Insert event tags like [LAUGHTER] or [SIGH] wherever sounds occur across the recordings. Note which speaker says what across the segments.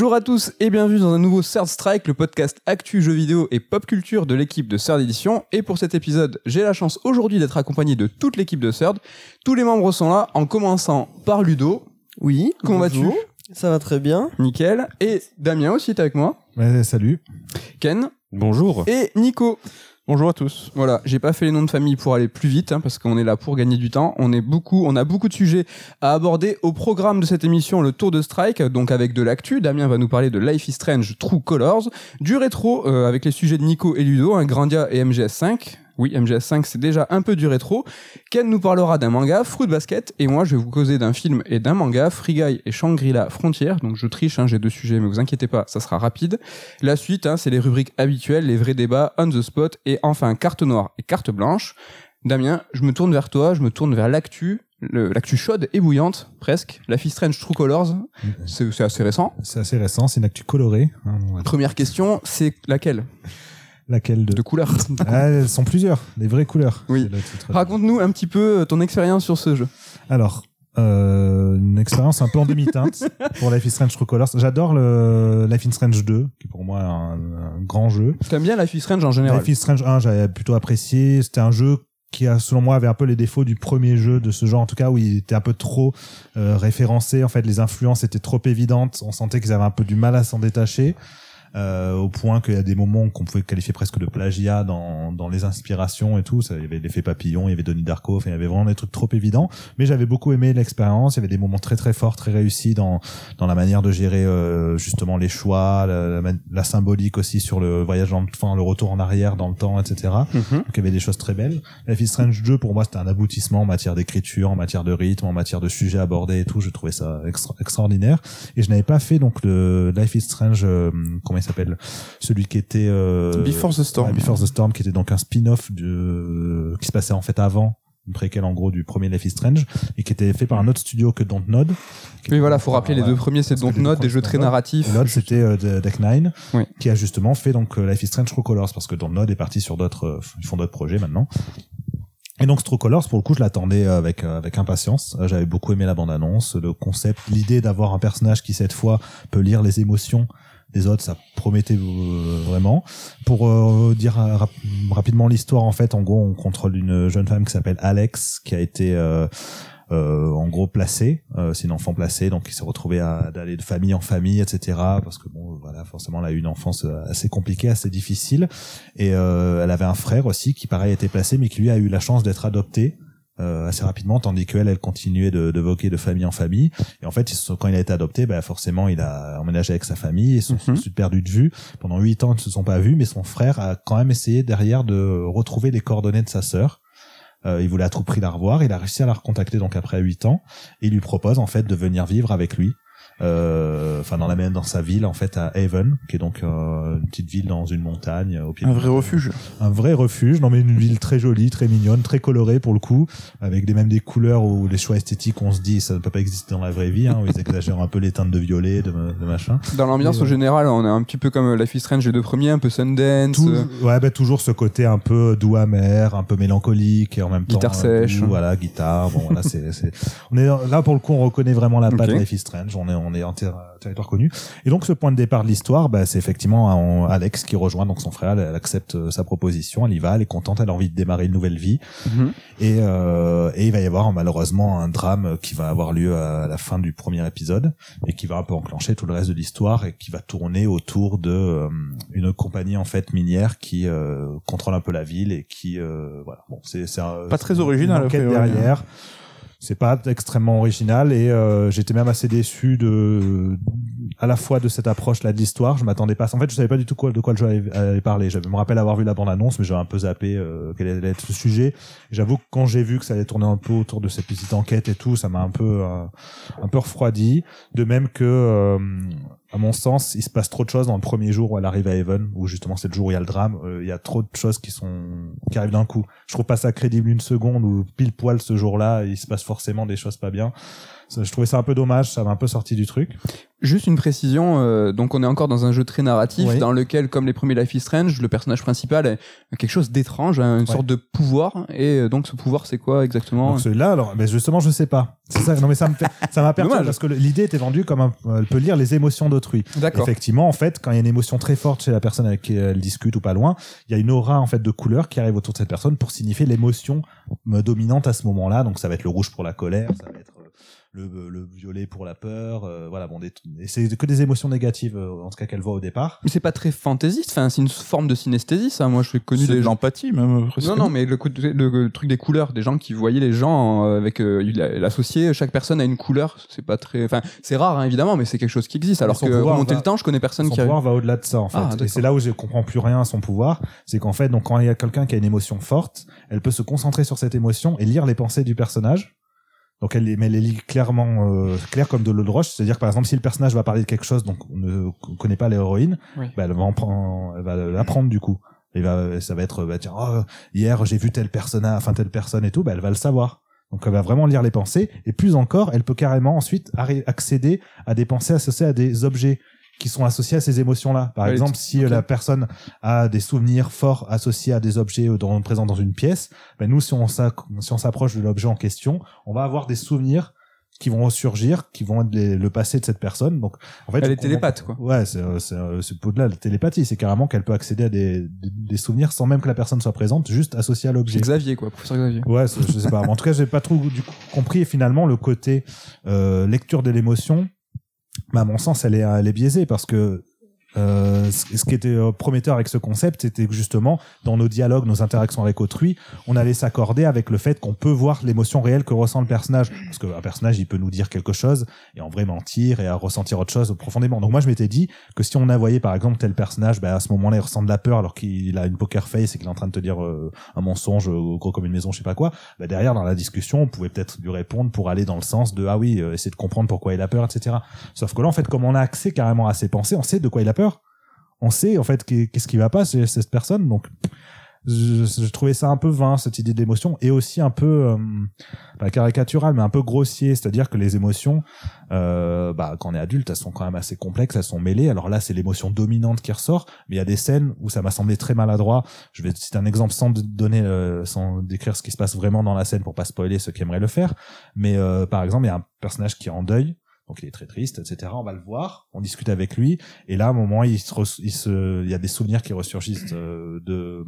Speaker 1: Bonjour à tous et bienvenue dans un nouveau Third Strike, le podcast actu jeux vidéo et pop culture de l'équipe de Third Edition. Et pour cet épisode, j'ai la chance aujourd'hui d'être accompagné de toute l'équipe de Third. Tous les membres sont là, en commençant par Ludo.
Speaker 2: Oui.
Speaker 1: Comment vas-tu.
Speaker 2: Ça va très bien.
Speaker 1: Nickel. Et Damien aussi est avec moi.
Speaker 3: Ouais, salut.
Speaker 1: Ken.
Speaker 4: Bonjour.
Speaker 1: Et Nico.
Speaker 4: Bonjour à tous.
Speaker 1: Voilà, j'ai pas fait les noms de famille pour aller plus vite, hein, parce qu'on est là pour gagner du temps. On est beaucoup, on a beaucoup de sujets à aborder au programme de cette émission, le Tour de Strike, donc avec de l'actu. Damien va nous parler de Life is Strange True Colors, du rétro euh, avec les sujets de Nico et Ludo, un Grandia et MGS5. Oui, MGS5, c'est déjà un peu du rétro. Ken nous parlera d'un manga, Fruit Basket, et moi, je vais vous causer d'un film et d'un manga, Free Guy et Shangri-La Frontier. Donc, je triche, hein, j'ai deux sujets, mais vous inquiétez pas, ça sera rapide. La suite, hein, c'est les rubriques habituelles, les vrais débats, on the spot, et enfin, carte noire et carte blanche. Damien, je me tourne vers toi, je me tourne vers l'actu, l'actu chaude et bouillante, presque. La Fist Strange True Colors, c'est c'est assez récent.
Speaker 3: C'est assez récent, c'est une actu colorée. hein,
Speaker 1: Première question, c'est laquelle?
Speaker 3: Laquelle de,
Speaker 1: De couleur. [LAUGHS]
Speaker 3: Ah, Elles sont plusieurs, les vraies couleurs.
Speaker 1: Oui. Raconte-nous un petit peu euh, ton expérience sur ce jeu.
Speaker 3: Alors, euh, une expérience un peu en demi-teinte [LAUGHS] pour Life is Strange True Colors. J'adore le Life is Strange 2, qui est pour moi un, un grand jeu.
Speaker 1: T'aimes bien la Fist Strange en général
Speaker 3: Life is Strange 1, j'avais plutôt apprécié. C'était un jeu qui, a, selon moi, avait un peu les défauts du premier jeu de ce genre, en tout cas, où il était un peu trop euh, référencé. En fait, les influences étaient trop évidentes. On sentait qu'ils avaient un peu du mal à s'en détacher. Euh, au point qu'il y a des moments qu'on pouvait qualifier presque de plagiat dans, dans les inspirations et tout. Ça, il y avait l'effet papillon, il y avait Donnie Darko, enfin, il y avait vraiment des trucs trop évidents. Mais j'avais beaucoup aimé l'expérience. Il y avait des moments très très forts, très réussis dans dans la manière de gérer euh, justement les choix, la, la la symbolique aussi sur le voyage dans le, enfin, le retour en arrière dans le temps, etc. Donc il y avait des choses très belles. Life is Strange 2 pour moi c'était un aboutissement en matière d'écriture, en matière de rythme, en matière de sujets abordés et tout. Je trouvais ça extra- extraordinaire. Et je n'avais pas fait donc le Life is Strange, euh, comment il s'appelle, celui qui était euh,
Speaker 1: Before the Storm.
Speaker 3: ouais, Before the Storm, qui était donc un spin-off de qui se passait en fait avant une préquelle en gros du premier Life is Strange et qui était fait par un autre studio que Dontnod.
Speaker 1: Oui, voilà, faut rappeler les deux premiers, c'est Note, des jeux très
Speaker 3: Dontnod.
Speaker 1: narratifs.
Speaker 3: L'autre, c'était euh, de- Deck Nine, qui a justement fait donc euh, Life is Strange True Colors, parce que Dontnod est parti sur d'autres, euh, ils font d'autres projets maintenant. Et donc True Colors, pour le coup, je l'attendais euh, avec euh, avec impatience. Euh, J'avais beaucoup aimé la bande-annonce, le concept, l'idée d'avoir un personnage qui cette fois peut lire les émotions des autres, ça promettait euh, vraiment. Pour euh, dire euh, rap- rapidement l'histoire, en fait, en gros, on contrôle une jeune femme qui s'appelle Alex, qui a été euh, en gros placée, euh, c'est une enfant placée, donc il s'est retrouvé à d'aller de famille en famille, etc. Parce que bon, voilà, forcément, elle a eu une enfance assez compliquée, assez difficile, et euh, elle avait un frère aussi qui pareil était placé, mais qui lui a eu la chance d'être adopté. Euh, assez rapidement, tandis qu'elle, elle continuait de, de voguer de famille en famille. Et en fait, ils sont- quand il a été adopté, bah, forcément, il a emménagé avec sa famille. Ils se sont
Speaker 1: Mhm.
Speaker 3: ensuite perdus de vue. Pendant huit ans, ils ne se sont pas vus, mais son frère a quand même essayé derrière de retrouver les coordonnées de sa sœur. Euh, il voulait à tout prix la revoir. Il a réussi à la recontacter donc après huit ans. Et il lui propose en fait de venir vivre avec lui. Euh, Enfin, dans la même dans sa ville en fait à Haven, qui est donc euh, une petite ville dans une montagne euh, au pied.
Speaker 1: Un vrai
Speaker 3: montagne.
Speaker 1: refuge.
Speaker 3: Un vrai refuge. Non mais une ville très jolie, très mignonne, très colorée pour le coup, avec des même des couleurs où les choix esthétiques, on se dit ça ne peut pas exister dans la vraie vie. Hein, où ils exagèrent un peu les teintes de violet, de, de machin.
Speaker 1: Dans l'ambiance
Speaker 3: euh,
Speaker 1: général, on est un petit peu comme Life is Strange les deux premiers, un peu Sundance.
Speaker 3: Tout,
Speaker 1: euh,
Speaker 3: ouais, bah, toujours ce côté un peu doux amer, un peu mélancolique et en même temps
Speaker 1: Guitare sèche.
Speaker 3: doux, voilà, guitare. Bon, voilà, c'est, c'est, on est là pour le coup, on reconnaît vraiment la patte
Speaker 1: Ok.
Speaker 3: de Life is Strange. On est, on est en ter- territoire connu. Et donc, ce point de départ de l'histoire, bah, c'est effectivement un- Alex qui rejoint donc son frère. Elle, elle accepte euh, sa proposition, elle y va, elle est contente, elle a envie de démarrer une nouvelle vie.
Speaker 1: mhm.
Speaker 3: Et, euh, et il va y avoir malheureusement un drame qui va avoir lieu à la fin du premier épisode et qui va un peu enclencher tout le reste de l'histoire et qui va tourner autour de euh, une compagnie en fait minière qui euh, contrôle un peu la ville et qui euh, voilà bon c'est
Speaker 4: Pas très original, priori.
Speaker 3: derrière c'est pas extrêmement original et euh, j'étais même assez déçu de à la fois de cette approche là de l'histoire je m'attendais pas en fait je savais pas du tout quoi de quoi le jeu allait, parler j'avais me rappelle avoir vu la bande annonce mais j'avais un peu zappé euh, quel allait être le sujet Et j'avoue que quand j'ai vu que ça allait tourner un peu autour de cette petite enquête et tout ça m'a un peu euh, un peu refroidi de même que euh, à mon sens, il se passe trop de choses dans le premier jour où elle arrive à Haven, où justement c'est le jour où il y a le drame. euh, il y a trop de choses qui sont qui arrivent d'un coup. Je trouve pas ça crédible une seconde où pile poil ce jour-là, il se passe forcément des choses pas bien. Ça, je trouvais ça un peu dommage, ça m'a un peu sorti du truc.
Speaker 1: Juste une précision, euh, donc on est encore dans un jeu très narratif
Speaker 3: Oui.
Speaker 1: dans lequel, comme les premiers Life is Strange, le personnage principal a quelque chose d'étrange, hein, une sorte de pouvoir. Et euh, donc ce pouvoir, c'est quoi exactement
Speaker 3: Donc celui-là, alors, mais justement, je sais pas. C'est ça. Non, mais ça me fait, ça m'a [LAUGHS] perturbé parce que l'idée était vendue comme un, elle peut lire les émotions d'autrui.
Speaker 1: D'accord.
Speaker 3: Effectivement, en fait, quand il y a une émotion très forte chez la personne avec qui elle discute ou pas loin, il y a une aura en fait de couleur qui arrive autour de cette personne pour signifier l'émotion euh, dominante à ce moment-là. Donc ça va être le rouge pour la colère, ça va être le, le violet pour la peur. euh, voilà, bon, des, et c'est que des émotions négatives euh, en tout cas qu'elle voit au départ.
Speaker 1: Mais c'est pas très fantaisiste, enfin, c'est une forme de synesthésie, ça. Moi, je suis connu
Speaker 2: C'est
Speaker 1: des
Speaker 2: de
Speaker 1: gens.
Speaker 2: l'empathie, même.
Speaker 1: Non, non, mais le, coup de- le, le truc des couleurs, des gens qui voyaient les gens euh, avec euh, l'associé, chaque personne a une couleur, c'est pas très, enfin, c'est rare hein, évidemment, mais c'est quelque chose qui existe. Alors
Speaker 3: son
Speaker 1: que
Speaker 3: va-
Speaker 1: le temps, je connais personne
Speaker 3: Son
Speaker 1: qui a.
Speaker 3: pouvoir va au-delà de ça en fait.
Speaker 1: Ah,
Speaker 3: et
Speaker 1: d'accord.
Speaker 3: c'est là où je comprends plus rien à son pouvoir, c'est qu'en fait, donc quand il y a quelqu'un qui a une émotion forte, elle peut se concentrer sur cette émotion et lire les pensées du personnage. Donc elle, mais elle les lit clairement, euh, clair comme de l'eau de roche. C'est-à-dire que par exemple, si le personnage va parler de quelque chose, donc on ne connaît pas l'héroïne,
Speaker 1: Oui.
Speaker 3: bah, elle va en prendre, elle va l'apprendre du coup. Et va, ça va être, bah, tiens, oh, hier j'ai vu telle personne, enfin telle personne et tout, bah, elle va le savoir. Donc elle va vraiment lire les pensées et plus encore, elle peut carrément ensuite accéder à des pensées associées à des objets qui sont associés à ces émotions-là. Par
Speaker 1: Ouais,
Speaker 3: exemple, si la personne a des souvenirs forts associés à des objets dans, présents dans une pièce, ben nous, si on si s'approche de l'objet en question, on va avoir des souvenirs qui vont ressurgir, qui vont être les- le passé de cette personne. Donc, en fait,
Speaker 1: Elle est télépathe, quoi.
Speaker 3: Ouais, c'est au-delà de la télépathie. C'est carrément qu'elle peut accéder à des, des, des souvenirs sans même que la personne soit présente, juste associés à l'objet.
Speaker 1: Xavier, quoi, professeur Xavier.
Speaker 3: Ouais, je sais pas. En tout cas, j'ai pas trop du coup, compris. Finalement, le côté euh, lecture de l'émotion, bah, à mon sens, elle est, elle est biaisée parce que euh, ce qui était euh, prometteur avec ce concept, c'était que justement, dans nos dialogues, nos interactions avec autrui, on allait s'accorder avec le fait qu'on peut voir l'émotion réelle que ressent le personnage. Parce qu'un personnage, il peut nous dire quelque chose et en vrai mentir et à ressentir autre chose profondément. Donc moi, je m'étais dit que si on voyé, par exemple, tel personnage, bah, à ce moment-là, il ressent de la peur alors qu'il a une poker face et qu'il est en train de te dire euh, un mensonge euh, gros comme une maison, je sais pas quoi, bah, derrière, dans la discussion, on pouvait peut-être lui répondre pour aller dans le sens de, ah oui, essayer de comprendre pourquoi il a peur, etc. Sauf que là, en fait, comme on a accès carrément à ses pensées, on sait de quoi il a peur. On sait, en fait, qu'est- qu'est-ce qui va pas chez cette personne. Donc, je, trouvais ça un peu vain, cette idée d'émotion, et aussi un peu, euh, pas caricatural, mais un peu grossier. C'est-à-dire que les émotions, euh, bah, quand on est adulte, elles sont quand même assez complexes, elles sont mêlées. Alors là, c'est l'émotion dominante qui ressort, mais il y a des scènes où ça m'a semblé très maladroit. Je vais citer un exemple sans donner, euh, sans décrire ce qui se passe vraiment dans la scène pour pas spoiler ceux qui aimeraient le faire. Mais euh, par exemple, il y a un personnage qui est en deuil. Donc il est très triste, etc. On va le voir, on discute avec lui, et là, à un moment, il se, il se, il y a des souvenirs qui ressurgissent euh, de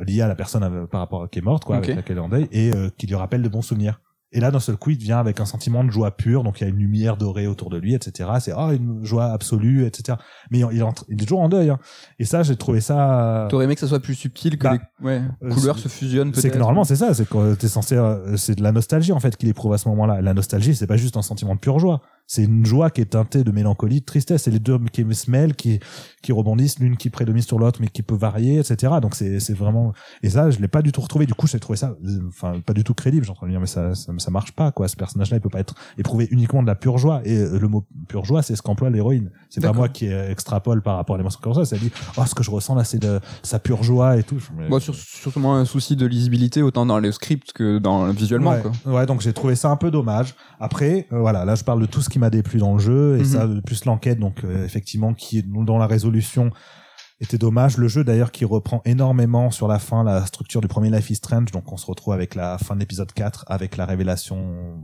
Speaker 3: liés à la personne euh, par rapport à qui est morte, quoi, avec laquelle elle est en deuil, et euh, qui lui rappelle de bons souvenirs. Et là, d'un seul coup, il devient avec un sentiment de joie pure, donc il y a une lumière dorée autour de lui, etc. C'est ah une joie absolue, etc. Mais il est, en tr- il est toujours en deuil. Hein. Et ça, j'ai trouvé ça.
Speaker 1: T'aurais aimé que ça soit plus subtil, que
Speaker 3: Bah,
Speaker 1: les ouais,
Speaker 3: euh,
Speaker 1: couleurs se fusionnent peut-être.
Speaker 3: C'est que normalement, c'est ça. C'est que t'es censé, euh, c'est de la nostalgie en fait qu'il éprouve à ce moment-là. La nostalgie, c'est pas juste un sentiment de pure joie. C'est une joie qui est teintée de mélancolie, de tristesse. C'est les deux qui se mêlent, qui qui rebondissent, l'une qui prédomine sur l'autre, mais qui peut varier, etc. Donc c'est c'est vraiment. Et ça, je l'ai pas du tout retrouvé. Du coup, j'ai trouvé ça, enfin, pas du tout crédible. J'ai entendu dire, mais ça, ça, ça marche pas, quoi. Ce personnage-là, il peut pas être éprouvé uniquement de la pure joie. Et euh, le mot pure joie, c'est ce qu'emploie l'héroïne. C'est pas moi qui extrapole par rapport à l'émotion comme ça. Ça dit, oh, ce que je ressens là, c'est de sa pure joie et tout. Mais-
Speaker 1: Bon, sur, surtout un souci de lisibilité autant dans le script que dans visuellement
Speaker 3: ouais.
Speaker 1: quoi.
Speaker 3: Ouais, donc j'ai trouvé ça un peu dommage. Après, euh, voilà, là je parle de tout ce qui m'a déplu dans le jeu et
Speaker 1: Mhm.
Speaker 3: ça plus l'enquête, donc euh, effectivement qui dans la résolution était dommage. Le jeu d'ailleurs qui reprend énormément sur la fin la structure du premier Life is Strange, donc on se retrouve avec la fin de l'épisode 4 avec la révélation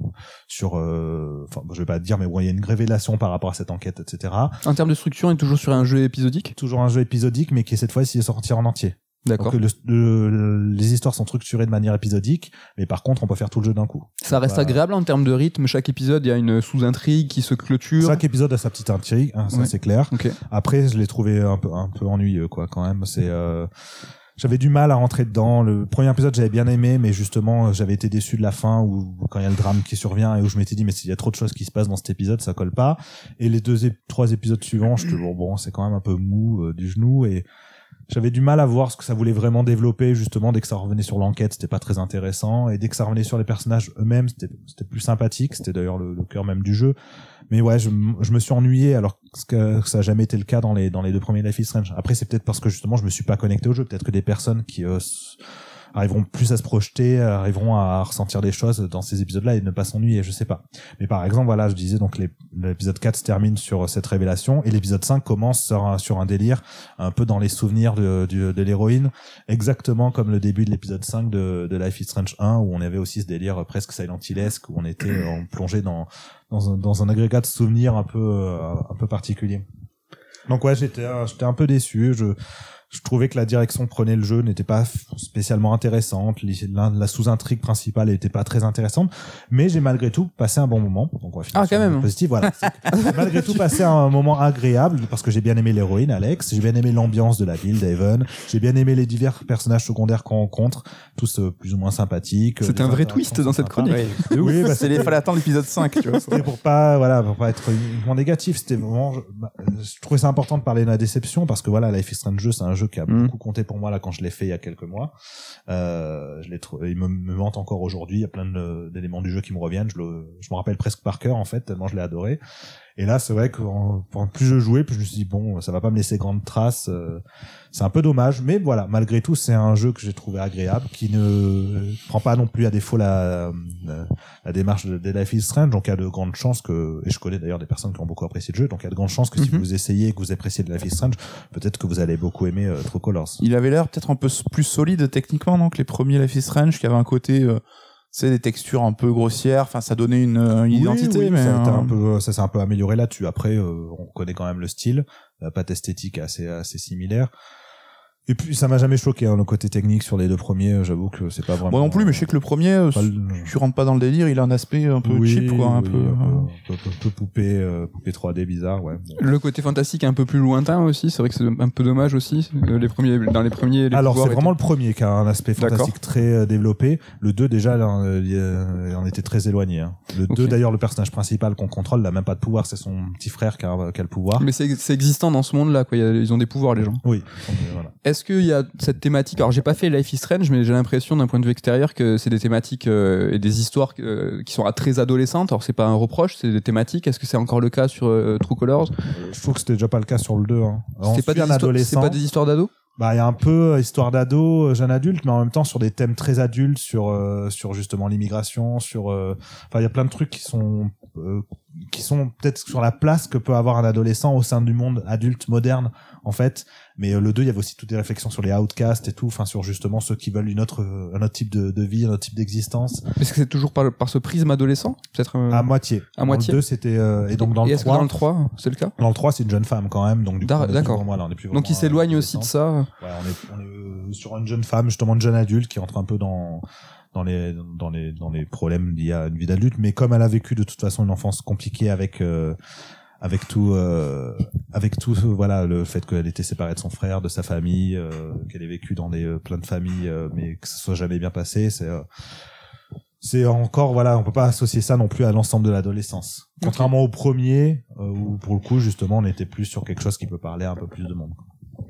Speaker 3: sur, euh, enfin je vais pas dire, mais bon il y a une révélation par rapport à cette enquête, etc.
Speaker 1: En termes de structure, on est toujours sur un jeu épisodique?
Speaker 3: Toujours un jeu épisodique, mais qui cette fois-ci est sorti en entier.
Speaker 1: D'accord.
Speaker 3: Le- le- les histoires sont structurées de manière épisodique, mais par contre on peut faire tout le jeu d'un coup.
Speaker 1: Ça reste
Speaker 3: Bah,
Speaker 1: agréable en termes de rythme. Chaque épisode, il y a une sous-intrigue qui se clôture.
Speaker 3: Chaque épisode a sa petite intrigue, hein, ça
Speaker 1: Ouais.
Speaker 3: c'est clair.
Speaker 1: Ok.
Speaker 3: Après, je l'ai trouvé un peu un peu ennuyeux quoi quand même. C'est euh, j'avais du mal à rentrer dedans. Le premier épisode j'avais bien aimé, mais justement j'avais été déçu de la fin où quand il y a le drame qui survient et où je m'étais dit mais s'il y a trop de choses qui se passent dans cet épisode, ça colle pas. Et les deux trois épisodes suivants, je te bon bon c'est quand même un peu mou euh, du genou et j'avais du mal à voir ce que ça voulait vraiment développer justement dès que ça revenait sur l'enquête c'était pas très intéressant. Et dès que ça revenait sur les personnages eux-mêmes c'était plus sympathique c'était d'ailleurs le, cœur même du jeu. Mais ouais je, me suis ennuyé alors que ça a jamais été le cas dans les dans les deux premiers Life is Strange. Après c'est peut-être parce que justement je me suis pas connecté au jeu. Peut-être que des personnes qui euh, arriveront plus à se projeter, arriveront à ressentir des choses dans ces épisodes-là et ne pas s'ennuyer, je sais pas. Mais par exemple, voilà, je disais donc l'épisode 4 se termine sur cette révélation et l'épisode 5 commence sur un, délire un peu dans les souvenirs de, l'héroïne, exactement comme le début de l'épisode 5 de, Life is Strange 1 où on avait aussi ce délire presque Silent Hillesque où on était euh, plongé dans un, agrégat de souvenirs un peu euh, un peu particulier. Donc ouais, j'étais euh, j'étais un peu déçu. Je je trouvais que la direction que prenait le jeu n'était pas spécialement intéressante. La, sous-intrigue principale n'était pas très intéressante, mais j'ai malgré tout passé un bon moment. Donc on va finir
Speaker 1: Ah, quand même.
Speaker 3: note positive. Voilà. [LAUGHS] C'est malgré tout passé un moment agréable parce que j'ai bien aimé l'héroïne Alex, j'ai bien aimé l'ambiance de la ville d'Evan, j'ai bien aimé les divers personnages secondaires qu'on rencontre, tous euh, plus ou moins sympathiques.
Speaker 1: C'est
Speaker 3: Les
Speaker 1: un vrai twist dans cette
Speaker 3: sympas.
Speaker 1: chronique.
Speaker 2: Ouf.
Speaker 3: Oui, bah,
Speaker 2: c'est les fallait attendre l'épisode 5, tu vois.
Speaker 3: C'était pour pas voilà pour pas être uniquement négatif c'était vraiment je, bah, je trouvais ça important de parler de la déception parce que voilà Life is Strange 2 c'est un jeu qui a
Speaker 1: Mhm.
Speaker 3: beaucoup compté pour moi là quand je l'ai fait il y a quelques mois. Euh, je l'ai trouvé il me, me mente encore aujourd'hui il y a plein de- d'éléments du jeu qui me reviennent. Je le je me rappelle presque par cœur en fait tellement je l'ai adoré. Et là c'est vrai que en plus je jouais plus je me suis dit bon ça va pas me laisser grande trace euh, c'est un peu dommage mais voilà malgré tout c'est un jeu que j'ai trouvé agréable qui ne prend pas non plus à défaut la, la la démarche de, de Life is Strange, donc il y a de grandes chances que, et je connais d'ailleurs des personnes qui ont beaucoup apprécié le jeu, donc il y a de grandes chances que si
Speaker 1: Mhm.
Speaker 3: vous essayez et que vous appréciez de Life is Strange, peut-être que vous allez beaucoup aimer euh, True Colors.
Speaker 2: Il avait l'air peut-être un peu plus solide techniquement, donc les premiers Life is Strange, qui avait un côté, euh, c'est des textures un peu grossières, enfin ça donnait une, euh, une
Speaker 3: Oui,
Speaker 2: identité,
Speaker 3: oui,
Speaker 2: mais
Speaker 3: ça,
Speaker 2: euh,
Speaker 3: un peu, ça s'est un peu amélioré là-dessus. Après, euh, on connaît quand même le style, la patte esthétique est assez, assez similaire. Et puis, ça m'a jamais choqué, hein, le côté technique sur les deux premiers, euh, j'avoue que c'est pas vraiment.
Speaker 2: moi non plus, mais je sais que le premier, euh,
Speaker 3: le-
Speaker 2: tu rentres pas dans le délire, il a un aspect un peu
Speaker 3: Oui,
Speaker 2: cheap, quoi, un
Speaker 3: oui,
Speaker 2: peu.
Speaker 3: un peu, un peu- un peu poupée, euh, poupée 3D bizarre, ouais.
Speaker 1: Le côté fantastique est un peu plus lointain aussi. C'est vrai que c'est un peu dommage aussi. Les premiers, dans les premiers. les
Speaker 3: Alors c'est vraiment
Speaker 1: étaient-
Speaker 3: le premier qui a un aspect fantastique très développé. Le 2 déjà là, il, en était très éloigné. hein. Le
Speaker 1: Ok.
Speaker 3: 2 d'ailleurs le personnage principal qu'on contrôle n'a même pas de pouvoir, c'est son petit frère qui a, qui a le pouvoir.
Speaker 1: Mais c'est c'est existant dans ce monde-là. quoi. Ils ont des pouvoirs les gens.
Speaker 3: Oui. donc, voilà.
Speaker 1: Est-ce qu'il y a cette thématique Alors j'ai pas fait Life is Strange, mais j'ai l'impression d'un point de vue extérieur que c'est des thématiques euh, et des histoires euh, qui sont à très adolescentes. Alors c'est pas un reproche, c'est des thématiques. Est-ce que c'est encore le cas sur euh, True Colors?
Speaker 3: Je trouve que c'était déjà pas le cas sur le 2. Hein.
Speaker 1: C'est pas, des histoires- c'est
Speaker 3: adolescent.
Speaker 1: pas des histoires d'ados
Speaker 3: Bah il y a un peu histoire d'ado, jeune adulte, mais en même temps sur des thèmes très adultes, sur euh, sur justement l'immigration, sur euh, enfin il y a plein de trucs qui sont euh, qui sont peut-être sur la place que peut avoir un adolescent au sein du monde adulte moderne en fait. Mais euh, le 2, il y avait aussi toutes les réflexions sur les outcasts et tout, enfin sur justement ceux qui veulent une autre euh, un autre type de, de vie, un autre type d'existence.
Speaker 1: Est-ce que c'est toujours par, par ce prisme adolescent? Peut-être. euh,
Speaker 3: À moitié.
Speaker 1: à
Speaker 3: Dans
Speaker 1: moitié.
Speaker 3: Le 2, c'était euh, et donc dans
Speaker 1: Et
Speaker 3: le
Speaker 1: est-ce que
Speaker 3: 3,
Speaker 1: dans le 3, c'est le cas?
Speaker 3: Dans le 3, c'est une jeune femme quand même, donc du coup,
Speaker 1: d'accord. Donc il s'éloigne aussi de ça.
Speaker 3: Ouais, on est, on est euh, sur une jeune femme, justement une jeune adulte qui entre un peu dans dans les dans les dans les problèmes liés à une vie d'adulte, mais comme elle a vécu de toute façon une enfance compliquée avec euh, avec tout euh, avec tout euh, voilà le fait qu'elle était séparée de son frère, de sa famille, euh, qu'elle ait vécu dans des euh, plein de familles, euh, mais que ce soit jamais bien passé, c'est euh, c'est encore voilà, on peut pas associer ça non plus à l'ensemble de l'adolescence. Contrairement au premier, euh, où pour le coup justement on était plus sur quelque chose qui peut parler à un peu plus de monde.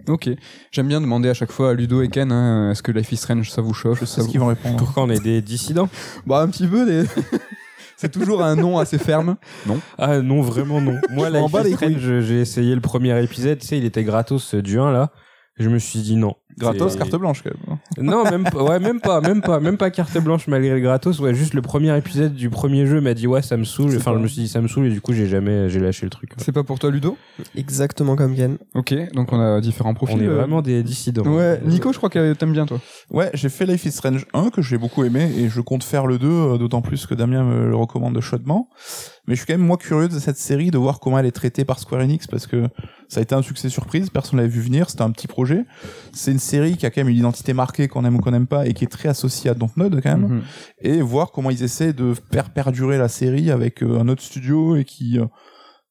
Speaker 1: Ok. J'aime bien demander à chaque fois à Ludo et Ken, hein, est-ce que Life is Strange ça vous chauffe
Speaker 2: Je
Speaker 1: ça
Speaker 2: sais ce
Speaker 1: vous-
Speaker 2: qu'ils vont répondre.
Speaker 4: Pourquoi on est des dissidents?
Speaker 1: Bah un petit peu. Des... [LAUGHS] c'est toujours un nom assez ferme. Non?
Speaker 4: Ah non, vraiment non. Moi, Life is. Strange, j'ai essayé le premier épisode, tu sais, il était gratos du 1 là. Je me suis dit non.
Speaker 2: Gratos, carte blanche, quand même. [LAUGHS]
Speaker 4: Non, même pas, ouais, même pas, même pas, même pas carte blanche malgré le gratos. Ouais, juste le premier épisode du premier jeu m'a dit ouais, ça me saoule. Enfin,
Speaker 1: quoi
Speaker 4: je me suis dit ça me saoule et du coup, j'ai jamais, j'ai lâché le truc.
Speaker 1: C'est pas pour toi Ludo?
Speaker 5: Exactement comme Ken.
Speaker 1: Ok. Donc on a différents profils.
Speaker 4: On est
Speaker 1: euh.
Speaker 4: vraiment des dissidents.
Speaker 1: Ouais. Nico, je crois que t'aimes bien toi.
Speaker 2: Ouais, j'ai fait Life is Strange 1 que j'ai beaucoup aimé et je compte faire le 2 euh, d'autant plus que Damien me le recommande chaudement. Mais je suis quand même moi curieux de cette série de voir comment elle est traitée par Square Enix parce que ça a été un succès surprise, personne l'avait vu venir, c'était un petit projet. C'est une série qui a quand même une identité marquée qu'on aime ou qu'on n'aime pas et qui est très associée à Dontnod quand même
Speaker 1: Mhm.
Speaker 2: et voir comment ils essaient de faire perdurer la série avec euh, un autre studio et qui euh,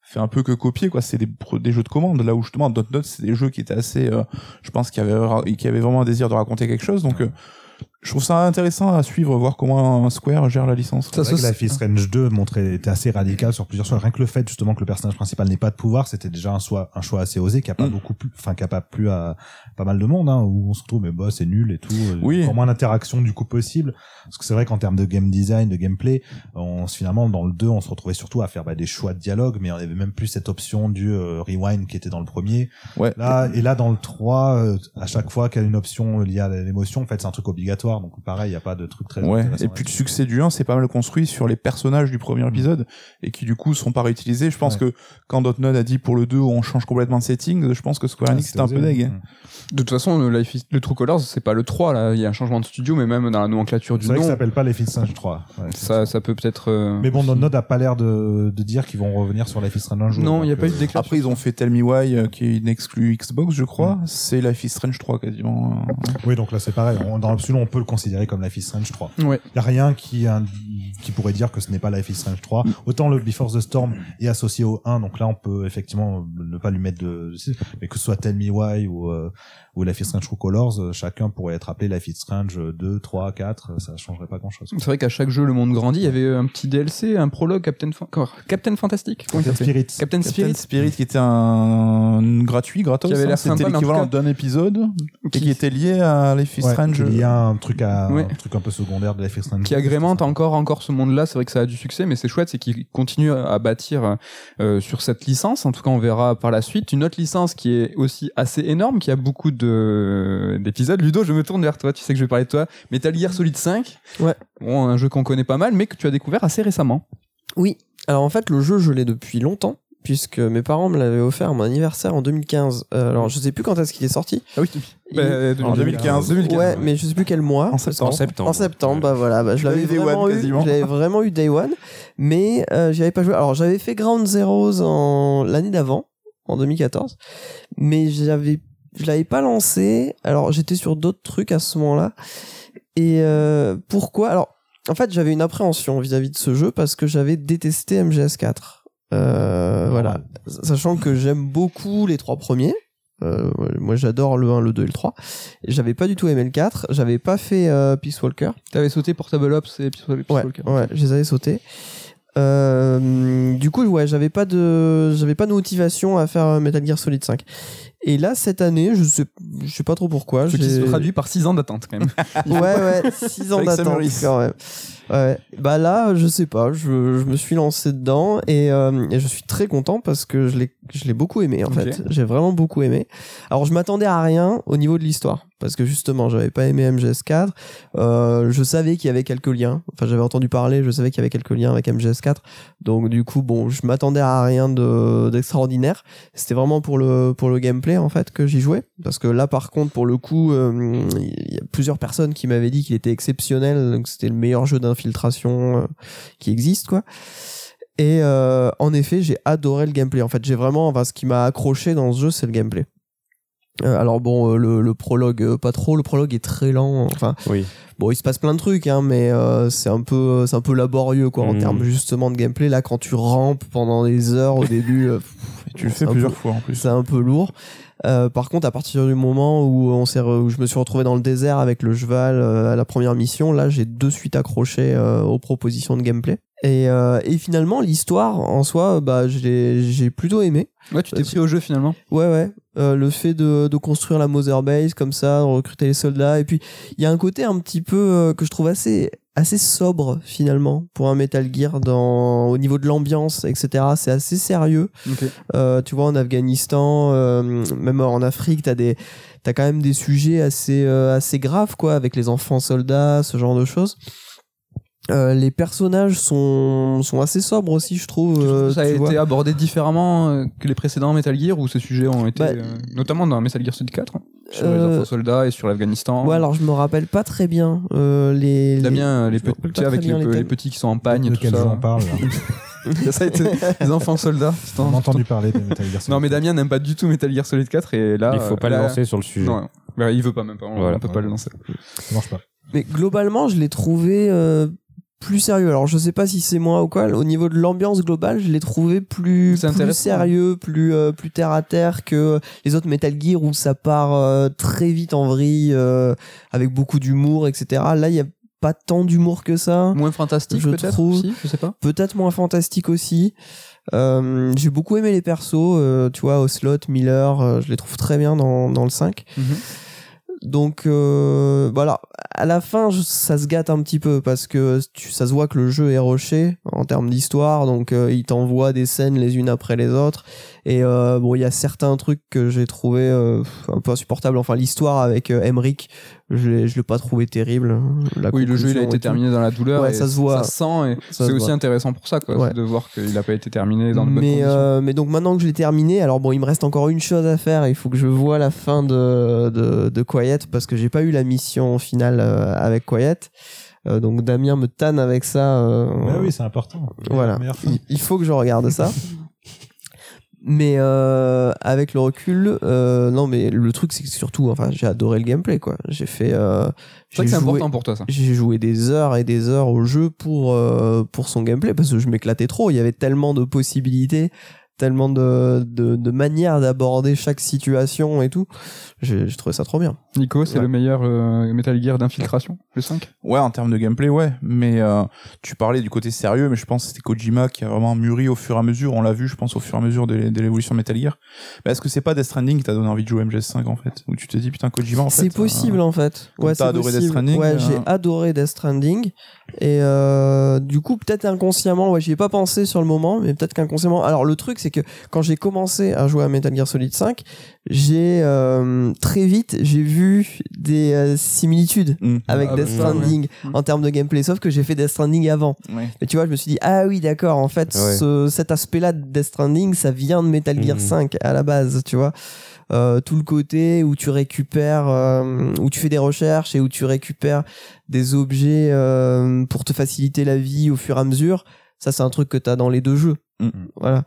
Speaker 2: fait un peu que copier quoi c'est des, jeux de commande là où justement Dontnod c'est des jeux qui étaient assez euh, je pense qu'il y avait qui avaient vraiment un désir de raconter quelque chose donc euh, je trouve ça intéressant à suivre voir comment Square gère la licence
Speaker 1: Ça,
Speaker 3: C'est que Life is Strange 2 montrait, était assez radical sur plusieurs choix. Rien que le fait, justement, que le personnage principal n'ait pas de pouvoir, c'était déjà un choix, un choix assez osé, qui a pas
Speaker 2: Mm.
Speaker 3: beaucoup plu, enfin, qui a pas plu à pas mal de monde, hein, où on se retrouve, mais bah, c'est nul et tout. euh,
Speaker 2: Oui.
Speaker 3: Encore moins d'interaction, du coup, possible. Parce que c'est vrai qu'en termes de game design, de gameplay, on, finalement, dans le 2, on se retrouvait surtout à faire, bah, des choix de dialogue, mais on avait même plus cette option du euh, rewind qui était dans le premier.
Speaker 2: ouais
Speaker 3: Là, et là, dans le 3, euh, à chaque fois qu'il y a une option liée à l'émotion, en fait, c'est un truc obligatoire. L'histoire, donc pareil, il y a pas de truc très
Speaker 2: Ouais, et puis le succès du 1, c'est pas mal construit sur les personnages du premier épisode et qui du coup sont pas réutilisés. Je pense
Speaker 3: Ouais.
Speaker 2: que quand Dotnod a dit pour le 2 on change complètement de setting, je pense que Square Enix
Speaker 3: c'était
Speaker 2: était un peu deg.
Speaker 3: Mm.
Speaker 1: De toute façon, le, Life is- le True Colors, c'est pas le 3, là. Il y a un changement de studio, mais même dans la nomenclature du
Speaker 3: C'est vrai que
Speaker 1: nom,
Speaker 3: ça s'appelle pas Life is Strange 3. Ouais,
Speaker 1: ça, ça peut peut-être. euh,
Speaker 3: Mais bon, Node n'a pas l'air de, de dire qu'ils vont revenir sur Life is Strange un jour.
Speaker 1: Non, il y a pas eu
Speaker 3: euh,
Speaker 1: de déclaration.
Speaker 2: Après ils ont fait Tell Me Why euh, qui est une exclue Xbox je crois.
Speaker 3: Mm.
Speaker 2: C'est Life is Strange 3 quasiment.
Speaker 3: Oui, donc là c'est pareil. On- dans l'absolu, on peut le considérer comme Life is Strange 3.
Speaker 1: Ouais.
Speaker 3: Il y a rien qui, pourrait dire que ce n'est pas Life is Strange 3. Autant le Before the Storm est associé au 1, donc là on peut effectivement ne pas lui mettre de, mais que ce soit Tell Me Why ou, euh, ou Life is Strange True Colors, euh, chacun pourrait être appelé Life is Strange 2, 3, 4, euh, ça changerait pas grand chose.
Speaker 1: C'est vrai qu'à chaque jeu, le monde grandit. Il y avait un petit DLC, un prologue, Captain, Captain Fantastic.
Speaker 3: Captain Spirit.
Speaker 1: Captain
Speaker 2: Captain
Speaker 1: Spirit.
Speaker 2: Spirit qui était un gratuit, gratos.
Speaker 1: Qui avait
Speaker 2: hein.
Speaker 1: l'air sympa,
Speaker 2: l'équivalent d'un épisode et
Speaker 1: Qui-
Speaker 2: qui était lié à Life is
Speaker 3: Ouais,
Speaker 2: Strange.
Speaker 3: il y a un truc à,
Speaker 1: Ouais.
Speaker 3: un truc un peu secondaire de Life is Strange.
Speaker 1: qui agrémente encore encore ce monde-là. C'est vrai que ça a du succès, mais c'est chouette, c'est qu'il continue à bâtir euh, sur cette licence. En tout cas, on verra par la suite une autre licence qui est aussi assez énorme, qui a beaucoup de d'épisodes. Ludo, je me tourne vers toi. Tu sais que je vais parler de toi. Metal Gear Solid 5.
Speaker 5: Ouais.
Speaker 1: Bon, un jeu qu'on connaît pas mal, mais que tu as découvert assez récemment.
Speaker 5: Oui. Alors en fait, le jeu, je l'ai depuis longtemps, puisque mes parents me l'avaient offert à mon anniversaire en 2015. Euh, alors je sais plus quand est-ce qu'il est sorti.
Speaker 1: Ah oui.
Speaker 5: Il-
Speaker 2: En 2015.
Speaker 1: 2015.
Speaker 5: Ouais, mais je sais plus quel mois.
Speaker 2: En septembre.
Speaker 4: En septembre.
Speaker 5: En septembre, bah voilà, bah, je l'avais vraiment
Speaker 2: One,
Speaker 5: eu.
Speaker 2: quasiment.
Speaker 5: Je l'avais vraiment eu Day One, mais euh, j'y avais pas joué. Alors j'avais fait Ground Zeroes en l'année d'avant, en 2014, mais j'avais, je l'avais pas lancé. Alors j'étais sur d'autres trucs à ce moment-là. Et euh, pourquoi? Alors en fait, j'avais une appréhension vis-à-vis de ce jeu parce que j'avais détesté MGS4. Euh, voilà, sachant que j'aime beaucoup les trois premiers. Euh, moi j'adore le 1, le 2 et le 3. Et J'avais pas du tout aimé le 4, j'avais pas fait euh, Peace Walker.
Speaker 1: T'avais sauté Portable Ops et Peace Peace
Speaker 5: Ouais,
Speaker 1: Walker.
Speaker 5: ouais, je les avais sautés. Euh, du coup, ouais, j'avais pas de, j'avais pas de motivation à faire Metal Gear Solid 5. Et là, cette année, je sais, je sais pas trop pourquoi.
Speaker 1: Ce qui se traduit par 6 ans d'attente quand même. [LAUGHS]
Speaker 5: Ouais, ouais, 6 ans d'attente quand même. Ouais. Bah là, je sais pas, je, je me suis lancé dedans et, euh, et je suis très content parce que je l'ai, beaucoup aimé en fait. J'ai vraiment beaucoup aimé. Alors je m'attendais à rien au niveau de l'histoire parce que justement, j'avais pas aimé MGS4. Euh, je savais qu'il y avait quelques liens. Enfin, j'avais entendu parler, je savais qu'il y avait quelques liens avec MGS4. Donc du coup, bon, je m'attendais à rien de d'extraordinaire. C'était vraiment pour le pour le gameplay en fait que j'y jouais. Parce que là par contre pour le coup euh, il y a plusieurs personnes qui m'avaient dit qu'il était exceptionnel donc c'était le meilleur jeu d'infiltration euh, qui existe quoi. Et euh, en effet j'ai adoré le gameplay. En fait j'ai vraiment enfin ce qui m'a accroché dans ce jeu c'est le gameplay Euh, alors bon euh, le, le prologue euh, pas trop le prologue est très lent enfin
Speaker 4: Oui.
Speaker 5: Bon, il se passe plein de trucs, hein, mais euh, c'est un peu, c'est un peu laborieux, quoi, en
Speaker 4: Mhm.
Speaker 5: termes justement de gameplay. Là, quand tu rampes pendant des heures au début, pff,
Speaker 2: Tu le fais plusieurs
Speaker 5: peu-
Speaker 2: fois en plus.
Speaker 5: C'est un peu lourd. Euh, par contre, à partir du moment où on s'est, re- où je me suis retrouvé dans le désert avec le cheval euh, à la première mission, là, j'ai de suite accroché euh, aux propositions de gameplay. Et, euh, et finalement, l'histoire en soi, bah, j'ai, plutôt aimé.
Speaker 1: Ouais, tu t'es pris au jeu finalement.
Speaker 5: Ouais, ouais. Euh, le fait de, de construire la Mother Base comme ça, de recruter les soldats. Et puis, il y a un côté un petit peu euh, que je trouve assez, assez sobre finalement pour un Metal Gear dans, au niveau de l'ambiance, etc. C'est assez sérieux.
Speaker 1: Ok.
Speaker 5: Euh, tu vois, en Afghanistan, même en Afrique, t'as des, t'as quand même des sujets assez, assez graves, quoi, avec les enfants soldats, ce genre de choses. Euh, les personnages sont, sont assez sobres aussi, je trouve. euh,
Speaker 1: ça a
Speaker 5: vois.
Speaker 1: été abordé différemment euh, que les précédents Metal Gear où ces sujets ont été,
Speaker 5: Bah,
Speaker 1: euh, notamment dans Metal Gear Solid 4, hein, sur les
Speaker 5: Euh,
Speaker 1: enfants soldats et sur l'Afghanistan.
Speaker 5: Ouais, alors je me rappelle pas très bien euh, les.
Speaker 1: Damien, les, petits, avec les, petits qui sont en pagne tout ça.
Speaker 3: on parle là [LAUGHS]
Speaker 1: ça a été les enfants soldats. [LAUGHS]
Speaker 3: On
Speaker 1: en-
Speaker 3: a entendu parler de Metal Gear Solid.
Speaker 1: Non, mais Damien n'aime pas du tout Metal Gear Solid 4 et là.
Speaker 4: Il faut pas
Speaker 1: là-
Speaker 4: le lancer sur le sujet.
Speaker 1: Non, bah, il veut pas même pas. On,
Speaker 4: Voilà.
Speaker 1: on peut pas le lancer.
Speaker 3: Ça marche pas.
Speaker 5: Mais globalement, je l'ai trouvé euh, plus sérieux. Alors, je sais pas si c'est moi ou quoi. Au niveau de l'ambiance globale, je l'ai trouvé plus, sérieux, plus, euh, plus terre à terre que les autres Metal Gear où ça part euh, très vite en vrille, euh, avec beaucoup d'humour, etc. Là, il y a pas tant d'humour que ça.
Speaker 1: Moins fantastique
Speaker 5: Je trouve-
Speaker 1: aussi, je sais pas.
Speaker 5: peut-être moins fantastique aussi. J'ai beaucoup aimé les persos, tu vois, Ocelot, Miller, je les trouve très bien dans, dans le 5.
Speaker 1: Mhm.
Speaker 5: Donc euh, voilà, à la fin ça se gâte un petit peu parce que tu, ça se voit que le jeu est rushé en termes d'histoire, donc euh, il t'envoie des scènes les unes après les autres Et euh, bon, il y a certains trucs que j'ai trouvé euh, un peu insupportables. Enfin, l'histoire avec euh, Emmerich, je l'ai, je l'ai pas trouvé terrible. La
Speaker 1: Oui, le jeu il a été terminé dans la douleur.
Speaker 5: Ouais,
Speaker 1: et
Speaker 5: ça se voit.
Speaker 1: Ça se sent et c'est
Speaker 5: se
Speaker 1: aussi
Speaker 5: voit.
Speaker 1: intéressant pour ça, quoi,
Speaker 5: Ouais.
Speaker 1: de voir qu'il a pas été terminé dans de bonnes
Speaker 5: mais,
Speaker 1: conditions.
Speaker 5: euh, mais donc maintenant que je l'ai terminé, alors bon, il me reste encore une chose à faire. Il faut que je vois la fin de, de, de Quiet parce que j'ai pas eu la mission finale euh, avec Quiet. Euh, donc Damien me tanne avec ça. euh,
Speaker 3: Bah oui, c'est important.
Speaker 5: Voilà. Il faut que je regarde ça. [LAUGHS] Mais euh, avec le recul, euh, non, mais le truc c'est que surtout, enfin, j'ai adoré le gameplay, quoi. J'ai fait, euh,
Speaker 1: c'est vrai que
Speaker 5: j'ai
Speaker 1: c'est
Speaker 5: joué-
Speaker 1: important pour toi, ça.
Speaker 5: j'ai joué des heures et des heures au jeu pour euh, pour son gameplay parce que je m'éclatais trop. Il y avait tellement de possibilités, tellement de de, de manières d'aborder chaque situation et tout. J'ai trouvé ça trop bien.
Speaker 1: Nico, c'est
Speaker 5: Ouais.
Speaker 1: le meilleur euh, Metal Gear d'infiltration, le 5
Speaker 2: Ouais, en termes de gameplay, ouais. Mais euh, tu parlais du côté sérieux, mais je pense que c'était Kojima qui a vraiment mûri au fur et à mesure. On l'a vu, je pense, au fur et à mesure de, de l'évolution de Metal Gear. Mais est-ce que c'est pas Death Stranding qui t'a donné envie de jouer MGS5 en fait? Où tu te dis putain Kojima en fait.
Speaker 5: C'est possible
Speaker 2: euh,
Speaker 5: en fait. Ouais,
Speaker 2: t'as adoré Death
Speaker 5: possible.
Speaker 2: Stranding,
Speaker 5: Ouais,
Speaker 2: euh,
Speaker 5: j'ai adoré Death Stranding et euh, du coup peut-être inconsciemment, ouais, j'y ai pas pensé sur le moment, mais peut-être qu'inconsciemment. Alors le truc c'est que quand j'ai commencé à jouer à Metal Gear Solid 5, j'ai euh, très vite j'ai vu des euh, similitudes
Speaker 2: hmm.
Speaker 5: avec
Speaker 1: Ah,
Speaker 5: Death Stranding
Speaker 1: ouais.
Speaker 5: en termes de gameplay, sauf que j'ai fait Death Stranding avant.
Speaker 2: Ouais.
Speaker 5: Et tu vois, je me suis dit, ah oui, d'accord, en fait,
Speaker 4: Ouais.
Speaker 5: ce- cet aspect-là de Death Stranding, ça vient de Metal Gear
Speaker 4: Mhm.
Speaker 5: 5 à la base, tu vois. Euh, tout le côté où tu récupères, euh, où tu fais des recherches et où tu récupères des objets euh, pour te faciliter la vie au fur et à mesure, ça c'est un truc que tu as dans les deux jeux.
Speaker 2: Mhm.
Speaker 5: Voilà.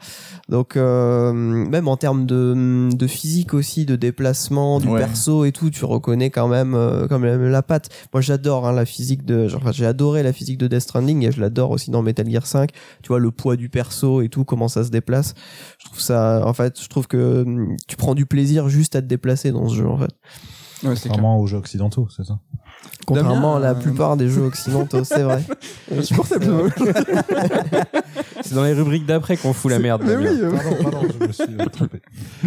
Speaker 5: Donc euh, même en termes de, de physique aussi, de déplacement, du
Speaker 2: Ouais.
Speaker 5: perso et tout, tu reconnais quand même euh, quand même la patte. Moi j'adore hein, la physique de, genre, enfin, j'ai adoré la physique de Death Stranding et je l'adore aussi dans Metal Gear 5. Tu vois le poids du perso et tout, comment ça se déplace. Je trouve ça, en fait, je trouve que hum, tu prends du plaisir juste à te déplacer dans ce jeu en fait.
Speaker 1: Ouais, c'est clair.
Speaker 3: Contrairement aux jeux occidentaux, c'est ça.
Speaker 5: Contrairement à la
Speaker 1: euh,
Speaker 5: plupart des jeux occidentaux, c'est vrai. [LAUGHS]
Speaker 1: Insupportable. [LAUGHS]
Speaker 4: C'est dans les rubriques d'après qu'on fout la merde.
Speaker 1: Mais oui, euh,
Speaker 3: Pardon, pardon, je me suis euh, trompé.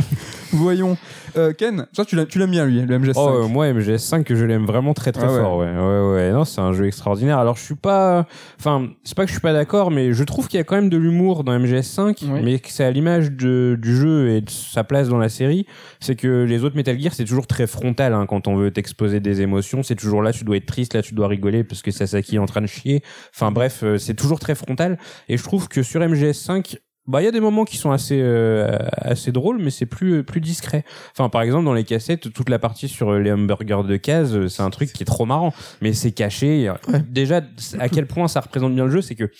Speaker 3: [LAUGHS]
Speaker 1: voyons. Euh, Ken, toi tu l'aimes bien lui, le MGS5.
Speaker 4: Oh, euh, moi, MGS5, que je l'aime vraiment très très
Speaker 1: Ah ouais.
Speaker 4: fort. Ouais, ouais, ouais. Non, c'est un jeu extraordinaire. Alors, je suis pas. Enfin, c'est pas que je suis pas d'accord, mais je trouve qu'il y a quand même de l'humour dans MGS5,
Speaker 1: Oui.
Speaker 4: mais que c'est à l'image de- du jeu et de sa place dans la série. C'est que les autres Metal Gear, c'est toujours très frontal hein, quand on veut t'exposer des émotions. C'est toujours là, tu dois être triste, là, tu dois rigoler parce que Sasaki est en train de chier. Enfin, bref, euh, c'est toujours très frontal. Et je trouve que sur MGS5, bah il y a des moments qui sont assez euh, assez drôles mais c'est plus plus discret. Enfin par exemple dans les cassettes toute la partie sur les hamburgers de case euh, c'est un truc qui est trop marrant mais c'est caché déjà à quel point ça représente bien le jeu c'est que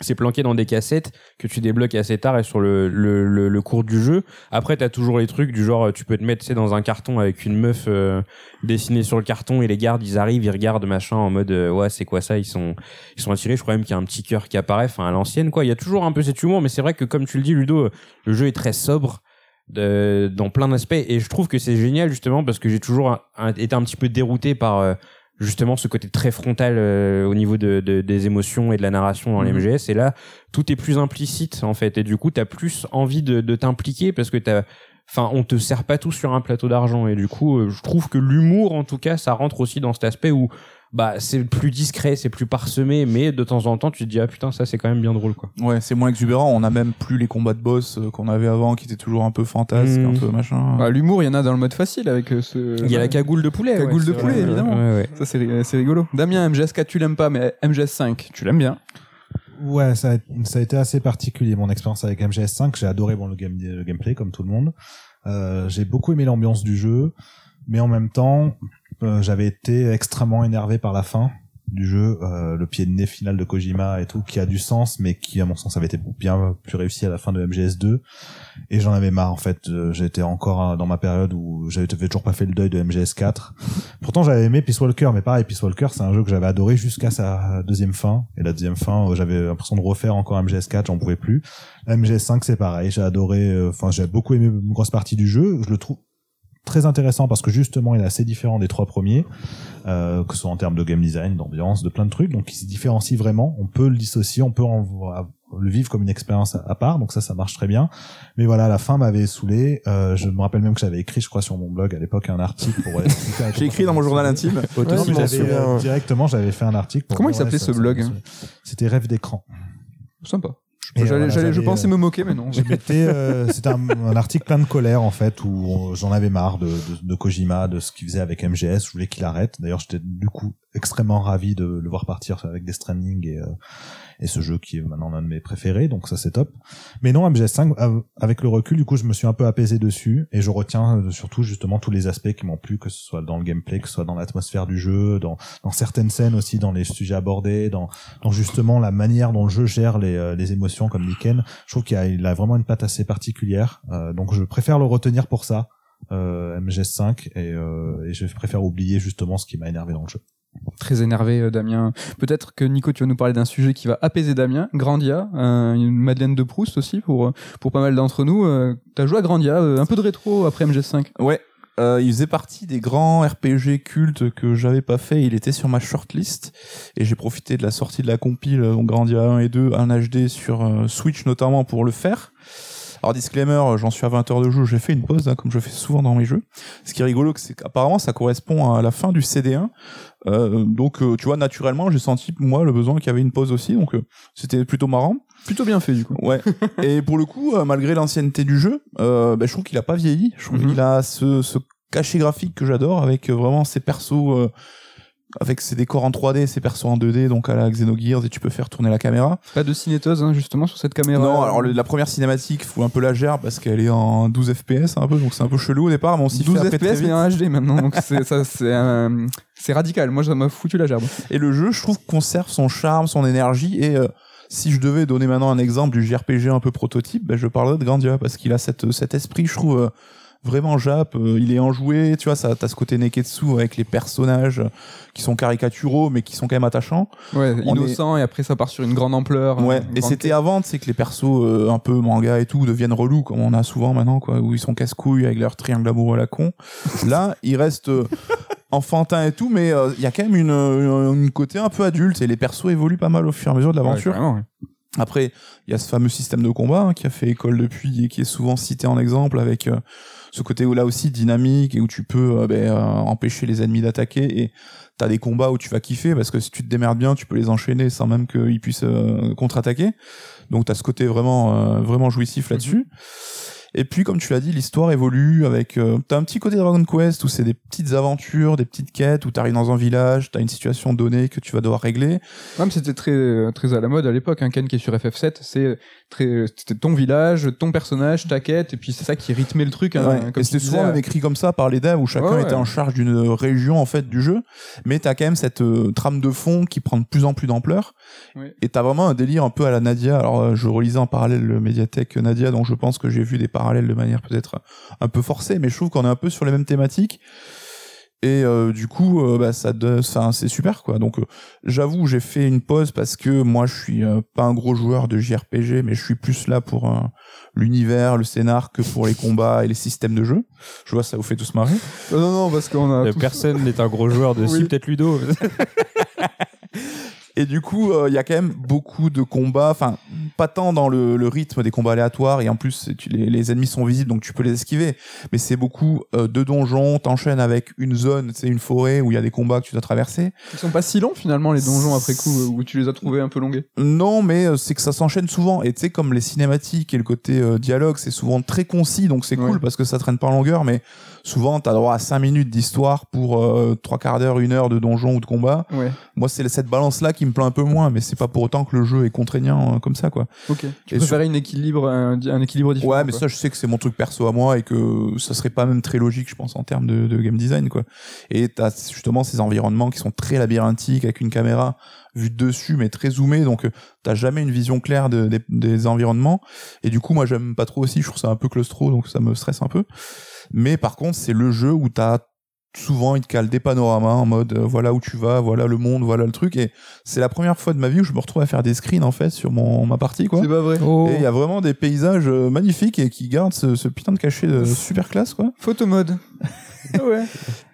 Speaker 4: c'est planqué dans des cassettes que tu débloques assez tard et sur le, le, le, cours du jeu. Après, t'as toujours les trucs du genre, tu peux te mettre tu sais, dans un carton avec une meuf euh, dessinée sur le carton et les gardes, ils arrivent, ils regardent machin en mode, euh, ouais, c'est quoi ça Ils sont ils sont attirés. Je crois même qu'il y a un petit cœur qui apparaît, enfin à l'ancienne quoi. Il y a toujours un peu cet humour, mais c'est vrai que comme tu le dis, Ludo, le jeu est très sobre. Dans plein d'aspects et je trouve que c'est génial justement parce que j'ai toujours été un petit peu dérouté par euh, justement ce côté très frontal euh, au niveau de, de- des émotions et de la narration dans les
Speaker 1: Mhm.
Speaker 4: MGS et là tout est plus implicite en fait. Et du coup t'as plus envie de, de t'impliquer parce que t'as enfin on te sert pas tout sur un plateau d'argent. Et du coup euh, je trouve que l'humour en tout cas ça rentre aussi dans cet aspect où bah c'est plus discret c'est plus parsemé mais de temps en temps tu te dis ah putain ça c'est quand même bien drôle quoi
Speaker 2: Ouais, c'est moins exubérant. On a même plus les combats de boss euh, qu'on avait avant, qui étaient toujours un peu fantasques, un peu machin.
Speaker 1: Bah, L'humour, il y en a dans le mode facile avec euh, ce.
Speaker 4: il y a la cagoule de poulet
Speaker 1: Cagoule
Speaker 4: ouais,
Speaker 1: de poulet,
Speaker 4: vrai.
Speaker 1: évidemment.
Speaker 4: Ouais, ouais.
Speaker 1: Ça, c'est c'est rigolo. Damien, MGS4, tu l'aimes pas, mais MGS5, tu l'aimes bien.
Speaker 3: Ouais, ça a, ça a été assez particulier mon expérience avec MGS5. J'ai adoré bon, le, game, le gameplay comme tout le monde. Euh, j'ai beaucoup aimé l'ambiance du jeu, mais en même temps, euh, j'avais été extrêmement énervé par la fin du jeu, euh, le pied de nez final de Kojima et tout, qui a du sens, mais qui à mon sens avait été bien plus réussi à la fin de MGS2. Et j'en avais marre en fait. Euh, J'étais encore dans ma période où j'avais toujours pas fait le deuil de MGS4. Pourtant j'avais aimé Peace Walker, mais pareil, Peace Walker c'est un jeu que j'avais adoré jusqu'à sa deuxième fin. Et la deuxième fin, euh, j'avais l'impression de refaire encore MGS4, j'en pouvais plus. MGS5 c'est pareil, j'ai adoré, enfin j'ai beaucoup aimé une grosse partie du jeu. Je le trouve très intéressant parce que justement il est assez différent des trois premiers, euh, que ce soit en termes de game design, d'ambiance, de plein de trucs. Donc il se différencie vraiment. On peut le dissocier, on peut en, le vivre comme une expérience à, part. Donc ça, ça marche très bien. Mais voilà, la fin m'avait saoulé. Euh, je me rappelle même que j'avais écrit, je crois, sur mon blog à l'époque un article pour.
Speaker 2: J'ai écrit dans mon journal [LAUGHS] intime.
Speaker 5: Ouais,
Speaker 3: euh, directement, j'avais fait un article. Pour
Speaker 1: Comment il s'appelait ce blog
Speaker 3: C'était Rêve d'écran.
Speaker 1: Sympa. J'allais,
Speaker 3: voilà,
Speaker 1: je pensais
Speaker 3: euh,
Speaker 1: me moquer, mais non.
Speaker 3: J'ai [LAUGHS] metté, euh, c'était un, un article plein de colère en fait où j'en avais marre de, de, de Kojima, de ce qu'il faisait avec MGS. Je voulais qu'il arrête. D'ailleurs, j'étais du coup extrêmement ravi de le voir partir avec des Stranding et, euh, et ce jeu qui est maintenant l'un de mes préférés. Donc ça c'est top. Mais non, MGS5 av- avec le recul, du coup, je me suis un peu apaisé dessus et je retiens euh, surtout justement tous les aspects qui m'ont plu, que ce soit dans le gameplay, que ce soit dans l'atmosphère du jeu, dans, certaines scènes aussi, dans les sujets abordés, dans, justement la manière dont le jeu gère les, euh, émotions comme Liken je trouve qu'il a, vraiment une patte assez particulière. Euh, donc je préfère le retenir pour ça, euh, MGS5, et, euh, et je préfère oublier justement ce qui m'a énervé dans le jeu.
Speaker 1: Très énervé, euh, Damien. Peut-être que Nico, tu vas nous parler d'un sujet qui va apaiser Damien. Grandia, euh, une Madeleine de Proust aussi pour euh, pour pas mal d'entre nous. T'as joué à Grandia, un peu de rétro après MGS5.
Speaker 2: Ouais. Il faisait partie des grands RPG cultes que j'avais pas fait. Il était sur ma shortlist et j'ai profité de la sortie de la compile Grandia 1 et 2 en HD sur Switch notamment pour le faire. Alors disclaimer, euh, j'en suis à 20 heures de jeu, j'ai fait une pause hein, comme je fais souvent dans mes jeux. Ce qui est rigolo, c'est qu'apparemment ça correspond à la fin du CD1. Euh, donc euh, tu vois naturellement j'ai senti moi le besoin qu'il y avait une pause aussi, donc euh, c'était plutôt marrant.
Speaker 1: Plutôt bien fait du coup.
Speaker 2: Ouais. [LAUGHS] et pour le coup, euh, malgré l'ancienneté du jeu, euh, bah, je trouve qu'il a pas vieilli. Je trouve
Speaker 1: Mhm.
Speaker 2: qu'il a ce, ce cachet graphique que j'adore avec vraiment ses persos, euh, avec ses décors en 3D, ses persos en 2D, donc à la Xenogears, et tu peux faire tourner la caméra.
Speaker 1: Pas de cinétose hein, justement sur cette caméra.
Speaker 2: Non, alors le- la première cinématique fout un peu la gerbe parce qu'elle est en 12 FPS un peu, donc c'est un peu chelou au départ, mais on s'y fait
Speaker 1: 12
Speaker 2: après très
Speaker 1: FPS mais en HD maintenant, donc c'est ça, c'est c'est radical. Moi, ça m'a foutu la gerbe.
Speaker 2: Et le jeu, je trouve, conserve son charme, son énergie. Et euh, si je devais donner maintenant un exemple du JRPG un peu prototype, ben, je parlerais de Grandia parce qu'il a cette, cet esprit, je trouve, euh, vraiment jap. Euh, il est enjoué, tu vois, ça, t'as ce côté Neketsu avec les personnages euh, qui sont caricaturaux mais qui sont quand même attachants.
Speaker 1: Ouais,
Speaker 2: On
Speaker 1: innocent et après ça part sur une grande ampleur.
Speaker 2: Ouais.
Speaker 1: une
Speaker 2: Et c'était avant, c'est que les persos euh, un peu manga et tout deviennent relous comme on a souvent maintenant, quoi, où ils sont casse-couilles avec leur triangle amoureux à la con. [LAUGHS] Là, ils restent euh, enfantins et tout, mais euh, il y a quand même une, une, une côté un peu adulte et les persos évoluent pas mal au fur et à mesure de l'aventure.
Speaker 1: Ouais, ouais.
Speaker 2: Après, il y a ce fameux système de combat hein, qui a fait école depuis et qui est souvent cité en exemple avec euh, ce côté où là aussi dynamique et où tu peux euh, empêcher les ennemis d'attaquer et t'as des combats où tu vas kiffer parce que si tu te démerdes bien, tu peux les enchaîner sans même qu'ils puissent euh, contre-attaquer. Donc t'as ce côté vraiment vraiment jouissif là-dessus. Et puis, comme tu l'as dit, l'histoire évolue avec. Euh, t'as un petit côté Dragon Quest où c'est des petites aventures, des petites quêtes où t'arrives dans un village, t'as une situation donnée que tu vas devoir régler.
Speaker 1: Ouais, mais c'était très très à la mode à l'époque. Hein. Ken qui est sur FF7, c'est c'était ton village, ton personnage, ta quête, et puis c'est ça qui rythmait le truc. Hein,
Speaker 2: Ouais.
Speaker 1: comme
Speaker 2: Et
Speaker 1: tu
Speaker 2: c'était souvent même écrit comme ça par les devs où chacun
Speaker 1: Ouais, ouais.
Speaker 2: était en charge d'une région en fait du jeu, mais t'as quand même cette euh, trame de fond qui prend de plus en plus d'ampleur. Et t'as vraiment un délire un peu à la Nadia. Alors euh, je relisais en parallèle le médiathèque Nadia, donc je pense que j'ai vu des parallèles de manière peut-être un peu forcée, mais je trouve qu'on est un peu sur les mêmes thématiques. Et euh, du coup, euh, bah, ça, enfin, c'est super quoi. Donc, euh, j'avoue, j'ai fait une pause parce que moi, je suis euh, pas un gros joueur de JRPG, mais je suis plus là pour euh, l'univers, le scénar que pour les combats et les systèmes de jeu. Je vois, ça vous fait tous marrer.
Speaker 1: Non, non, non, parce qu'on a.
Speaker 4: Personne n'est un gros joueur de [LAUGHS]
Speaker 1: Oui.
Speaker 4: si, peut-être Ludo. [LAUGHS]
Speaker 2: Et du coup, euh, il y a quand même beaucoup de combats, enfin, pas tant dans le, le rythme des combats aléatoires, et en plus, tu- les, les ennemis sont visibles, donc tu peux les esquiver, mais c'est beaucoup euh, de donjons, t'enchaînes avec une zone, c'est une forêt où il y a des combats que tu dois traverser.
Speaker 1: Ils sont pas si longs finalement les donjons après coup euh, où tu les as trouvés un peu longués.
Speaker 2: Non, mais euh, c'est que ça s'enchaîne souvent, et tu sais, comme les cinématiques et le côté euh, dialogue, c'est souvent très concis, donc c'est cool parce que ça traîne pas en longueur, mais souvent, t'as droit à 5 minutes d'histoire pour euh, trois quarts d'heure, une heure de donjon ou de combat.
Speaker 1: Ouais.
Speaker 2: Moi, c'est cette balance-là qui me plaît un peu moins, mais c'est pas pour autant que le jeu est contraignant euh, comme ça, quoi.
Speaker 1: Ok. Tu préférais une équilibre, un, un équilibre différent.
Speaker 2: Ouais, mais
Speaker 1: quoi.
Speaker 2: ça, je sais que c'est mon truc perso à moi et que ça serait pas même très logique, je pense, en termes de, de game design, quoi. Et t'as justement ces environnements qui sont très labyrinthiques avec une caméra vue de dessus, mais très zoomée, donc euh, t'as jamais une vision claire de- des- des environnements. Et du coup, moi, j'aime pas trop aussi, je trouve ça un peu claustro, donc ça me stresse un peu. Mais par contre, c'est le jeu où t'as souvent il te cale des panoramas en mode euh, voilà où tu vas, voilà le monde, voilà le truc et c'est la première fois de ma vie où je me retrouve à faire des screens en fait sur mon ma partie quoi.
Speaker 1: C'est pas vrai.
Speaker 2: Et il y a vraiment des paysages euh, magnifiques et qui gardent ce, ce putain de cachet de super classe, quoi.
Speaker 1: Photo mode. [LAUGHS] ouais.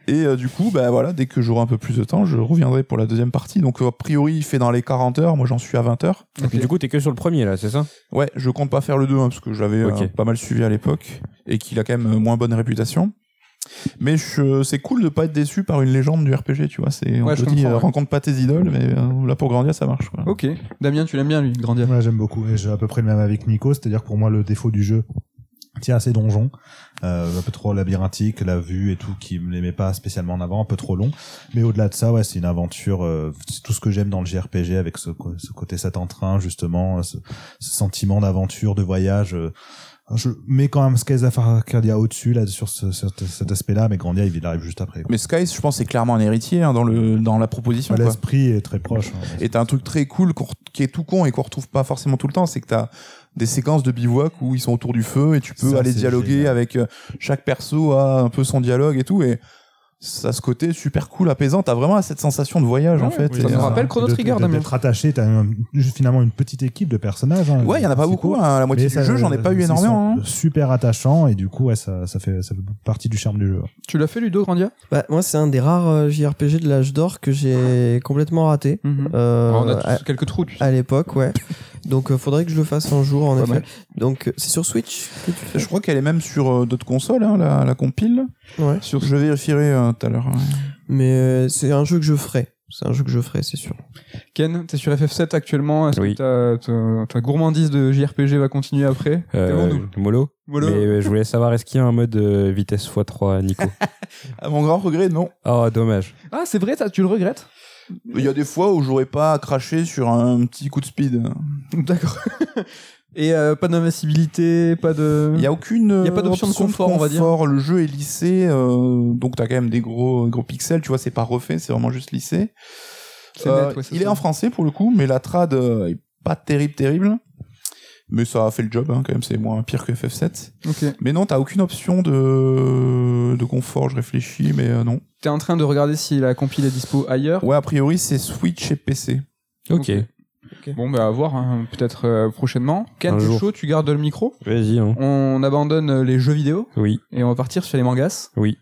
Speaker 2: Et euh, du coup, bah voilà, dès que j'aurai un peu plus de temps, je reviendrai pour la deuxième partie. Donc, a priori, il fait dans les 40 heures. Moi, j'en suis à 20 heures.
Speaker 4: Et puis, du coup, t'es que sur le premier, là, c'est ça?
Speaker 2: Ouais, je compte pas faire le 2, hein, parce que j'avais euh,
Speaker 4: Ok.
Speaker 2: pas mal suivi à l'époque et qu'il a quand même euh, moins bonne réputation. Mais je- c'est cool de pas être déçu par une légende du RPG, tu vois. C'est, on
Speaker 1: Ouais,
Speaker 2: te dit, euh,
Speaker 1: ouais.
Speaker 2: rencontre pas tes idoles, mais euh, là pour Grandia, ça marche. Quoi.
Speaker 1: Ok. Damien, tu l'aimes bien lui, Grandia.
Speaker 3: Ouais, j'aime beaucoup. Et j'ai à peu près le même avec Nico, c'est-à-dire que pour moi, le défaut du jeu tient à ces donjons. Euh, un peu trop labyrinthique, la vue et tout, qui me les met pas spécialement en avant, un peu trop long. Mais au-delà de ça, ouais, c'est une aventure, euh, c'est tout ce que j'aime dans le JRPG avec ce, ce côté sat en train, justement, ce, ce sentiment d'aventure, de voyage. euh, je mets quand même Skies of Arcadia au-dessus, là, sur ce, cet, cet aspect-là, mais Grandia, il arrive juste après. quoi.
Speaker 2: Mais Skies, je pense, c'est clairement un héritier hein, dans, le, dans la proposition. Quoi.
Speaker 3: L'esprit est très proche. hein.
Speaker 2: Et t'as un truc très cool qu'on- qui est tout con et qu'on retrouve pas forcément tout le temps, c'est que t'as des séquences de bivouac où ils sont autour du feu et tu peux
Speaker 3: Ça,
Speaker 2: aller dialoguer
Speaker 3: génial.
Speaker 2: avec euh, chaque perso a un peu son dialogue et tout et ça ce côté super cool apaisant t'as vraiment cette sensation de voyage en
Speaker 1: Ouais,
Speaker 2: fait
Speaker 1: oui, ça me
Speaker 2: euh,
Speaker 1: rappelle Chrono Trigger.
Speaker 3: D'être attaché, t'as un- finalement une petite équipe de personnages. hein,
Speaker 2: ouais il y en a pas beaucoup
Speaker 3: principaux.
Speaker 2: hein, la moitié
Speaker 3: Mais
Speaker 2: du
Speaker 3: ça-
Speaker 2: jeu j'en ai pas eu énormément hein.
Speaker 3: Super attachant et du coup, ouais, ça, ça fait, ça fait partie du charme du jeu.
Speaker 1: Tu l'as fait Ludo, Grandia?
Speaker 5: Bah, moi, c'est un des rares euh, JRPG de l'âge d'or que j'ai complètement raté. Euh,
Speaker 1: Alors, On a tous
Speaker 5: à,
Speaker 1: quelques trous, tu sais.
Speaker 5: à l'époque, ouais. [LAUGHS] Donc, euh, faudrait que je le fasse un jour, en
Speaker 1: Pas
Speaker 5: effet.
Speaker 1: mal.
Speaker 5: Donc, euh, c'est sur Switch que tu le fais
Speaker 2: je crois qu'elle est même sur euh, d'autres consoles hein, la, la compile
Speaker 5: Ouais.
Speaker 2: sur je vérifierai euh, tout à l'heure ouais.
Speaker 5: Mais euh, c'est un jeu que je ferai. C'est un jeu que je ferai, c'est sûr.
Speaker 1: Ken, t'es sur FF7 actuellement. Est-ce
Speaker 4: Oui.
Speaker 1: que ta, ta, ta gourmandise de JRPG va continuer après
Speaker 4: Euh,
Speaker 1: Demande-nous.
Speaker 4: mollo.
Speaker 1: Mollo.
Speaker 4: Mais euh, je voulais savoir, est-ce qu'il y a un mode euh, vitesse x3, Nico [LAUGHS]
Speaker 2: à mon grand regret non
Speaker 4: Oh, dommage.
Speaker 1: Ah, c'est vrai, ça, tu le regrettes
Speaker 2: il y a des fois où j'aurais pas craché sur un petit coup de speed [LAUGHS]
Speaker 1: D'accord. Et euh, pas d'invincibilité, pas de.
Speaker 2: Il y a aucune
Speaker 1: Y a pas d'option de confort, on va dire.
Speaker 2: Le jeu est lissé, euh, donc t'as quand même des gros gros pixels, tu vois, c'est pas refait, c'est vraiment juste lissé. Euh,
Speaker 1: net, ouais, c'est
Speaker 2: il
Speaker 1: ça.
Speaker 2: est en français pour le coup, mais la trad euh, est pas terrible terrible. Mais ça a fait le job, hein, quand même, c'est moins pire que FF7.
Speaker 1: Ok.
Speaker 2: Mais non, t'as aucune option de, de confort, je réfléchis, mais euh, non.
Speaker 1: T'es en train de regarder si la compile est dispo ailleurs?
Speaker 2: Ouais, a priori, c'est Switch et PC.
Speaker 4: Ok.
Speaker 1: Bon, bah à voir, hein, peut-être euh, prochainement. Ken,
Speaker 4: Un
Speaker 1: t'es
Speaker 4: jour.
Speaker 1: chaud, tu gardes le micro?
Speaker 4: Vas-y, hein.
Speaker 1: On abandonne euh, les jeux vidéo
Speaker 4: Oui,
Speaker 1: et on va partir sur les mangas.
Speaker 4: oui.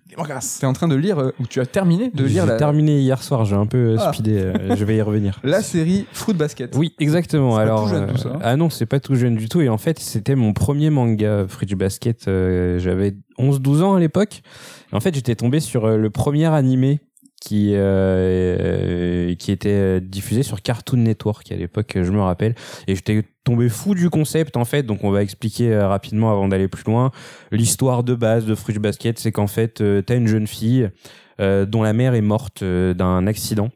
Speaker 1: T'es en train de lire, euh, ou tu as terminé de lire
Speaker 4: J'ai
Speaker 1: la,
Speaker 4: terminé hier soir, j'ai un peu euh,
Speaker 1: Ah.
Speaker 4: speedé, euh, je vais y revenir. [LAUGHS]
Speaker 1: la série Fruit Basket.
Speaker 4: Oui, exactement.
Speaker 1: C'est pas
Speaker 4: Alors,
Speaker 1: tout jeune,
Speaker 4: euh,
Speaker 1: tout ça, hein.
Speaker 4: ah non, c'est pas tout jeune du tout. Et en fait, c'était mon premier manga Fruits Basket. euh, J'avais 11-12 ans à l'époque. En fait, j'étais tombé sur euh, le premier animé qui euh, euh, qui était euh, diffusé sur Cartoon Network à l'époque, je me rappelle. Et j'étais tombé fou du concept en fait. Donc, on va expliquer euh, rapidement avant d'aller plus loin. L'histoire de base de Fruits Basket, c'est qu'en fait, t'as une jeune fille dont la mère est morte d'un accident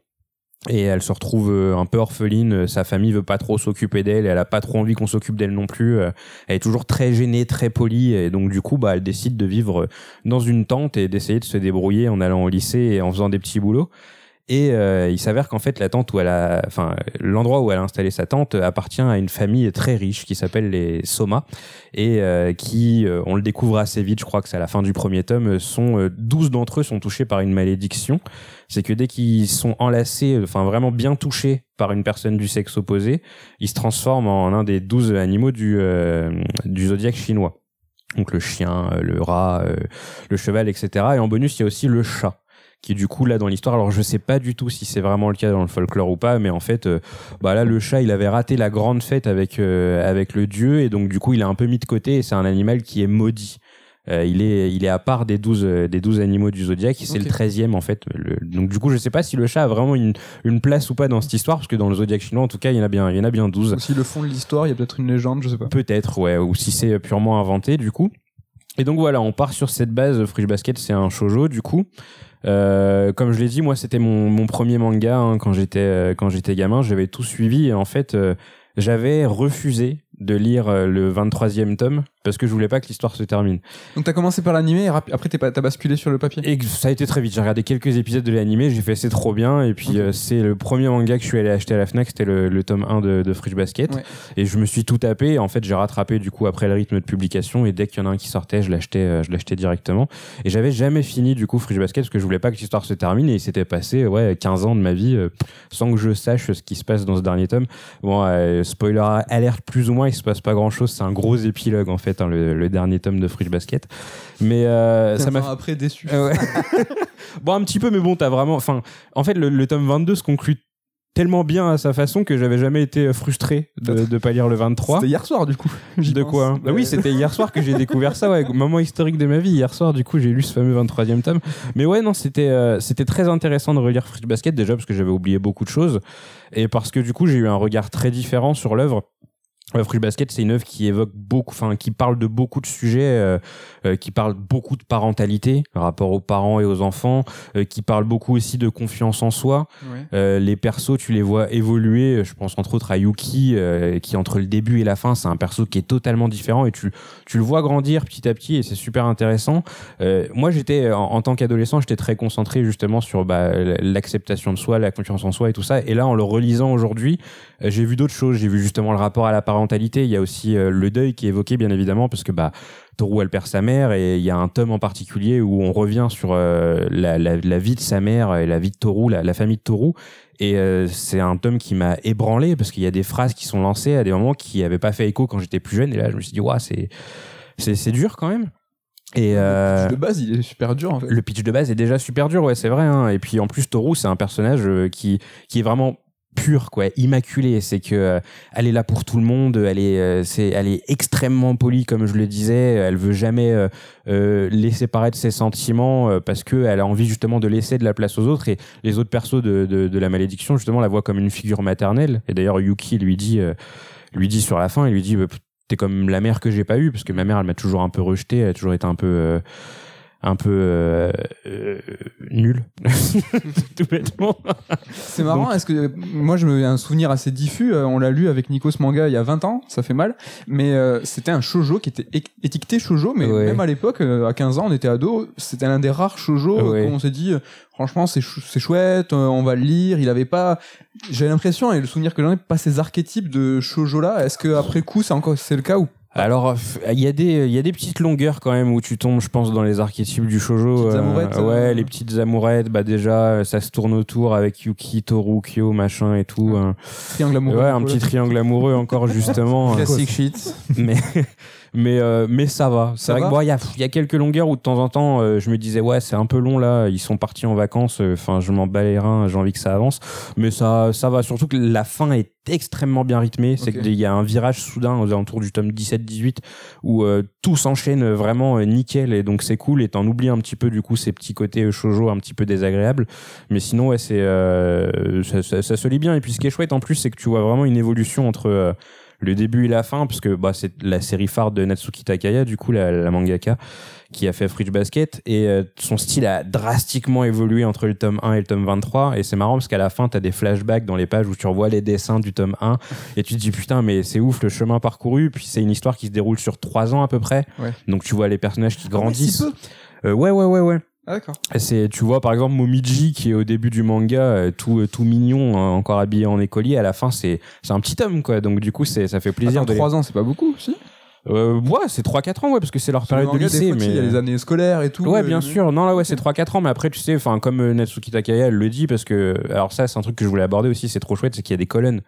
Speaker 4: et elle se retrouve euh, un peu orpheline. Euh, Sa famille veut pas trop s'occuper d'elle. Elle a pas trop envie qu'on s'occupe d'elle non plus. Euh, Elle est toujours très gênée, très polie. Et donc, du coup, bah, elle décide de vivre dans une tente et d'essayer de se débrouiller en allant au lycée et en faisant des petits boulots. Et euh, il s'avère qu'en fait, la tente où elle a, enfin, l'endroit où elle a installé sa tente appartient à une famille très riche qui s'appelle les Soma et euh, qui, euh, on le découvre assez vite, je crois que c'est à la fin du premier tome, euh, sont euh, 12 d'entre eux sont touchés par une malédiction. C'est que dès qu'ils sont enlacés, euh, enfin vraiment bien touchés par une personne du sexe opposé, ils se transforment en un des 12 animaux du, euh, du zodiaque chinois. Donc le chien, euh, le rat, euh, le cheval, etc. Et en bonus, il y a aussi le chat qui du coup là dans l'histoire alors je sais pas du tout si c'est vraiment le cas dans le folklore ou pas mais en fait euh, bah là le chat il avait raté la grande fête avec euh, avec le dieu et donc du coup il est un peu mis de côté et c'est un animal qui est maudit Euh, il est il est à part des 12 euh, des 12 animaux du zodiaque c'est le 13e en fait Le- donc du coup je sais pas si le chat a vraiment une une place ou pas dans cette histoire parce que dans le zodiaque chinois en tout cas il y en a bien il y en a bien 12
Speaker 1: Aussi le fond de l'histoire, il y a peut-être une légende, je sais pas.
Speaker 4: Peut-être, ouais, ou si c'est purement inventé, du coup. Et donc voilà, on part sur cette base. Fruits Basket, c'est un shojo, du coup. Euh, comme je l'ai dit, moi, c'était mon, mon premier manga hein, quand j'étais euh, quand j'étais gamin. J'avais tout suivi et en fait, euh, j'avais refusé de lire euh, le 23e tome parce que je voulais pas que l'histoire se termine.
Speaker 1: Donc t'as commencé par l'animé et après t'as basculé sur le papier.
Speaker 4: Et ça a été très vite. J'ai regardé quelques épisodes de l'animé, j'ai fait c'est trop bien. Et puis euh, c'est le premier manga que je suis allé acheter à la Fnac, c'était le, le tome 1 de, de Fruits Basket.
Speaker 1: Ouais.
Speaker 4: Et je me suis tout tapé. En fait, j'ai rattrapé du coup après le rythme de publication. Et dès qu'il y en a un qui sortait, je l'achetais, euh, je l'achetais directement. Et j'avais jamais fini du coup Fruits Basket parce que je voulais pas que l'histoire se termine. Et il s'était passé ouais 15 ans de ma vie euh, sans que je sache ce qui se passe dans ce dernier tome. Bon, spoiler alerte plus ou moins, il se passe pas grand chose. C'est un gros épilogue en fait, hein, le, le dernier tome de Fruits Basket. Mais euh, ça
Speaker 1: 15
Speaker 4: m'a
Speaker 1: après déçu.
Speaker 4: euh, ouais. [LAUGHS] bon, un petit peu, mais bon, t'as vraiment. Enfin, en fait, le, le tome 22 se conclut tellement bien à sa façon que j'avais jamais été frustré de, de pas lire le 23.
Speaker 1: C'était hier soir, du coup.
Speaker 4: De
Speaker 1: pense.
Speaker 4: quoi hein Bah Oui, c'était hier soir que j'ai découvert ça, ouais. Moment historique de ma vie. Hier soir, du coup, j'ai lu ce fameux 23e tome. Mais ouais, non, c'était euh, c'était très intéressant de relire Fruit Basket, déjà parce que j'avais oublié beaucoup de choses. Et parce que du coup, j'ai eu un regard très différent sur l'œuvre. Euh, Fruit Basket, c'est une œuvre qui évoque beaucoup, enfin, qui parle de beaucoup de sujets, euh, euh, qui parle beaucoup de parentalité, rapport aux parents et aux enfants, euh, qui parle beaucoup aussi de confiance en soi.
Speaker 1: Ouais.
Speaker 4: Euh, les persos, tu les vois évoluer. Je pense entre autres à Yuki, euh, qui entre le début et la fin, c'est un perso qui est totalement différent et tu, tu le vois grandir petit à petit et c'est super intéressant. Euh, moi, j'étais en, en tant qu'adolescent, j'étais très concentré justement sur bah, l'acceptation de soi, la confiance en soi et tout ça. Et là, en le relisant aujourd'hui, euh, j'ai vu d'autres choses. J'ai vu justement le rapport à la parentalité. Il y a aussi euh, le deuil qui est évoqué, bien évidemment, parce que bah Toru elle perd sa mère et il y a un tome en particulier où on revient sur euh, la, la, la vie de sa mère et la vie de Toru, la, la famille de Toru. Et euh, c'est un tome qui m'a ébranlé parce qu'il y a des phrases qui sont lancées à des moments qui n'avaient pas fait écho quand j'étais plus jeune. Et là, je me suis dit, waouh, c'est c'est c'est dur quand même. Et euh,
Speaker 1: De base, il est super dur, en fait.
Speaker 4: le pitch de base est déjà super dur, ouais, c'est vrai. Hein. Et puis en plus, Toru, c'est un personnage qui qui est vraiment pur, quoi, immaculé. C'est que euh, elle est là pour tout le monde. Elle est, euh, c'est, elle est extrêmement polie, comme je le disais. Elle veut jamais euh, laisser paraître ses sentiments parce que elle a envie justement de laisser de la place aux autres. Et les autres persos de, de, la malédiction, justement, la voient comme une figure maternelle. Et d'ailleurs, Yuki lui dit, lui dit sur la fin, il lui dit, bah, t'es comme la mère que j'ai pas eue parce que ma mère, elle m'a toujours un peu rejeté. Elle a toujours été un peu un peu euh, euh, nul [LAUGHS] tout bêtement
Speaker 1: C'est marrant, est-ce que moi je me un souvenir assez diffus, euh, on l'a lu avec Nico ce manga il y a 20 ans, ça fait mal, mais euh, c'était un shojo qui était étiqueté shojo, mais
Speaker 4: Ouais.
Speaker 1: même à l'époque, euh, à 15 ans, on était ado, c'était l'un des rares shojo euh,
Speaker 4: Ouais.
Speaker 1: qu'on s'est dit, franchement c'est chou- c'est chouette, on va le lire, il avait pas, j'avais l'impression, et le souvenir que j'en ai, pas ces archétypes de shojo là, est-ce que après coup c'est encore c'est le cas ou
Speaker 4: alors f- il y a des il y a des petites longueurs quand même où tu tombes je pense dans les archétypes du shojo
Speaker 1: Petites amourettes,
Speaker 4: ouais
Speaker 1: euh.
Speaker 4: les petites amourettes bah déjà euh, ça se tourne autour avec Yuki Toru Kyo machin et tout hein.
Speaker 1: triangle amoureux
Speaker 4: ouais un petit triangle amoureux encore [LAUGHS] justement hein.
Speaker 2: Classic shit.
Speaker 4: mais mais euh, mais ça va. C'est vrai
Speaker 1: va
Speaker 4: que bon il y a y a quelques longueurs où de temps en temps euh, je me disais ouais c'est un peu long là. Ils sont partis en vacances euh, enfin je m'en bats les reins j'ai envie que ça avance. Mais ça ça va. Surtout que la fin est extrêmement bien rythmée. C'est
Speaker 1: Ok.
Speaker 4: qu'il y a un virage soudain aux alentours du tome 17 18 où euh, tout s'enchaîne vraiment euh, nickel. Et donc c'est cool. Et t'en oublies un petit peu du coup ces petits côtés euh, shoujo un petit peu désagréables. Mais sinon ouais c'est euh, ça, ça, ça se lit bien. Et puis ce qui est chouette en plus c'est que tu vois vraiment une évolution entre euh, le début et la fin parce que bah c'est la série phare de Natsuki Takaya du coup la, la mangaka qui a fait Fruits Basket. Et euh, son style a drastiquement évolué entre le tome 1 et le tome 23 et c'est marrant parce qu'à la fin t'as des flashbacks dans les pages où tu revois les dessins du tome 1 et tu te dis putain mais c'est ouf le chemin parcouru. Puis c'est une histoire qui se déroule sur trois ans à peu près.
Speaker 1: Ouais.
Speaker 4: donc tu vois les personnages qui
Speaker 1: Ah,
Speaker 4: grandissent. Euh, ouais ouais ouais ouais
Speaker 1: Ah, d'accord.
Speaker 4: C'est, tu vois, par exemple, Momiji, qui est au début du manga, euh, tout, euh, tout mignon, hein, encore habillé en écolier, à la fin, c'est, c'est un petit homme, quoi. Donc, du coup, c'est, ça fait plaisir
Speaker 1: Attends,
Speaker 4: de les-
Speaker 1: 3 ans c'est pas beaucoup, si?
Speaker 4: Euh, ouais, c'est 3-4 ans, ouais, parce que c'est leur
Speaker 1: le
Speaker 4: période de
Speaker 1: des
Speaker 4: lycée,
Speaker 1: fois,
Speaker 4: mais.
Speaker 1: il y a les années scolaires et tout.
Speaker 4: Ouais,
Speaker 1: euh,
Speaker 4: bien sûr. Non, là, ouais, c'est 3-4 ans, mais après, tu sais, enfin, comme Natsuki Takaya, elle le dit, parce que, alors ça, c'est un truc que je voulais aborder aussi, c'est trop chouette, c'est qu'il y a des colonnes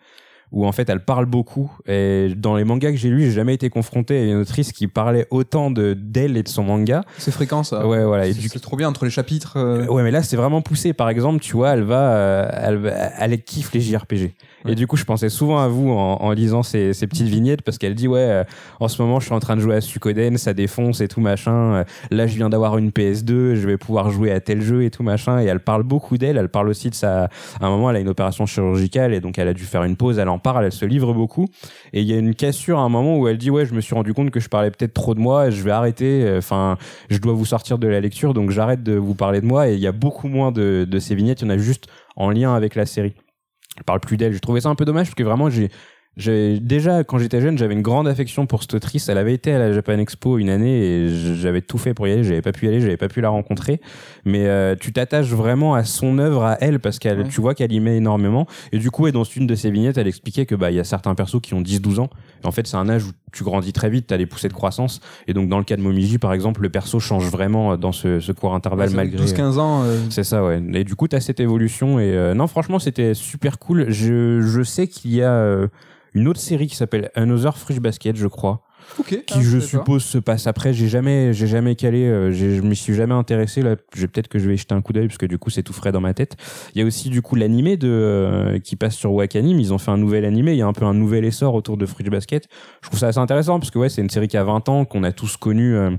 Speaker 4: où, en fait, elle parle beaucoup. Et dans les mangas que j'ai lus, j'ai jamais été confronté à une autrice qui parlait autant de, d'elle et de son manga.
Speaker 1: C'est fréquent ça.
Speaker 4: Ouais, voilà. Et
Speaker 1: C'est
Speaker 4: du
Speaker 1: c'est trop bien entre les chapitres. euh,
Speaker 4: Ouais, mais là, c'est vraiment poussé. Par exemple, tu vois, elle va, euh, elle, elle kiffe les JRPG.
Speaker 1: Ouais.
Speaker 4: Et du coup, je pensais souvent à vous en, en lisant ces, ces petites vignettes parce qu'elle dit, ouais, euh, en ce moment, je suis en train de jouer à Suikoden, ça défonce et tout machin. Euh, Là, je viens d'avoir une PS2, je vais pouvoir jouer à tel jeu et tout machin. Et elle parle beaucoup d'elle. Elle parle aussi de sa, à un moment, elle a une opération chirurgicale et donc elle a dû faire une pause. Elle en parle, elle se livre beaucoup. Et il y a une cassure à un moment où elle dit, ouais, je me suis rendu compte que je parlais peut-être trop de moi, je vais arrêter. euh, Enfin, je dois vous sortir de la lecture, donc j'arrête de vous parler de moi. Et il y a beaucoup moins de, de ces vignettes, il y en a juste en lien avec la série. Je parle plus d'elle. Je trouvais ça un peu dommage parce que vraiment, j'ai, j'ai déjà quand j'étais jeune, j'avais une grande affection pour cette autrice. Elle avait été à la Japan Expo une année et j'avais tout fait pour y aller. J'avais pas pu y aller, j'avais pas pu la rencontrer. Mais euh, tu t'attaches vraiment à son œuvre, à elle, parce qu'elle,
Speaker 1: Ouais.
Speaker 4: tu vois qu'elle y met énormément. Et du coup, et dans une de ses vignettes, elle expliquait que bah il y a certains persos qui ont 10-12 ans. Et en fait, c'est un âge où tu grandis très vite, t'as des poussées de croissance. Et donc dans le cas de Momiji, par exemple, le perso change vraiment dans ce, ce court intervalle malgré.
Speaker 1: 12-15 ans. euh,
Speaker 4: C'est ça, ouais. Et du coup, t'as cette évolution. Et euh, non, franchement, c'était super cool. Je, je sais qu'il y a euh, une autre série qui s'appelle Another Fruit Basket, je crois.
Speaker 1: Ok.
Speaker 4: qui je suppose se passe après. J'ai jamais, j'ai jamais calé, euh, j'ai- je m'y suis jamais intéressé. Là, j'ai peut-être que je vais y jeter un coup d'œil parce que du coup c'est tout frais dans ma tête. Il y a aussi du coup l'animé de euh, qui passe sur Wakanim. Ils ont fait un nouvel animé. Il y a un peu un nouvel essor autour de Fruits Basket. Je trouve ça assez intéressant parce que ouais, c'est une série qui a 20 ans qu'on a tous connu euh,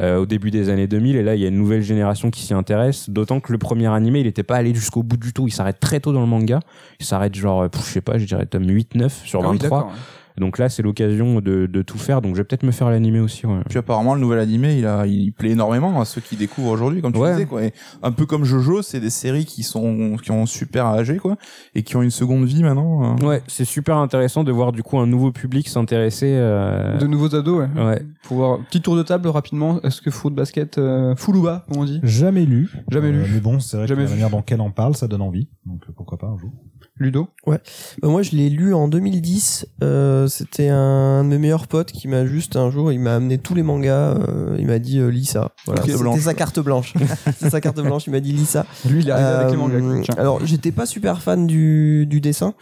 Speaker 4: euh, au début des années 2000 et là il y a une nouvelle génération qui s'y intéresse. D'autant que le premier animé il était pas allé jusqu'au bout du tout. Il s'arrête très tôt dans le manga. Il s'arrête genre, euh, pff, je sais pas, je dirais tome 8-9 sur
Speaker 1: Ah oui,
Speaker 4: 23.
Speaker 1: d'accord.
Speaker 4: Donc là, c'est l'occasion de, de tout faire. Donc je vais peut-être me faire l'animé aussi. Ouais.
Speaker 2: Puis apparemment le nouvel animé il a il plaît énormément à ceux qui découvrent aujourd'hui comme tu
Speaker 4: Ouais.
Speaker 2: disais quoi. Et un peu comme Jojo, c'est des séries qui sont qui ont super âgé quoi et qui ont une seconde vie maintenant. euh.
Speaker 4: Ouais, c'est super intéressant de voir du coup un nouveau public s'intéresser. euh,
Speaker 1: De nouveaux ados, ouais.
Speaker 4: Ouais.
Speaker 1: Pour voir, petit tour de table rapidement. Est-ce que foot basket, euh, full ou bas, comme on dit?
Speaker 3: Jamais lu.
Speaker 1: Jamais lu.
Speaker 3: Mais bon, c'est vrai
Speaker 1: Jamais
Speaker 3: que la
Speaker 1: vu.
Speaker 3: manière dont elle en parle, ça donne envie. Donc euh, pourquoi pas un jour.
Speaker 1: Ludo
Speaker 5: Bah, moi, je l'ai lu en 2010. Euh, C'était un de mes meilleurs potes qui m'a juste un jour, il m'a amené tous les mangas. euh, il m'a dit euh, lis ça. Voilà, c'était sa carte blanche. [LAUGHS] C'est sa carte blanche. Il m'a dit lis ça.
Speaker 1: Lui, il est arrivé avec les mangas.
Speaker 5: Euh,
Speaker 1: Tiens.
Speaker 5: alors, j'étais pas super fan du, du dessin,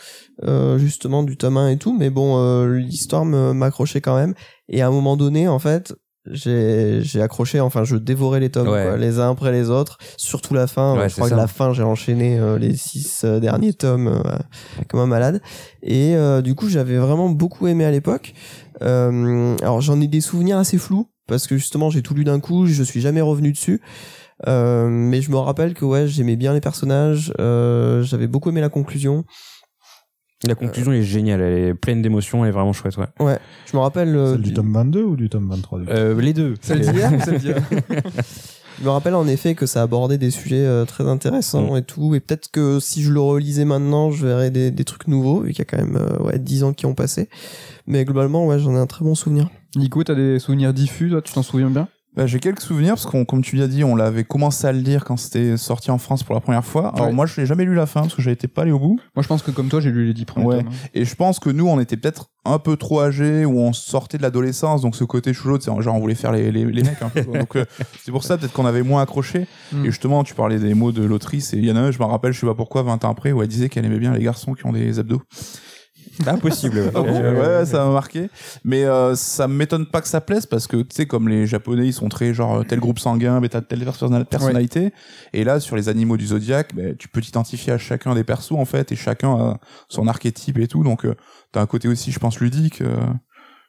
Speaker 5: euh, justement du tome 1 et tout, mais bon, euh, l'histoire me- m'accrochait quand même. Et à un moment donné, en fait, j'ai j'ai accroché, enfin, je dévorais les tomes,
Speaker 4: Ouais.
Speaker 5: quoi, les uns après les autres. Surtout la fin.
Speaker 4: Ouais,
Speaker 5: je crois que la fin, j'ai enchaîné euh, les six euh, derniers tomes euh, comme un malade. Et euh, du coup, j'avais vraiment beaucoup aimé à l'époque. Euh, alors, j'en ai des souvenirs assez flous parce que justement, j'ai tout lu d'un coup, je suis jamais revenu dessus. Euh, mais je me rappelle que ouais, j'aimais bien les personnages, euh, j'avais beaucoup aimé la conclusion.
Speaker 4: La conclusion est géniale, elle est pleine d'émotions, elle est vraiment chouette. Ouais.
Speaker 5: Ouais, je me rappelle. euh,
Speaker 3: Celle du tome 22 ou du tome 23 du coup
Speaker 4: Euh, les deux.
Speaker 1: Celle d'hier ou celle d'hier [LAUGHS]
Speaker 5: Je me rappelle en effet que ça abordait des sujets euh, très intéressants et tout, et peut-être que si je le relisais maintenant, je verrais des, des trucs nouveaux, vu qu'il y a quand même euh, ouais 10 ans qui ont passé. Mais globalement, ouais, j'en ai un très bon souvenir.
Speaker 1: Nico, t'as des souvenirs diffus, toi, tu t'en souviens bien?
Speaker 2: Bah, j'ai quelques souvenirs parce qu'on, comme tu l'as dit, on l'avait commencé à le lire quand c'était sorti en France pour la première fois. Alors
Speaker 1: Ouais.
Speaker 2: moi, je n'ai jamais lu la fin parce que j'étais pas allé au bout.
Speaker 1: Moi, je pense que comme toi, j'ai lu les 10 premiers
Speaker 2: Ouais.
Speaker 1: tomes, hein.
Speaker 2: Et je pense que nous, on était peut-être un peu trop âgés ou on sortait de l'adolescence, donc ce côté chouchou, tu sais, genre on voulait faire les, les, les mecs un peu. quoi. Donc euh, [LAUGHS] c'est pour ça peut-être qu'on avait moins accroché.
Speaker 1: Mm.
Speaker 2: Et justement, tu parlais des mots de l'autrice et il y en a un, je me rappelle, je sais pas pourquoi, 20 ans après, où elle disait qu'elle aimait bien les garçons qui ont des abdos.
Speaker 4: Impossible. Ouais.
Speaker 2: Ah bon
Speaker 4: Euh,
Speaker 2: ouais, ça m'a marqué. Mais euh, ça m'étonne pas que ça plaise parce que tu sais comme les japonais ils sont très genre euh, tel groupe sanguin, mais t'as telle personna- personnalité. Et là sur les animaux du zodiaque, ben, tu peux t'identifier à chacun des persos en fait et chacun a son archétype et tout. Donc euh, t'as un côté aussi je pense ludique.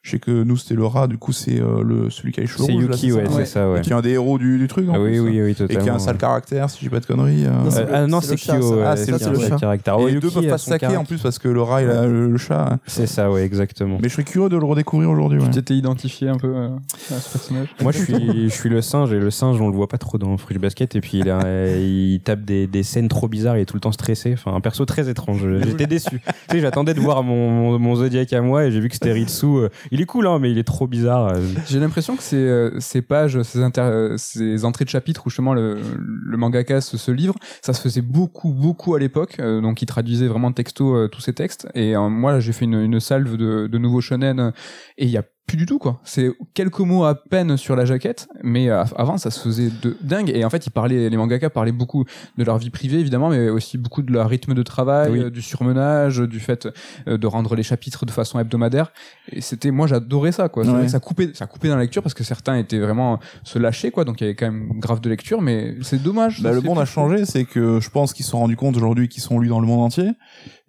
Speaker 2: Je sais que nous c'était le rat, du coup c'est euh, le celui qui a les cheveux
Speaker 4: C'est
Speaker 2: rouges, là,
Speaker 4: Yuki,
Speaker 2: ça
Speaker 4: ouais,
Speaker 1: Ouais.
Speaker 4: c'est ça, ouais.
Speaker 2: Et qui est un des héros du, du truc. en
Speaker 4: Ah oui,
Speaker 2: plus,
Speaker 4: oui, oui,
Speaker 2: Et
Speaker 4: totalement.
Speaker 2: qui a un sale caractère, si j'ai pas de conneries. euh.
Speaker 5: Non, c'est
Speaker 4: Euh,
Speaker 5: le-
Speaker 4: ah non,
Speaker 5: c'est
Speaker 4: c'est
Speaker 5: le chat,
Speaker 4: Kyo.
Speaker 5: ça.
Speaker 2: Ah, c'est c'est
Speaker 4: un
Speaker 2: le
Speaker 5: chat.
Speaker 4: caractère.
Speaker 2: Et
Speaker 4: Oh,
Speaker 2: les deux peuvent pas se saquer en plus parce que le rat il a le, le chat. hein.
Speaker 4: C'est ça, ouais, exactement.
Speaker 2: Mais je serais curieux de le redécouvrir aujourd'hui. ouais.
Speaker 1: Tu t'étais identifié un peu euh, à ce personnage
Speaker 4: Moi, je suis, je suis le singe et le singe, on le voit pas trop dans Fruit Basket. Et puis, il, a, il tape des, des scènes trop bizarres. Il est tout le temps stressé. Enfin, un perso très étrange. J'étais [LAUGHS] déçu. tu sais, j'attendais de voir mon, mon, mon Zodiac à moi et j'ai vu que c'était Ritsu. Euh, Il est cool, hein, mais il est trop bizarre. Euh,
Speaker 1: J'ai l'impression que ces, euh, ces pages, ces, inter- ces entrées de chapitres où justement le, le mangaka se, se livre, ça se faisait beaucoup, beaucoup à l'époque. euh, donc il traduisait vraiment texto tous ces textes. Et moi, j'ai fait une, une salve de, de nouveaux shonen et il y a plus du tout quoi. C'est quelques mots à peine sur la jaquette, mais euh, avant ça se faisait de dingue. Et en fait, ils parlaient, les mangaka parlaient beaucoup de leur vie privée évidemment, mais aussi beaucoup de leur rythme de travail,
Speaker 4: Oui.
Speaker 1: euh, du surmenage, du fait euh, de rendre les chapitres de façon hebdomadaire. Et c'était, moi, j'adorais ça, quoi.
Speaker 2: Ouais.
Speaker 1: Ça coupait, ça coupait dans la lecture parce que certains étaient vraiment se lâcher, quoi. Donc il y avait quand même grave de lecture, mais c'est dommage.
Speaker 2: Bah, le monde a changé, c'est que je pense qu'ils se sont rendus compte aujourd'hui qu'ils sont lus dans le monde entier.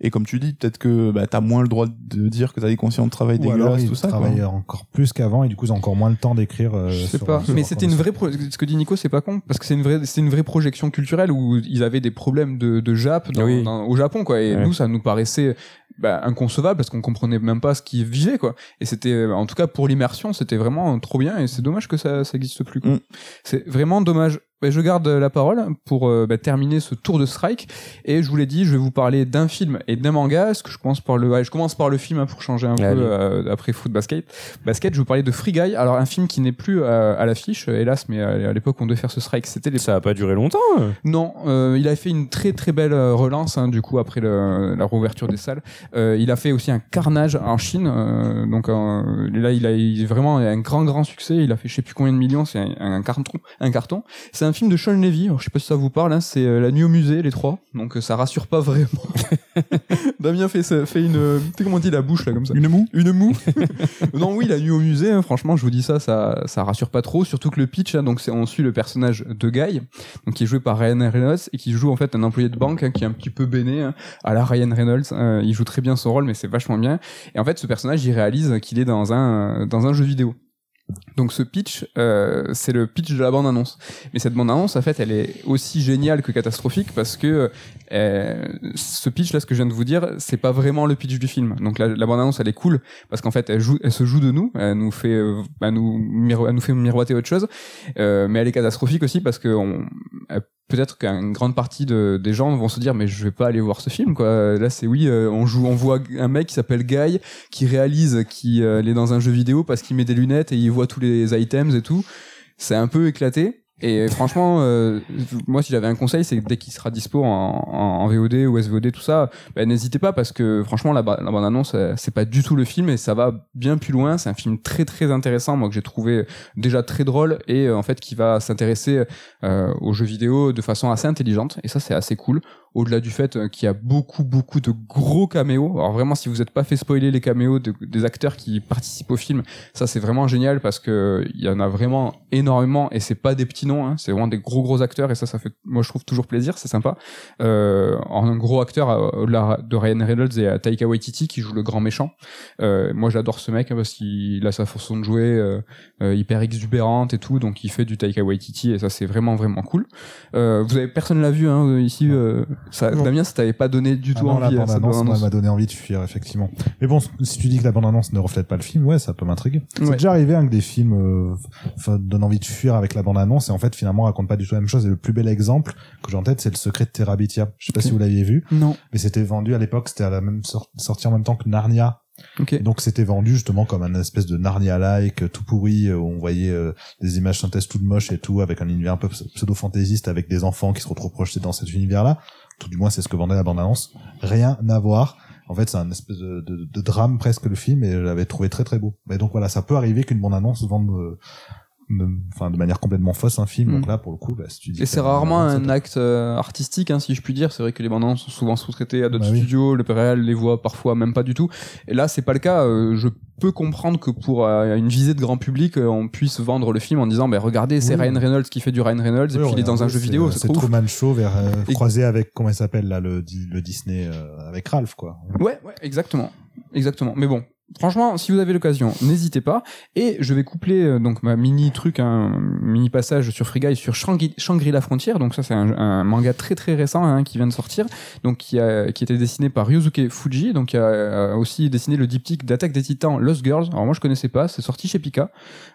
Speaker 2: Et comme tu dis, peut-être que bah, t'as moins le droit de dire que t'as des conscients de travail
Speaker 3: Ou alors
Speaker 2: dégueulasses,
Speaker 3: ils
Speaker 2: tout ça. quoi.
Speaker 3: travaillent encore plus qu'avant et du coup ils ont encore moins le temps d'écrire. euh,
Speaker 1: Je sais
Speaker 3: sur-
Speaker 1: pas.
Speaker 3: sur
Speaker 1: Mais c'était une vraie, pro- ce que dit Nico, c'est pas con, parce que c'est une vraie, c'est une vraie projection culturelle où ils avaient des problèmes de, de Jap dans-
Speaker 4: Oui.
Speaker 1: dans- au Japon, quoi. Et
Speaker 4: Ouais.
Speaker 1: nous, ça nous paraissait bah, inconcevable parce qu'on comprenait même pas ce qu'ils vivaient, quoi. Et c'était, en tout cas pour l'immersion, c'était vraiment trop bien. Et c'est dommage que ça, ça existe plus. quoi.
Speaker 2: Mm.
Speaker 1: C'est vraiment dommage. Bah, je garde la parole pour euh, bah, terminer ce tour de strike. Et je vous l'ai dit, je vais vous parler d'un film et d'un manga. Que je commence par le, ouais, je commence par le film hein, pour changer un
Speaker 4: Allez.
Speaker 1: peu euh, après Foot Basket. Basket, je vous parler de Free Guy. Alors un film qui n'est plus euh, à l'affiche, euh, hélas, mais à, l'époque on devait faire ce strike, c'était les.
Speaker 4: Ça a pas duré longtemps. euh.
Speaker 1: Non, euh, il a fait une très très belle euh, relance hein, du coup après le- la réouverture des salles. Euh, il a fait aussi un carnage en Chine, euh, donc euh, là il a il, vraiment un grand grand succès. Il a fait je sais plus combien de millions, c'est un, un carton, un carton. C'est un film de Sean Levy. Alors, je sais pas si ça vous parle, hein, c'est euh, La Nuit au musée, les trois. Donc euh, ça rassure pas vraiment. [LAUGHS] Damien fait, fait une. Tu sais comment on dit la bouche là comme ça
Speaker 2: Une moue
Speaker 1: Une moue [LAUGHS] [LAUGHS] Non, oui, la nuit au musée, hein, franchement, je vous dis ça, ça, ça rassure pas trop, surtout que le pitch, hein, donc c'est, on suit le personnage de Guy, donc qui est joué par Ryan Reynolds, et qui joue en fait un employé de banque hein, qui est un petit peu béné hein, à la Ryan Reynolds. Euh, il joue très bien son rôle, mais c'est vachement bien. Et en fait, ce personnage, il réalise qu'il est dans un, dans un jeu vidéo. Donc ce pitch, euh, c'est le pitch de la bande-annonce. Mais cette bande-annonce, en fait, elle est aussi géniale que catastrophique parce que euh, ce pitch-là, ce que je viens de vous dire, c'est pas vraiment le pitch du film. Donc la, bande-annonce, elle est cool parce qu'en fait, elle, elle se joue de nous, elle nous fait, euh, elle nous, elle nous fait miroiter autre chose. Euh, mais elle est catastrophique aussi parce que on, euh, peut-être qu'une grande partie de, des gens vont se dire mais je vais pas aller voir ce film quoi. Là, c'est oui, euh, on joue, on voit un mec qui s'appelle Guy qui réalise qu'il euh, est dans un jeu vidéo parce qu'il met des lunettes et il voit tous les items et tout. C'est un peu éclaté. Et franchement, euh, moi, si j'avais un conseil, c'est que dès qu'il sera dispo en, VOD ou SVOD, tout ça, bah, n'hésitez pas parce que franchement, la, ba- la bande-annonce, euh, c'est pas du tout le film et ça va bien plus loin. C'est un film très très intéressant, moi que j'ai trouvé déjà très drôle et euh, en fait qui va s'intéresser aux jeux vidéo de façon assez intelligente. Et ça, c'est assez cool. Au-delà du fait euh, qu'il y a beaucoup beaucoup de gros caméos. Alors vraiment, si vous n'êtes pas fait spoiler les caméos de- des acteurs qui participent au film, ça c'est vraiment génial parce que il y en a vraiment énormément et c'est pas des petits noms, hein, c'est vraiment des gros gros acteurs et ça ça fait moi je trouve toujours plaisir, c'est sympa. Euh, un gros acteur euh, au-delà de Ryan Reynolds et à Taika Waititi qui joue le grand méchant. Euh, moi j'adore ce mec hein, parce qu'il a sa façon de jouer euh, euh, hyper exubérante et tout, donc il fait du Taika Waititi et ça c'est vraiment vraiment cool. Euh, vous avez personne l'a vu hein, ici. Ça. Damien, ça t'avait pas donné du
Speaker 3: Ah
Speaker 1: tout
Speaker 3: non, la
Speaker 1: envie. cette
Speaker 3: bande-annonce, m'a donné envie de fuir, effectivement. Mais bon, si tu dis que la bande-annonce ne reflète pas le film, ouais, ça peut m'intriguer.
Speaker 1: Ouais.
Speaker 3: C'est déjà arrivé hein, que des films euh, donnent envie de fuir avec la bande-annonce et en fait, finalement, racontent pas du tout la même chose. Et le plus bel exemple que j'ai en tête, c'est Le Secret de Terabithia. Je sais pas si vous l'aviez vu,
Speaker 1: Non.
Speaker 3: mais c'était vendu à l'époque, c'était à la même sor- sortie en même temps que Narnia.
Speaker 1: Ok.
Speaker 3: Et donc c'était vendu justement comme un espèce de Narnia-like euh, tout pourri euh, où on voyait euh, des images synthèses toutes moches et tout avec un univers un peu pseudo-fantaisiste avec des enfants qui se retrouvent projetés dans cet univers-là. Du moins c'est ce que vendait la bande-annonce. Rien à voir. En fait c'est un espèce de, drame presque le film et je l'avais trouvé très très beau. Mais donc voilà, ça peut arriver qu'une bande-annonce vende euh, enfin, de manière complètement fausse un film.
Speaker 1: Mm.
Speaker 3: Donc là pour le coup, bah, si tu dis
Speaker 1: Et c'est rarement un acte euh, artistique, hein, si je puis dire. C'est vrai que les bandes annonces sont souvent sous-traitées à d'autres
Speaker 3: Bah oui.
Speaker 1: studios. Le réel les voit parfois même pas du tout. Et là, c'est pas le cas. Euh, je peux comprendre que pour euh, une visée de grand public, on puisse vendre le film en disant, bah, regardez, c'est
Speaker 3: Oui.
Speaker 1: Ryan Reynolds qui fait du Ryan Reynolds et puis il est dans un jeu vidéo. C'est.
Speaker 3: Truman Show vers,
Speaker 1: Et-
Speaker 3: croisé avec comment il s'appelle là le, le Disney euh, avec Ralph quoi.
Speaker 1: Ouais, ouais, exactement. Exactement. Mais bon. Franchement, si vous avez l'occasion, n'hésitez pas. Et je vais coupler euh, donc ma mini truc, un mini passage sur Free Guy sur Shangri- Shangri-La Frontière. Donc ça, c'est un, manga très très récent hein, qui vient de sortir, donc qui a qui était dessiné par Ryosuke Fuji, donc qui a euh, aussi dessiné le diptyque d'Attaque des Titans Lost Girls. Alors moi, je connaissais pas, c'est sorti chez Pika.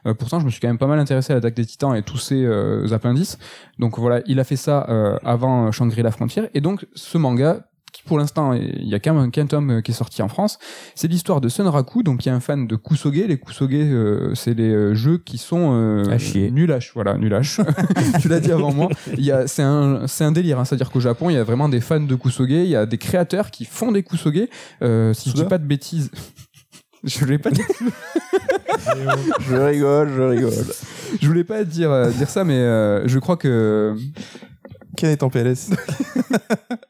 Speaker 1: Euh, pourtant, je me suis quand même pas mal intéressé à l'Attaque des Titans et tous ses appendices. Donc voilà, il a fait ça avant Shangri-La Frontière. Et donc ce manga qui pour l'instant il y a qu'un qu'un tome euh, qui est sorti en France c'est l'histoire de Sunraku donc qui est un fan de Kusoge les Kusoge euh, c'est les euh, jeux qui sont euh,
Speaker 4: À chier.
Speaker 1: voilà [LAUGHS] tu l'as dit avant moi il y a c'est un c'est un délire hein. c'est à dire qu'au Japon il y a vraiment des fans de Kusoge il y a des créateurs qui font des Kusoge euh, si je dis pas de bêtises [LAUGHS] je l'ai pas
Speaker 2: Je rigole, je rigole.
Speaker 1: je voulais pas dire dire ça mais euh, je crois que
Speaker 2: Ken est en PLS. [LAUGHS]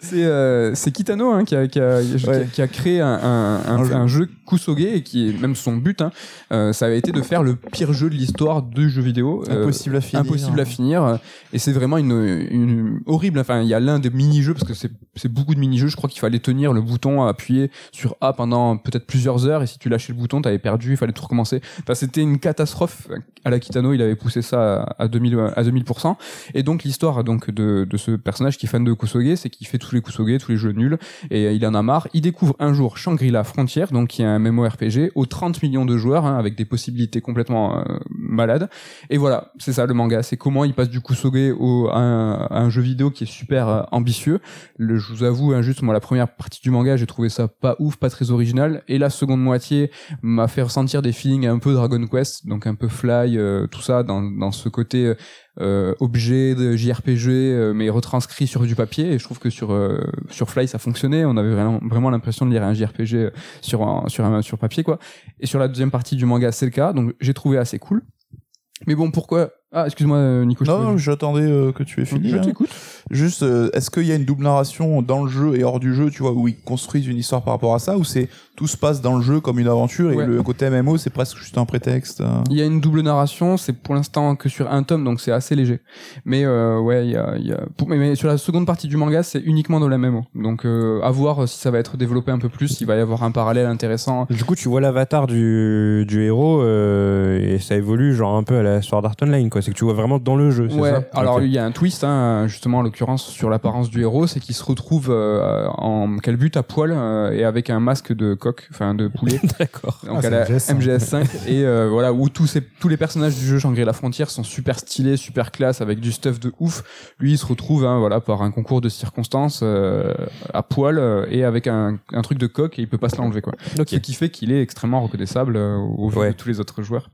Speaker 1: C'est euh, c'est Kitano hein, qui, a, qui, a, qui a-
Speaker 2: Ouais.
Speaker 1: qui a créé un, un, un-
Speaker 2: Un jeu.
Speaker 1: jeu Kusoge et qui est même son but. Hein, euh, ça avait été de faire le pire jeu de l'histoire du jeu vidéo. euh,
Speaker 2: Impossible à finir.
Speaker 1: impossible à finir et c'est vraiment une, une horrible enfin il y a l'un des mini-jeux parce que c'est c'est beaucoup de mini-jeux je crois qu'il fallait tenir le bouton appuyer sur A pendant peut-être plusieurs heures et si tu lâchais le bouton t'avais perdu il fallait tout recommencer enfin c'était une catastrophe à la Kitano il avait poussé ça à 2000 à 2000% et donc l'histoire donc de, de ce personnage qui est fan de Kusoge c'est qu'il fait tous les Kusoge tous les jeux nuls et il en a marre. Il découvre un jour Shangri-La Frontière donc qui est un MMORPG aux 30 millions de joueurs hein, avec des possibilités complètement euh, malades. Et voilà, c'est ça le manga, c'est comment il passe du Kusoge au, à, un, à un jeu vidéo qui est super euh, ambitieux. Le, je vous avoue, hein, juste moi la première partie du manga, j'ai trouvé ça pas ouf, pas très original, et la seconde moitié m'a fait ressentir des feelings un peu Dragon Quest, donc un peu Fly, euh, tout ça dans, dans ce côté euh, objet de JRPG, euh, mais retranscrit sur du papier. Et je trouve que sur euh, sur Fly ça fonctionnait, on avait vraiment, vraiment l'impression de lire un JRPG sur un, sur un sur papier quoi. Et sur la deuxième partie du manga, c'est le cas, donc j'ai trouvé assez cool. Mais bon, pourquoi? Ah, excuse-moi, euh, Nico. je
Speaker 2: Non, non, j'attendais euh, que tu aies fini.
Speaker 1: je
Speaker 2: hein.
Speaker 1: t'écoute.
Speaker 2: Juste, euh, est-ce qu'il y a une double narration dans le jeu et hors du jeu, tu vois, où ils construisent une histoire par rapport à ça, ou c'est tout se passe dans le jeu comme une aventure
Speaker 1: Ouais.
Speaker 2: et le côté MMO c'est presque juste un prétexte. euh.
Speaker 1: Il y a une double narration, c'est pour l'instant que sur un tome, donc c'est assez léger. Mais euh, ouais, il y a, il y a pour- mais, mais sur la seconde partie du manga, c'est uniquement dans la MMO. Donc euh, à voir si ça va être développé un peu plus, il va y avoir un parallèle intéressant.
Speaker 4: Du coup, tu vois l'avatar du, du héros euh, et ça évolue genre un peu à la Sword Art Online, quoi. C'est que tu vois vraiment dans le jeu, c'est
Speaker 1: Ouais,
Speaker 4: ça?
Speaker 1: alors il y a un twist, hein, justement en l'occurrence sur l'apparence du héros, c'est qu'il se retrouve euh, en calbute à poil euh, et avec un masque de coq, enfin de poulet. [LAUGHS]
Speaker 4: D'accord.
Speaker 1: Donc
Speaker 3: Ah,
Speaker 1: à la
Speaker 3: c'est MGS5.
Speaker 1: MGS5 et euh, voilà où tous ces tous les personnages du jeu Shangri-La Frontière sont super stylés, super classe avec du stuff de ouf. Lui il se retrouve hein, voilà par un concours de circonstances euh, à poil euh, et avec un, un truc de coq et il peut pas se l'enlever quoi.
Speaker 4: Ok.
Speaker 1: Ce qui fait qu'il est extrêmement reconnaissable euh, au vu
Speaker 4: Ouais.
Speaker 1: de tous les autres joueurs.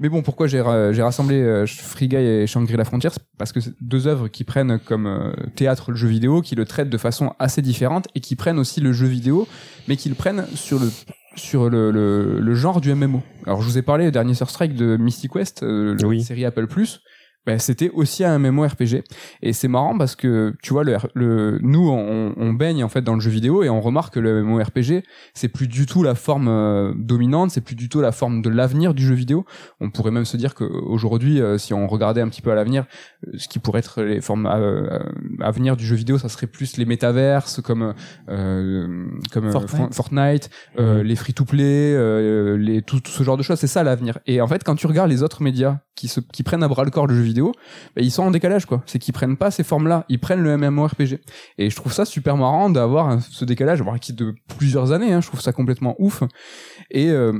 Speaker 1: Mais bon, pourquoi j'ai ra- j'ai rassemblé euh, Free Guy et Shangri-La Frontière C'est Parce que c'est deux œuvres qui prennent comme euh, théâtre le jeu vidéo, qui le traitent de façon assez différente et qui prennent aussi le jeu vidéo, mais qui le prennent sur le sur le, le, le genre du MMO. Alors je vous ai parlé dernier Sur Strike de Mystic West, euh, la
Speaker 4: Oui.
Speaker 1: série Apple Plus. Ben, c'était aussi un MMORPG. Et c'est marrant parce que tu vois le, le nous on, on baigne en fait dans le jeu vidéo et on remarque que le MMORPG c'est plus du tout la forme euh, dominante c'est plus du tout la forme de l'avenir du jeu vidéo. On pourrait même se dire que aujourd'hui euh, si on regardait un petit peu à l'avenir euh, ce qui pourrait être les formes euh, euh, à venir du jeu vidéo ça serait plus les métaverses comme euh, comme euh,
Speaker 5: Fortnite.
Speaker 1: Fo- Fortnite euh, les free to play euh, les tout, tout ce genre de choses. C'est ça l'avenir. Et en fait quand tu regardes les autres médias qui se qui prennent à bras le corps le jeu vidéo bah, ils sont en décalage quoi. C'est qu'ils prennent pas ces formes là ils prennent le MMORPG et je trouve ça super marrant d'avoir ce décalage alors qui de plusieurs années hein, je trouve ça complètement ouf. Et euh,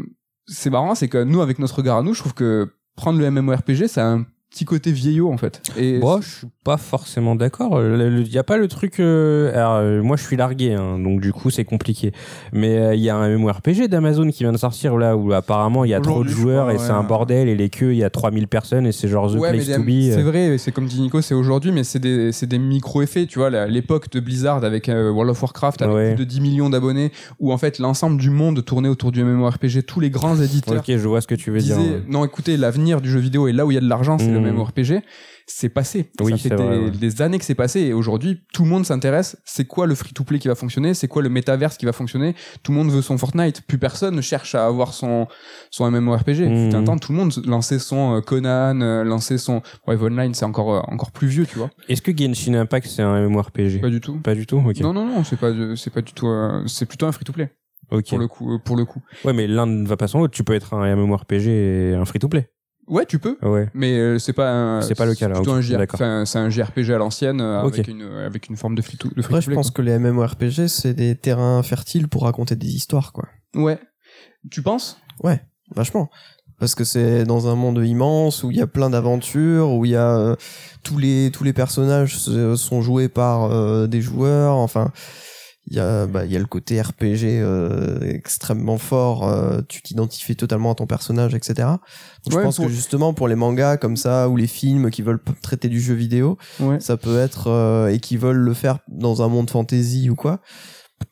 Speaker 1: c'est marrant c'est que nous avec notre regard à nous je trouve que prendre le MMORPG ça a un petit côté vieillot en fait et
Speaker 4: Bon, je suis pas forcément d'accord. Il y a pas le truc. euh, alors, euh, moi, je suis largué, hein, donc du coup, c'est compliqué. Mais euh, il y a un MMORPG d'Amazon qui vient de sortir là où apparemment il y a trop de joueurs
Speaker 2: crois,
Speaker 4: et c'est
Speaker 2: ouais.
Speaker 4: un bordel et les queues, il y a 3000 personnes et c'est genre The
Speaker 1: Ouais,
Speaker 4: Place to Be.
Speaker 1: c'est
Speaker 4: euh.
Speaker 1: vrai, c'est comme dit Nico, c'est aujourd'hui, mais c'est des, des micro-effets. Tu vois, l'époque de Blizzard avec euh, World of Warcraft, avec plus de 10 millions d'abonnés, où en fait l'ensemble du monde tournait autour du MMORPG, tous les grands éditeurs
Speaker 4: Ok, je vois ce que tu veux dire.
Speaker 1: non, écoutez, l'avenir du jeu vidéo et là où il y a de l'argent, c'est le
Speaker 4: Mhm.
Speaker 1: MMORPG. C'est passé.
Speaker 4: Oui,
Speaker 1: Ça fait des,
Speaker 4: vrai, ouais.
Speaker 1: des années que c'est passé et aujourd'hui, tout le monde s'intéresse. C'est quoi le free-to-play qui va fonctionner? C'est quoi le métaverse qui va fonctionner? Tout le monde veut son Fortnite. Plus personne ne cherche à avoir son, son MMORPG. Fut un temps, tout le monde lançait son euh, Conan, euh, lançait son ouais, EVE Online, c'est encore euh, encore plus vieux, tu vois.
Speaker 4: Est-ce que Genshin Impact c'est un MMORPG
Speaker 1: Pas du tout.
Speaker 4: Pas du tout. Ok.
Speaker 1: Non non non, c'est pas c'est pas du tout euh, c'est plutôt un free-to-play pour le coup pour le coup.
Speaker 4: Ouais, mais l'un ne va pas sans l'autre. Tu peux être un MMORPG et un free-to-play.
Speaker 1: Ouais, tu peux.
Speaker 4: Ouais.
Speaker 1: Mais euh, c'est pas un,
Speaker 4: C'est pas le cas, là,
Speaker 1: plutôt un enfin, c'est un JRPG à l'ancienne euh, avec une euh, avec une forme de free to de
Speaker 5: Après, je pense que les MMORPG, c'est des terrains fertiles pour raconter des histoires, quoi.
Speaker 1: Ouais. Tu penses?
Speaker 5: Vachement. Parce que c'est dans un monde immense où il y a plein d'aventures, où il y a euh, tous les tous les personnages sont joués par euh, des joueurs. Enfin, il y a bah il y a le côté RPG euh, extrêmement fort. euh, tu t'identifies totalement à ton personnage, etc. Donc, je
Speaker 1: Ouais,
Speaker 5: pense
Speaker 1: pour-
Speaker 5: que justement pour les mangas comme ça ou les films qui veulent traiter du jeu vidéo,
Speaker 1: Ouais.
Speaker 5: ça peut être euh, et qui veulent le faire dans un monde fantasy ou quoi.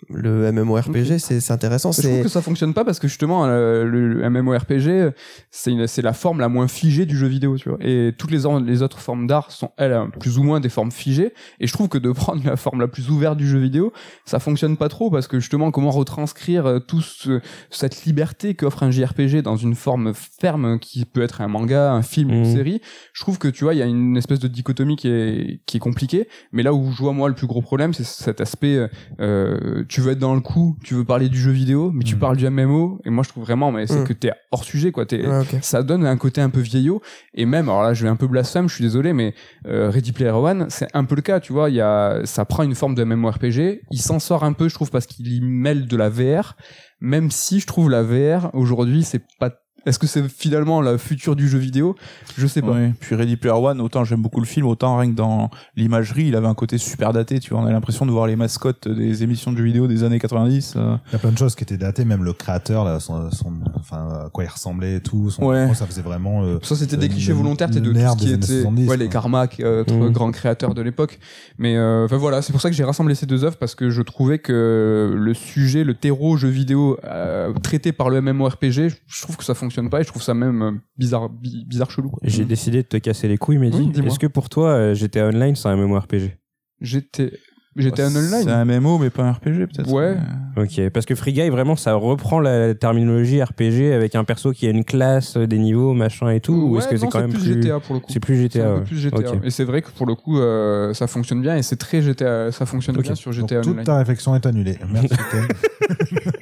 Speaker 5: Le MMORPG, c'est c'est intéressant.
Speaker 1: Je trouve que ça fonctionne pas parce que justement euh, le, MMORPG c'est une- la forme la moins figée du jeu vidéo tu vois et toutes les, autres formes d'art sont elles plus ou moins des formes figées et je trouve que de [LAUGHS] prendre la forme la plus ouverte du jeu vidéo ça fonctionne pas trop parce que justement comment retranscrire euh, tout ce- cette liberté qu'offre un JRPG dans une forme ferme qui peut être un manga un film une
Speaker 4: Mhm.
Speaker 1: série je trouve que tu vois il y a une espèce de dichotomie qui est qui est compliquée mais là où je vois moi le plus gros problème c'est cet aspect euh, euh, tu veux être dans le coup, tu veux parler du jeu vidéo, mais tu
Speaker 3: Mm.
Speaker 1: parles du MMO, et moi je trouve vraiment, mais c'est
Speaker 5: Mm.
Speaker 1: que t'es hors sujet, quoi. T'es,
Speaker 5: Ouais, ok.
Speaker 1: ça donne un côté un peu vieillot, et même, alors là je vais un peu blasphème, je suis désolé, mais euh, Ready Player One, c'est un peu le cas, tu vois, il y a, ça prend une forme de MMORPG, il s'en sort un peu, je trouve, parce qu'il y mêle de la VR, même si je trouve la VR, aujourd'hui, c'est pas est-ce que c'est finalement le futur du jeu vidéo? Je sais pas.
Speaker 2: Ouais. Puis Ready Player One, autant j'aime beaucoup le film, autant rien que dans l'imagerie, il avait un côté super daté, tu vois, on a l'impression de voir les mascottes des émissions de jeux vidéo des années 90. euh.
Speaker 3: Il y a plein de choses qui étaient datées, même le créateur, là, son, son- enfin, à quoi il ressemblait et tout. Son,
Speaker 2: Ouais.
Speaker 3: Ça faisait vraiment. euh,
Speaker 1: Ça, c'était des
Speaker 3: Le-
Speaker 1: clichés volontaires t'es de
Speaker 3: le
Speaker 1: tout ce qui
Speaker 3: des années
Speaker 1: était
Speaker 3: 70,
Speaker 1: ouais, les. Carmack, euh, autres
Speaker 4: Mhm.
Speaker 1: grands créateurs de l'époque. Mais euh, enfin voilà, c'est pour ça que j'ai rassemblé ces deux œuvres parce que je trouvais que le sujet, le terreau jeu vidéo euh, traité par le MMORPG, je trouve que ça fonctionne fonctionne pas et je trouve ça même euh, bizarre bi- bizarre chelou.
Speaker 4: J'ai décidé de te casser les couilles.
Speaker 1: Oui, dis-moi.
Speaker 4: Est-ce que pour toi, euh, GTA Online, c'est un MMORPG
Speaker 1: J'étais j'étais un
Speaker 2: C'est
Speaker 1: online.
Speaker 2: un MMO, mais pas un RPG, peut-être.
Speaker 1: Ouais.
Speaker 2: Mais-
Speaker 4: Ok, parce que Free Guy, vraiment, ça reprend la terminologie RPG avec un perso qui a une classe, euh, des niveaux, machin et tout. ou est-ce que c'est quand même
Speaker 1: plus
Speaker 4: plus
Speaker 1: GTA pour le coup.
Speaker 4: C'est plus
Speaker 1: C'est
Speaker 4: GTA. ouais.
Speaker 1: plus GTA. Et c'est vrai que pour le coup, euh, ça fonctionne bien et c'est très GTA. Ça fonctionne
Speaker 4: Ok.
Speaker 1: bien sur
Speaker 3: Donc,
Speaker 1: GTA
Speaker 3: toute
Speaker 1: Online.
Speaker 3: ta réflexion est annulée. Merci. [LAUGHS]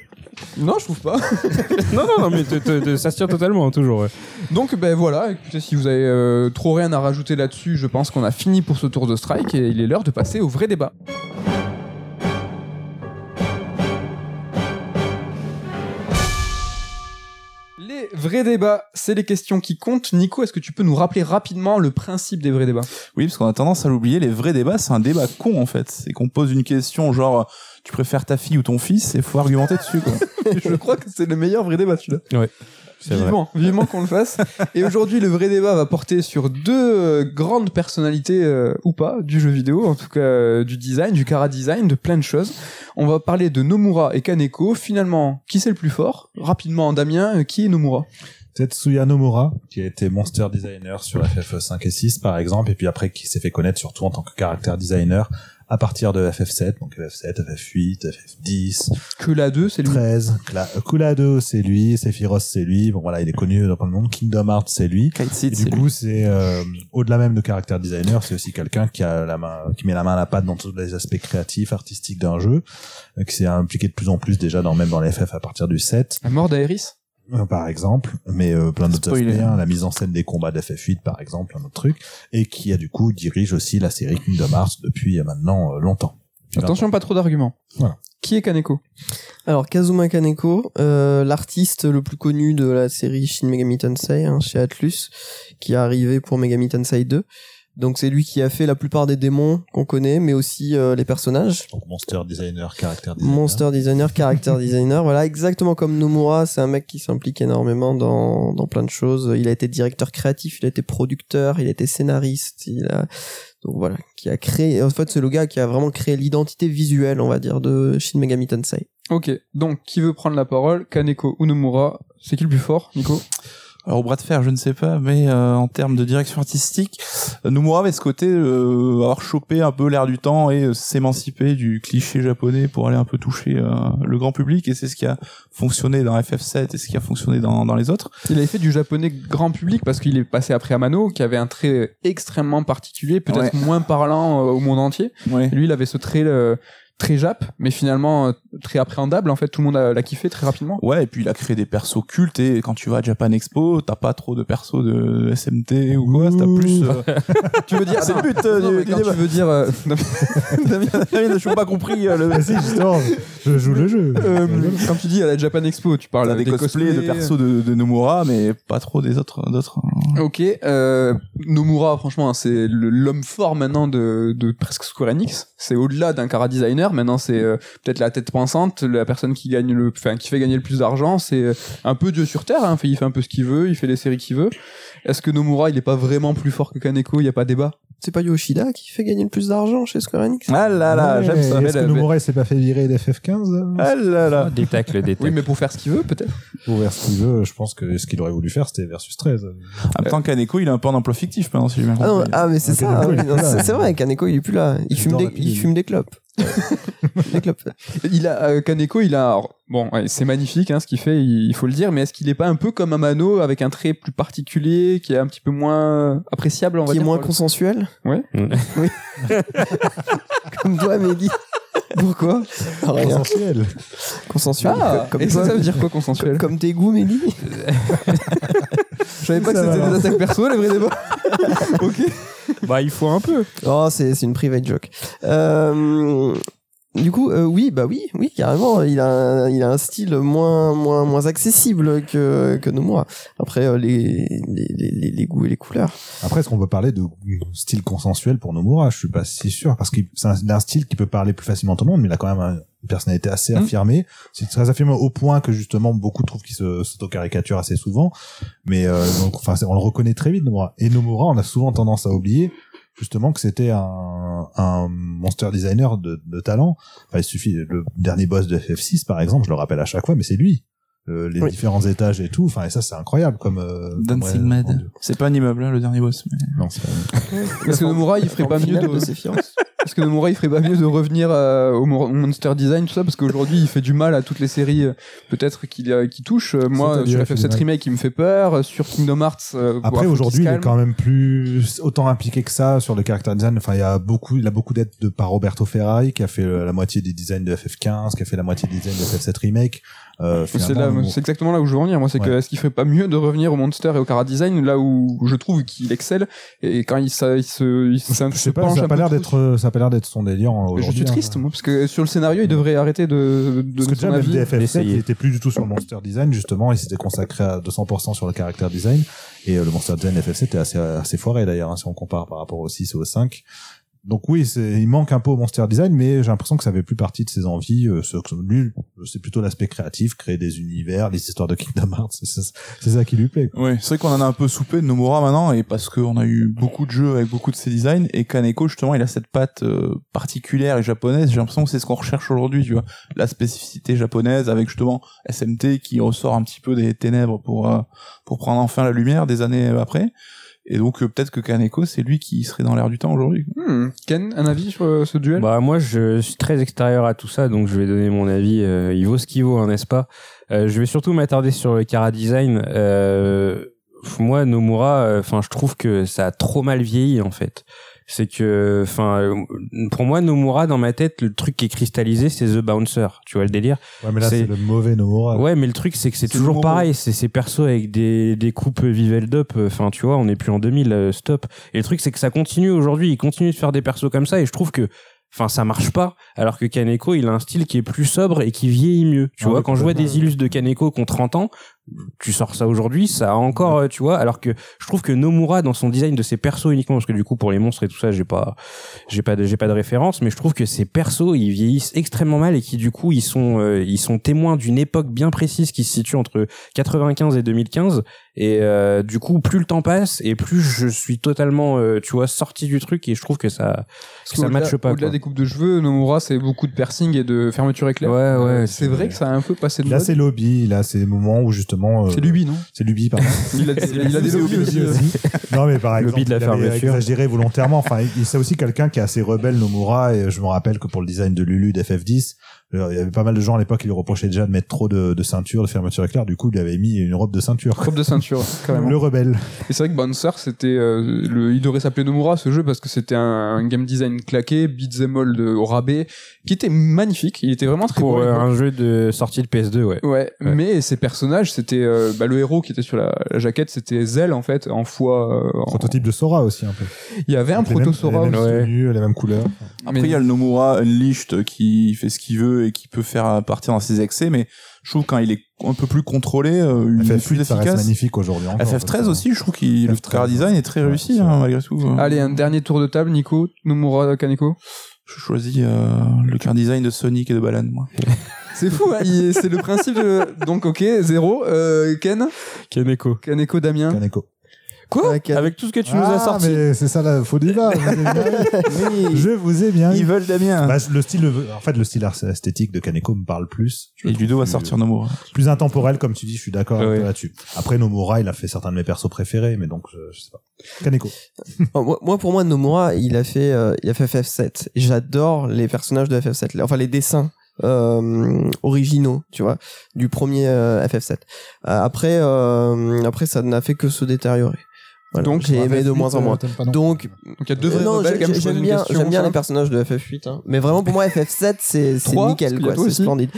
Speaker 1: Non, je trouve pas. [LAUGHS]
Speaker 4: non, non, non, mais te- te- te- ça se tient totalement, hein, toujours. ouais.
Speaker 1: Donc ben voilà, écoutez, si vous avez euh, trop rien à rajouter là-dessus, je pense qu'on a fini pour ce tour de strike et il est l'heure de passer au vrai débat. Les vrais débats, c'est les questions qui comptent. Nico, est-ce que tu peux nous rappeler rapidement le principe des vrais débats?
Speaker 2: Oui, parce qu'on a tendance à l'oublier. Les vrais débats, c'est un débat con, en fait. C'est qu'on pose une question, genre, tu préfères ta fille ou ton fils, et faut argumenter dessus, quoi. [LAUGHS]
Speaker 1: Je crois que c'est le meilleur vrai débat celui-là.
Speaker 4: Vrai.
Speaker 1: Vivement, vivement qu'on le fasse. [LAUGHS] Et aujourd'hui, le vrai débat va porter sur deux euh, grandes personnalités, euh, ou pas, du jeu vidéo, en tout cas euh, du design, du cara design, de plein de choses. On va parler de Nomura et Kaneko. Finalement, qui c'est le plus fort? Rapidement, Damien, euh, qui est Nomura?
Speaker 3: Tetsuya Nomura, qui a été monster designer sur FF5 et 6 par exemple, et puis après qui s'est fait connaître surtout en tant que caractère designer à partir de FF7, donc FF7, FF8, FF10,
Speaker 1: Que la 2, c'est lui.
Speaker 3: 13, Cla- Kulado c'est lui, Sephiroth c'est lui, bon voilà il est connu dans le monde, Kingdom Hearts c'est lui. Et du coup, c'est euh, au-delà même de caractère designer, c'est aussi quelqu'un qui a la main, qui met la main à la pâte dans tous les aspects créatifs, artistiques d'un jeu, euh, qui s'est impliqué de plus en plus déjà dans même dans les FF à partir du 7,
Speaker 1: La mort d'Aeris
Speaker 3: par exemple, mais euh, plein d'autres aspects, hein, la mise en scène des combats d'FF8 par exemple, un autre truc, et qui a du coup dirige aussi la série Kingdom Hearts depuis euh, maintenant euh, longtemps. Depuis 20 ans.
Speaker 1: Attention, pas trop d'arguments.
Speaker 3: Voilà.
Speaker 1: Qui est Kaneko?
Speaker 5: Alors Kazuma Kaneko, euh, l'artiste le plus connu de la série Shin Megami Tensei hein, chez Atlus, qui est arrivé pour Megami Tensei 2. Donc c'est lui qui a fait la plupart des démons qu'on connaît, mais aussi euh, les personnages.
Speaker 3: Donc monster designer, caractère designer.
Speaker 5: Monster designer, character [LAUGHS] designer, voilà, exactement comme Nomura, c'est un mec qui s'implique énormément dans, dans plein de choses. Il a été directeur créatif, il a été producteur, il a été scénariste, il a donc voilà, qui a créé. En fait, c'est le gars qui a vraiment créé l'identité visuelle, on va dire, de Shin Megami Tensei.
Speaker 1: Ok, donc qui veut prendre la parole? Kaneko ou Nomura C'est qui le plus fort, Nico?
Speaker 2: Alors au bras de fer, je ne sais pas, mais euh, en termes de direction artistique, Nomura avait ce côté euh, avoir chopé un peu l'air du temps et euh, s'émanciper du cliché japonais pour aller un peu toucher euh, le grand public et c'est ce qui a fonctionné dans FF7 et ce qui a fonctionné dans, dans les autres.
Speaker 1: Il avait fait du japonais grand public parce qu'il est passé après Amano, qui avait un trait extrêmement particulier, peut-être moins parlant euh, au monde entier.
Speaker 2: Ouais.
Speaker 1: Lui, il avait ce trait euh, très jap, mais finalement euh, très appréhendable. En fait, tout le monde a- l'a kiffé très rapidement.
Speaker 2: Ouais, et puis il a créé des persos cultes et quand tu vas à Japan Expo, t'as pas trop de persos de SMT ou quoi, t'as plus. euh, [LAUGHS]
Speaker 1: tu veux dire
Speaker 2: c'est le but euh, du,
Speaker 1: quand
Speaker 2: débat.
Speaker 1: tu veux dire euh, [LAUGHS] [LAUGHS] Damien,
Speaker 2: Damien, je n'ai pas compris euh, le.
Speaker 3: Ah si, justement, je joue le jeu.
Speaker 1: euh, quand tu dis à la Japan Expo, tu parles
Speaker 2: des,
Speaker 1: des
Speaker 2: cosplays, de persos de, de Nomura, mais pas trop des autres. d'autres.
Speaker 1: Ok, euh, Nomura, franchement, c'est le- l'homme fort maintenant de, de presque Square Enix. C'est au-delà d'un cara designer. Maintenant, c'est euh, peut-être la tête pensante, la personne qui gagne le, enfin, qui fait gagner le plus d'argent. C'est euh, un peu Dieu sur terre. Hein. Il fait un peu ce qu'il veut, il fait les séries qu'il veut. Est-ce que Nomura, il est pas vraiment plus fort que Kaneko? Il y a pas débat.
Speaker 5: C'est pas Yoshida qui fait gagner le plus d'argent chez Square Enix?
Speaker 2: Ah là là,
Speaker 3: Ouais,
Speaker 2: j'aime ça.
Speaker 3: Est-ce que Nomura il s'est pas fait virer d'FF15 là
Speaker 2: Ah là là.
Speaker 4: Des tacles, des tacles.
Speaker 1: Oui, mais pour faire ce qu'il veut, peut-être.
Speaker 3: Pour faire ce qu'il veut, je pense que ce qu'il aurait voulu faire c'était versus 13.
Speaker 2: En même temps, Kaneko, il a un peu un emploi fictif maintenant, si j'ai bien
Speaker 5: Ah,
Speaker 2: compris.
Speaker 5: ah mais c'est
Speaker 3: Ok,
Speaker 5: ça, c'est vrai, Kaneko il est plus là. Il,
Speaker 3: Il
Speaker 5: fume des, il fume des clopes.
Speaker 1: Il a euh, Kaneko, il a alors, bon, ouais, c'est magnifique hein, ce qu'il fait, il, il faut le dire, mais est-ce qu'il est pas un peu comme Amano avec un trait plus particulier, qui est un petit peu moins appréciable, on va
Speaker 5: Qui est moins consensuel.
Speaker 1: Ouais.
Speaker 5: Oui. [LAUGHS] comme toi, Mehdi.
Speaker 1: Pourquoi
Speaker 5: Ah, Rien.
Speaker 3: Consensuel.
Speaker 5: Consensuel.
Speaker 1: Ah,
Speaker 5: comme
Speaker 1: et ça,
Speaker 5: toi.
Speaker 1: ça veut dire quoi consensuel
Speaker 5: Comme tes goûts, Mehdi. [LAUGHS]
Speaker 1: Je savais pas que c'était des attaques perso, les vrais débats. [LAUGHS] ok.
Speaker 4: Bah, il faut un peu.
Speaker 5: Oh, c'est c'est une private joke. Euh, du coup, euh, oui, bah oui, oui, carrément. Il a, un, il a un style moins, moins, moins accessible que que Nomura. Après, euh, les, les, les, les goûts et les couleurs.
Speaker 3: Après, est-ce qu'on peut parler de style consensuel pour Nomura? Je suis pas si sûr parce que c'est un style qui peut parler plus facilement à tout le monde, mais il a quand même un- une personnalité assez
Speaker 1: Mm.
Speaker 3: affirmée. C'est très affirmé au point que justement beaucoup trouvent qu'il se s'auto-caricature assez souvent. Mais euh, donc, enfin, c'est- on le reconnaît très vite Nomura. Et Nomura, on a souvent tendance à oublier justement que c'était un, un monster designer de, de talent. Enfin, il suffit le dernier boss de FF6 par exemple, je le rappelle à chaque fois, mais c'est lui. euh, les
Speaker 5: Oui.
Speaker 3: différents étages et tout. Enfin, et ça, c'est incroyable comme. euh,
Speaker 2: Dancing Mad. C'est pas un immeuble, hein, le dernier boss. Mais...
Speaker 3: Non, c'est pas.
Speaker 1: Parce que Nomura, il ferait pas mieux de. Parce que Nomura, il ferait pas mieux de revenir euh, au mo- monster design, tout ça, parce qu'aujourd'hui, il fait du mal à toutes les séries, euh, peut-être qu'il euh, qu'il touche. Euh, Moi, sur
Speaker 3: il fait du
Speaker 1: FF7
Speaker 3: mal.
Speaker 1: Remake, il me fait peur. Sur Kingdom Hearts,
Speaker 3: Après, aujourd'hui, il est quand même plus autant impliqué que ça sur le character design. Enfin, il y a beaucoup, il a beaucoup d'aide de par Roberto Ferrari, qui a fait la moitié des designs de FF15, qui a fait la moitié des designs de FF7 Remake. Euh,
Speaker 1: C'est exactement là où je veux en venir. Moi, c'est que
Speaker 3: Ouais.
Speaker 1: est-ce qu'il ferait pas mieux de revenir au monster et au cara design, là où je trouve qu'il excelle? Et quand il, ça, il se, il, ça
Speaker 3: je
Speaker 1: se
Speaker 3: sais pas,
Speaker 1: penche
Speaker 3: ça a
Speaker 1: un
Speaker 3: pas l'air d'être, ça a pas l'air d'être son délire
Speaker 1: Mais Je suis triste,
Speaker 3: hein.
Speaker 1: moi, parce que sur le scénario, il devrait arrêter de, de
Speaker 3: Parce que déjà, même
Speaker 1: avis.
Speaker 3: des FF7,
Speaker 4: d'essayer.
Speaker 3: il était plus du tout sur le monster design, justement, il s'était consacré à 200% sur le caractère design. Et euh, le monster design FF7 était assez, assez foiré d'ailleurs, hein, si on compare par rapport au 6 et au 5. Donc oui, il manque un peu au monster design, mais j'ai l'impression que ça fait plus partie de ses envies. Euh, lui, c'est plutôt l'aspect créatif, créer des univers, les histoires de Kingdom Hearts, c'est ça, qui lui plaît.
Speaker 2: Ouais, c'est vrai qu'on en a un peu soupé de Nomura maintenant, et parce qu'on a eu beaucoup de jeux avec beaucoup de ses designs, et Kaneko, justement, il a cette patte euh, particulière et japonaise, j'ai l'impression que c'est ce qu'on recherche aujourd'hui, tu vois. La spécificité japonaise avec justement SMT qui ressort un petit peu des ténèbres pour, euh, pour prendre enfin la lumière des années après. Et donc, euh, peut-être que Kaneko, c'est lui qui serait dans l'air du temps aujourd'hui.
Speaker 1: Hmm. Ken, un avis sur euh, ce duel?
Speaker 4: Bah moi je suis très extérieur à tout ça donc je vais donner mon avis. Euh, il vaut ce qu'il vaut, hein, n'est-ce pas? Euh, Je vais surtout m'attarder sur le Kara design. Euh, moi Nomura, enfin je trouve que ça a trop mal vieilli en fait. C'est que, enfin, euh, pour moi Nomura dans ma tête le truc qui est cristallisé c'est The Bouncer. Tu vois le délire?
Speaker 3: Ouais, mais là,
Speaker 4: C'est-
Speaker 3: le mauvais Nomura.
Speaker 4: Ouais, mais le truc, c'est que c'est toujours pareil. C'est ces persos avec des, des coupes Viveld Up. Enfin, tu vois, on n'est plus en 2000, euh, stop. Et le truc, c'est que ça continue aujourd'hui. Ils continuent de faire des persos comme ça. Et je trouve que, enfin, ça marche pas. Alors que Kaneko, il a un style qui est plus sobre et qui vieillit mieux. Tu
Speaker 3: Ah
Speaker 4: vois,
Speaker 3: oui,
Speaker 4: quand je vois des illustres de Kaneko qui ont 30 ans, tu sors ça aujourd'hui, ça a encore, euh, tu vois. Alors que je trouve que Nomura, dans son design de ses persos uniquement, parce que du coup, pour les monstres et tout ça, j'ai pas, j'ai pas de, j'ai pas de référence, mais je trouve que ces persos, ils vieillissent extrêmement mal et qui, du coup, ils sont, euh, ils sont témoins d'une époque bien précise qui se situe entre 95 et 2015. Et euh, du coup, plus le temps passe et plus je suis totalement, euh, tu vois, sorti du truc et je trouve que ça, que ça matche pas.
Speaker 1: Au-delà des coupes de cheveux, Nomura, c'est beaucoup de piercing et de fermeture éclair.
Speaker 4: Ouais, ouais,
Speaker 1: Euh, c'est
Speaker 4: c'est-
Speaker 1: vrai que ça a un peu passé de mode.
Speaker 3: ses lobbies, il a ses moments où justement. euh,
Speaker 1: C'est Luby, non
Speaker 3: C'est Luby, pardon. [LAUGHS]
Speaker 1: il a, il a des
Speaker 3: C'est
Speaker 1: lobbies aussi.
Speaker 3: non mais par
Speaker 4: Le
Speaker 3: exemple,
Speaker 4: de la
Speaker 3: il
Speaker 4: fermeture.
Speaker 3: exagéré volontairement. Enfin, il- c'est aussi quelqu'un qui est assez rebelle, Nomura. Et je me rappelle que pour le design de Lulu d'FF10, euh, il y avait pas mal de gens à l'époque qui lui reprochaient déjà de mettre trop de, de ceinture, de fermeture éclair. Du coup, il lui avait mis une robe de ceinture.
Speaker 1: Robe de ceinture, [LAUGHS] carrément.
Speaker 3: Le rebelle.
Speaker 1: Et c'est vrai que Bouncer, c'était, euh, le, il devrait s'appeler Nomura ce jeu parce que c'était un, un game design claqué, beat'em all de, au rabais, qui était magnifique. Il était vraiment très
Speaker 4: Pour
Speaker 1: beau.
Speaker 4: euh, un jeu de sortie de PS2, ouais.
Speaker 1: Ouais, mais ces personnages, c'était euh, bah, le héros qui était sur la, la jaquette, c'était Zell en fait, en fois. euh, en-
Speaker 3: Prototype de Sora aussi un peu.
Speaker 1: Il y avait un
Speaker 3: mêmes-
Speaker 1: proto-Sora
Speaker 3: les mêmes
Speaker 1: aussi.
Speaker 4: ouais.
Speaker 3: tenues, les mêmes couleurs.
Speaker 2: Après,
Speaker 1: Mais-
Speaker 2: il y a le Nomura Unleashed qui fait ce qu'il veut et qui peut faire partir dans ses excès, mais je trouve quand il est un peu plus contrôlé, euh, il est plus
Speaker 3: FF8, ça reste
Speaker 2: efficace.
Speaker 3: magnifique aujourd'hui. encore,
Speaker 2: FF13
Speaker 3: parce que-
Speaker 2: aussi, je trouve qu'il le
Speaker 3: FF13,
Speaker 2: car design est très
Speaker 3: ouais,
Speaker 2: réussi hein, malgré tout.
Speaker 1: Allez, un dernier tour de table, Nico, Nomura, Kaneko.
Speaker 2: Je choisis euh, le car design de Sonic et de Balan, moi. [LAUGHS]
Speaker 1: C'est fou, hein, c'est le principe de... Donc ok, zéro. Euh, Ken
Speaker 4: Kaneko.
Speaker 1: Kaneko, Damien
Speaker 3: Kaneko.
Speaker 4: Quoi Avec tout ce que tu nous as
Speaker 3: Ah,
Speaker 4: sorti
Speaker 3: mais c'est ça la faux débat. Vous avez bien eu. Je vous ai bien eu.
Speaker 2: Ils veulent Damien.
Speaker 3: Bah, le style, en fait, le style esthétique de Kaneko me parle plus. Je
Speaker 2: et
Speaker 3: le
Speaker 2: Ludo
Speaker 3: trouve
Speaker 2: va
Speaker 3: plus-
Speaker 2: sortir Nomura.
Speaker 3: Plus intemporel, comme tu dis, je suis d'accord avec
Speaker 4: Ouais.
Speaker 3: toi là-dessus. Après, Nomura, il a fait certains de mes persos préférés, mais donc, je, je sais pas. Kaneko.
Speaker 5: Oh, [LAUGHS] moi, moi, pour moi, Nomura, il a fait, euh, il a fait FF7. Et J'adore les personnages de FF7, les- enfin les dessins euh, originaux, tu vois, du premier euh, FF7. Euh, après, euh, après, ça n'a fait que se détériorer. Voilà.
Speaker 1: Donc,
Speaker 5: j'ai aimé de moins en moins. Donc,
Speaker 1: Donc il y a deux vrais
Speaker 5: non,
Speaker 1: rebelles je pose
Speaker 5: j'aime bien, j'aime bien
Speaker 1: ça.
Speaker 5: les personnages de FF8, hein. mais vraiment pour moi FF7 c'est [LAUGHS] nickel quoi, c'est splendide.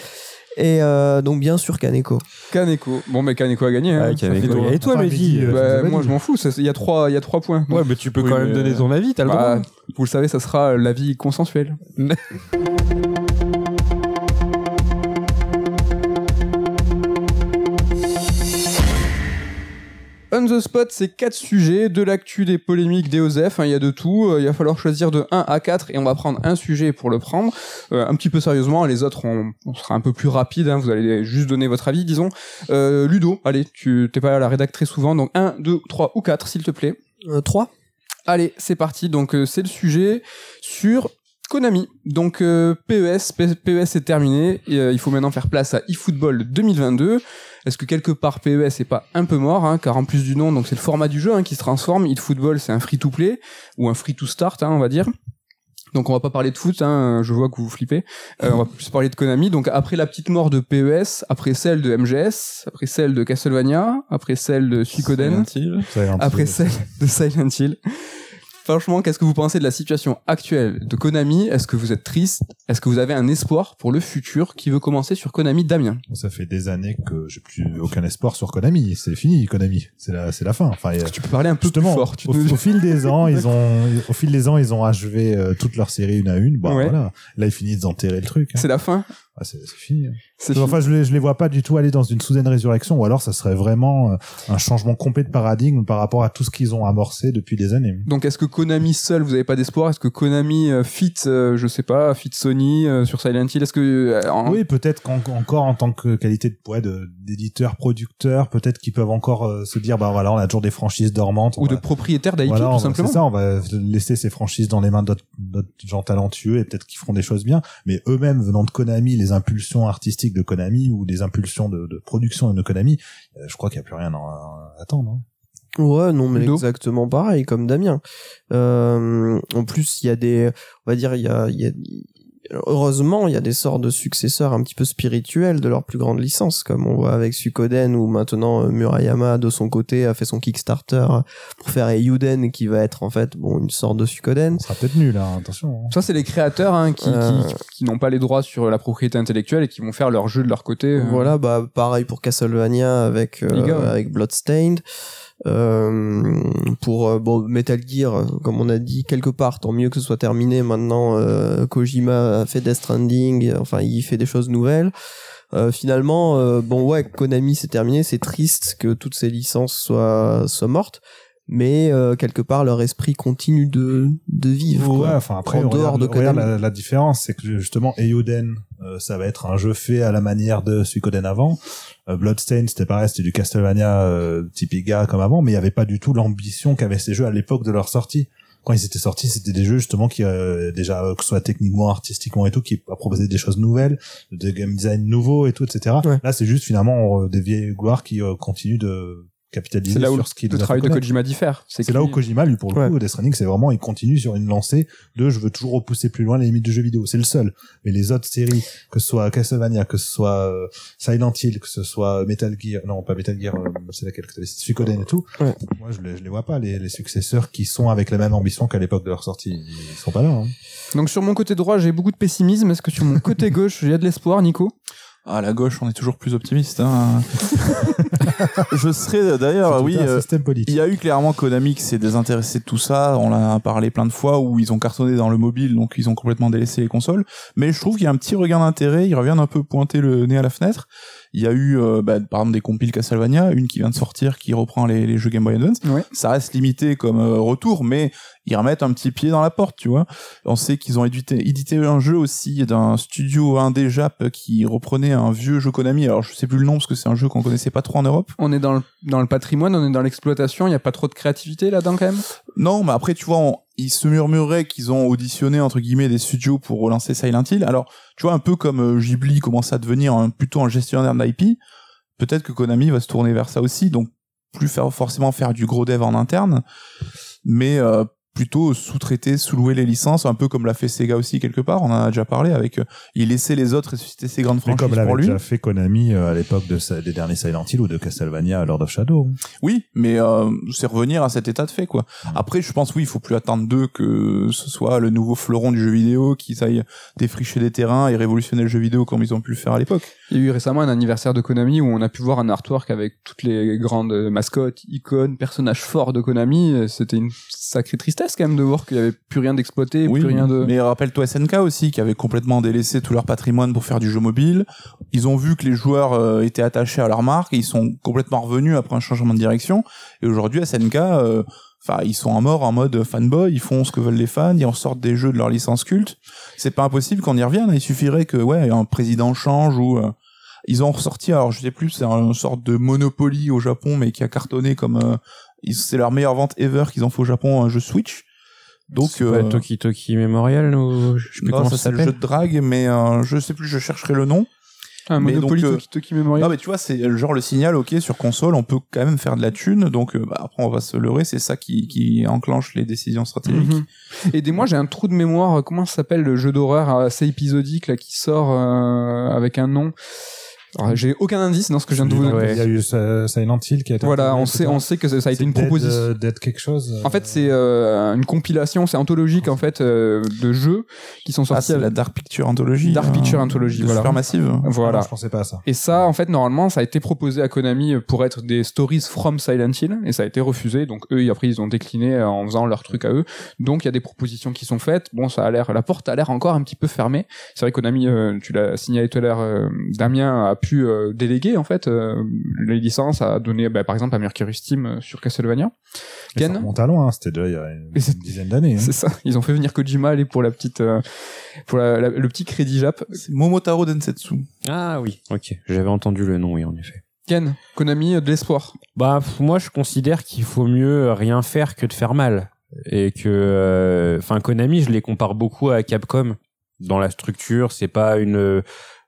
Speaker 5: Et euh, donc bien sûr Kaneko.
Speaker 1: Kaneko. Bon, mais Kaneko a gagné. hein.
Speaker 4: Ouais, Kaneko. Et toi, Mehdi, euh,
Speaker 3: euh,
Speaker 1: Bah, moi, je m'en fous. Il y a trois, il y a trois points.
Speaker 4: Ouais, mais tu peux
Speaker 2: Oui,
Speaker 4: quand même donner
Speaker 2: euh,
Speaker 4: ton avis, t'as le
Speaker 1: Bah,
Speaker 4: droit.
Speaker 1: vous le savez, ça sera l'avis consensuel. [LAUGHS] On the spot, c'est quatre sujets, de l'actu, des polémiques, des OSEF, hein, il y a de tout. Euh, il va falloir choisir de 1 à 4 et on va prendre un sujet pour le prendre. Euh, un petit peu sérieusement, les autres, on, on sera un peu plus rapide, hein, vous allez juste donner votre avis, disons. Euh, Ludo, allez, tu t'es pas là à la rédac très souvent, donc 1, 2, 3 ou 4, s'il te plaît.
Speaker 5: Euh, 3
Speaker 1: Allez, c'est parti. Donc c'est le sujet sur Konami. Donc euh, PES, PES est terminé. Et, euh, il faut maintenant faire place à eFootball 2022. Est-ce que quelque part PES est pas un peu mort, hein, car en plus du nom, donc c'est le format du jeu hein, qui se transforme. eFootball, c'est un free-to-play ou un free-to-start, hein, on va dire. Donc on va pas parler de foot, hein, je vois que vous flippez. Euh, on va plus parler de Konami. Donc après la petite mort de PES, après celle de MGS, après celle de Castlevania, après celle de Suikoden, après celle de Silent Hill. Franchement, qu'est-ce que vous pensez de la situation actuelle de Konami? Est-ce que vous êtes triste? Est-ce que vous avez un espoir pour le futur Qui veut commencer sur Konami Damien?
Speaker 3: Ça fait des années que j'ai plus aucun espoir sur Konami. C'est fini, Konami. C'est la, c'est la fin. Enfin, a-
Speaker 1: Tu peux parler un peu plus fort. Tu
Speaker 3: au,
Speaker 1: te-
Speaker 3: au fil des [LAUGHS] ans, ils ont, au fil des ans, ils ont achevé euh, toutes leurs séries une à une. Bon,
Speaker 1: Ouais.
Speaker 3: voilà. Là, ils finissent d'enterrer le truc. hein.
Speaker 1: C'est la fin?
Speaker 3: Ah, c'est fini.
Speaker 1: C'est
Speaker 3: Enfin, je les, je les vois pas du tout aller dans une soudaine résurrection, ou alors ça serait vraiment euh, un changement complet de paradigme par rapport à tout ce qu'ils ont amorcé depuis des années.
Speaker 1: Donc est-ce que Konami seul, vous avez pas d'espoir? Est-ce que Konami euh, fit, euh, je sais pas, fit Sony euh, sur Silent Hill? Est-ce que euh, en-
Speaker 3: Oui, peut-être qu'encore en tant que qualité de de- d'éditeur, producteur, peut-être qu'ils peuvent encore euh, se dire, bah voilà, on a toujours des franchises dormantes.
Speaker 1: ou de
Speaker 3: va-
Speaker 1: propriétaire d'IP
Speaker 3: voilà,
Speaker 1: tout simplement
Speaker 3: C'est ça, on va laisser ces franchises dans les mains d'autres d'autres gens talentueux et peut-être qu'ils feront des choses bien. Mais eux-mêmes, venant de Konami, les impulsions artistiques de Konami ou des impulsions de, de production de Konami, euh, je crois qu'il n'y a plus rien à, à attendre. hein.
Speaker 5: Ouais, non, mais exactement pareil, comme Damien. Euh, en plus, il y a des, on va dire, il y a, il y a, heureusement, il y a des sortes de successeurs un petit peu spirituels de leurs plus grandes licences, comme on voit avec Suikoden, où maintenant euh, Murayama, de son côté, a fait son Kickstarter pour faire Eiyuden, qui va être en fait, bon, une sorte de Suikoden.
Speaker 3: Ça sera peut-être nul, hein, attention. hein.
Speaker 1: Ça, c'est les créateurs hein, qui,
Speaker 5: Euh.
Speaker 1: qui, qui n'ont pas les droits sur la propriété intellectuelle et qui vont faire leur jeu de leur côté. euh.
Speaker 5: Voilà, bah pareil pour Castlevania avec euh, avec Bloodstained. Euh, pour euh, bon Metal Gear, comme on a dit quelque part, tant mieux que ce soit terminé. Maintenant, euh, Kojima a fait Death Stranding, enfin il fait des choses nouvelles. Euh, finalement, euh, bon ouais, Konami c'est terminé, c'est triste que toutes ces licences soient soient mortes, mais euh, quelque part leur esprit continue de de vivre.
Speaker 3: Ouais, enfin après,
Speaker 5: En dehors
Speaker 3: regarde,
Speaker 5: de
Speaker 3: regarde la, la différence, c'est que justement, Eiyuden, euh, ça va être un jeu fait à la manière de Suikoden avant. Euh, Bloodstain, c'était pareil, c'était du Castlevania euh, type Iga comme avant, mais il n'y avait pas du tout l'ambition qu'avaient ces jeux à l'époque de leur sortie. Quand ils étaient sortis, c'était des jeux justement qui, euh, déjà, euh, que ce soit techniquement, artistiquement et tout, qui proposaient des choses nouvelles, des game design nouveaux et tout, etc.
Speaker 5: Ouais.
Speaker 3: Là, c'est juste finalement des vieilles gloires qui continuent de capitaliser
Speaker 1: C'est là où
Speaker 3: sur ce qui
Speaker 1: le travail de. Kojima diffère.
Speaker 3: C'est là où Kojima, lui, pour le
Speaker 5: Ouais.
Speaker 3: coup, Death Stranding, c'est vraiment, il continue sur une lancée de je veux toujours repousser plus loin les limites du jeu vidéo. C'est le seul. Mais les autres séries, que ce soit Castlevania, que ce soit euh, Silent Hill, que ce soit Metal Gear, non, pas Metal Gear, euh, c'est laquelle que t'avais, Suikoden et tout.
Speaker 5: Ouais.
Speaker 3: Moi, je les, je les vois pas, les, les successeurs qui sont avec la même ambition qu'à l'époque de leur sortie. Ils sont pas là, hein.
Speaker 1: Donc sur mon côté droit, j'ai beaucoup de pessimisme. Est-ce que sur mon côté [LAUGHS] gauche, il y a de l'espoir, Nico?
Speaker 2: À la gauche, on est toujours plus optimiste. Hein. [LAUGHS] je serais d'ailleurs,
Speaker 3: C'est tout
Speaker 2: oui. euh. Il y a eu clairement Konami qui s'est désintéressé de tout ça. On l'a parlé plein de fois où ils ont cartonné dans le mobile, donc ils ont complètement délaissé les consoles. Mais je trouve qu'il y a un petit regain d'intérêt. Ils reviennent un peu pointer le nez à la fenêtre. Il y a eu, euh, bah, par exemple, des compiles Castlevania, une qui vient de sortir qui reprend les, les jeux Game Boy Advance.
Speaker 1: Ouais.
Speaker 2: Ça reste limité comme euh, retour, mais ils remettent un petit pied dans la porte, tu vois. On sait qu'ils ont édité, édité un jeu aussi d'un studio indé Jap qui reprenait un vieux jeu Konami. Alors je sais plus le nom parce que c'est un jeu qu'on connaissait pas trop en Europe.
Speaker 1: On est dans le, dans le patrimoine, on est dans l'exploitation. Il n'y a pas trop de créativité là-dedans quand même?
Speaker 2: Non, mais après, tu vois, on- ils se murmuraient qu'ils ont auditionné, entre guillemets, des studios pour relancer Silent Hill. Alors, tu vois, un peu comme euh, Ghibli commence à devenir un- plutôt un gestionnaire d'IP, peut-être que Konami va se tourner vers ça aussi, donc plus forcément faire du gros dev en interne, mais euh, plutôt sous-traiter, sous-louer les licences, un peu comme l'a fait Sega aussi quelque part, on en a déjà parlé, avec euh, il laissait les autres ressusciter ses grandes franchises
Speaker 3: comme
Speaker 2: pour
Speaker 3: l'avait
Speaker 2: lui.
Speaker 3: déjà fait Konami euh, à l'époque de sa- des derniers Silent Hill ou de Castlevania à Lord of Shadow.
Speaker 2: Oui, mais euh, c'est revenir à cet état de fait, quoi. Après, je pense, oui, il faut plus attendre d'eux que ce soit le nouveau fleuron du jeu vidéo, qu'ils aillent défricher des terrains et révolutionner le jeu vidéo comme ils ont pu le faire à l'époque.
Speaker 1: Il y a eu récemment un anniversaire de Konami où on a pu voir un artwork avec toutes les grandes mascottes, icônes, personnages forts de Konami. C'était une sacrée tristesse quand même de voir qu'il n'y avait plus rien d'exploité,
Speaker 2: Oui,
Speaker 1: plus rien de...
Speaker 2: mais rappelle-toi SNK aussi, qui avait complètement délaissé tout leur patrimoine pour faire du jeu mobile. Ils ont vu que les joueurs euh, étaient attachés à leur marque et ils sont complètement revenus après un changement de direction. Et aujourd'hui, SNK, euh, enfin, ils sont à mort en mode fanboy, ils font ce que veulent les fans, ils en sortent des jeux de leur licence culte. C'est pas impossible qu'on y revienne. Il suffirait que, ouais, un président change ou euh, ils ont ressorti, alors je sais plus, c'est une sorte de Monopoly au Japon, mais qui a cartonné comme euh, c'est leur meilleure vente ever qu'ils ont fait au Japon, un jeu Switch. Donc,
Speaker 4: C'est pas
Speaker 2: euh,
Speaker 4: le Toki Toki Memorial ou je sais plus
Speaker 2: non,
Speaker 4: comment
Speaker 2: ça,
Speaker 4: ça
Speaker 2: c'est le jeu
Speaker 4: s'appelle.
Speaker 2: de drague, mais euh, je sais plus, je chercherai le nom.
Speaker 1: Un
Speaker 2: Mais
Speaker 1: Monopoly
Speaker 2: donc, euh,
Speaker 1: Toki Toki Memory.
Speaker 2: Non mais tu vois, c'est le genre le signal, ok, sur console, on peut quand même faire de la thune, donc euh, bah, après on va se leurrer, c'est ça qui, qui enclenche les décisions stratégiques.
Speaker 1: Mhm. Aidez-moi, j'ai un trou de mémoire. Comment ça s'appelle le jeu d'horreur assez épisodique là qui sort euh, avec un nom? J'ai aucun indice dans ce que je viens de vous.
Speaker 3: Il y a eu euh, Silent Hill qui a été
Speaker 1: Voilà, on sait, on sait que ça a été une
Speaker 3: Dead,
Speaker 1: proposition.
Speaker 3: euh, Dead quelque chose.
Speaker 1: En fait, c'est euh, une compilation, c'est anthologique en fait euh, de jeux qui sont
Speaker 2: Ah,
Speaker 1: sortis.
Speaker 2: c'est
Speaker 1: à-
Speaker 2: la Dark Picture Anthology.
Speaker 1: Dark
Speaker 2: euh,
Speaker 1: Picture Anthology,
Speaker 2: de
Speaker 1: voilà.
Speaker 2: Supermassive.
Speaker 1: Voilà.
Speaker 3: Ah non, je pensais pas à ça.
Speaker 1: Et ça, en fait, normalement, ça a été proposé à Konami pour être des stories from Silent Hill, et ça a été refusé. Donc eux, après, ils ont décliné euh, en faisant leur truc à eux. Donc il y a des propositions qui sont faites. Bon, ça a l'air, la porte a l'air encore un petit peu fermée. C'est vrai que Konami, euh, tu l'as signalé tout à l'heure, euh, Damien a pu euh, déléguer en fait euh, les licences à donner, bah, par exemple, à Mercury Steam euh, sur Castlevania.
Speaker 3: Mais ça
Speaker 1: Ken
Speaker 3: remonte à loin, hein, c'était déjà il y a une, dizaine d'années. hein.
Speaker 1: C'est ça. Ils ont fait venir Kojima aller pour la petite, euh, pour la- la- le petit crédit Jap.
Speaker 2: C'est Momotaro Densetsu.
Speaker 4: Ah oui, ok. J'avais entendu le nom, oui, en effet.
Speaker 1: Ken, Konami, de l'espoir.
Speaker 4: Bah, moi, je considère qu'il faut mieux rien faire que de faire mal. Et que, euh, enfin, Konami, je les compare beaucoup à Capcom dans la structure. C'est pas une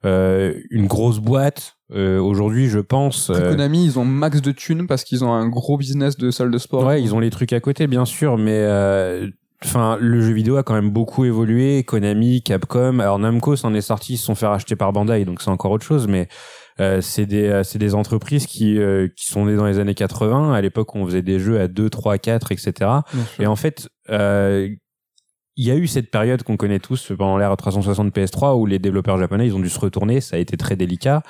Speaker 4: euh, une grosse boîte. Euh, Aujourd'hui, je pense. Euh,
Speaker 1: Konami, ils ont max de thunes parce qu'ils ont un gros business de salle de sport.
Speaker 4: Ouais, ils ont les trucs à côté, bien sûr, mais euh, enfin, le jeu vidéo a quand même beaucoup évolué. Konami, Capcom, alors Namco s'en est sorti, ils se sont fait racheter par Bandai, donc c'est encore autre chose, mais euh, c'est des euh, c'est des entreprises qui euh, qui sont nées dans les années 80. À l'époque, on faisait des jeux à 2, 3, 4, etc. Et en fait, euh, il y a eu cette période qu'on connaît tous pendant l'ère 360 PS3 où les développeurs japonais ils ont dû se retourner, ça a été très délicat.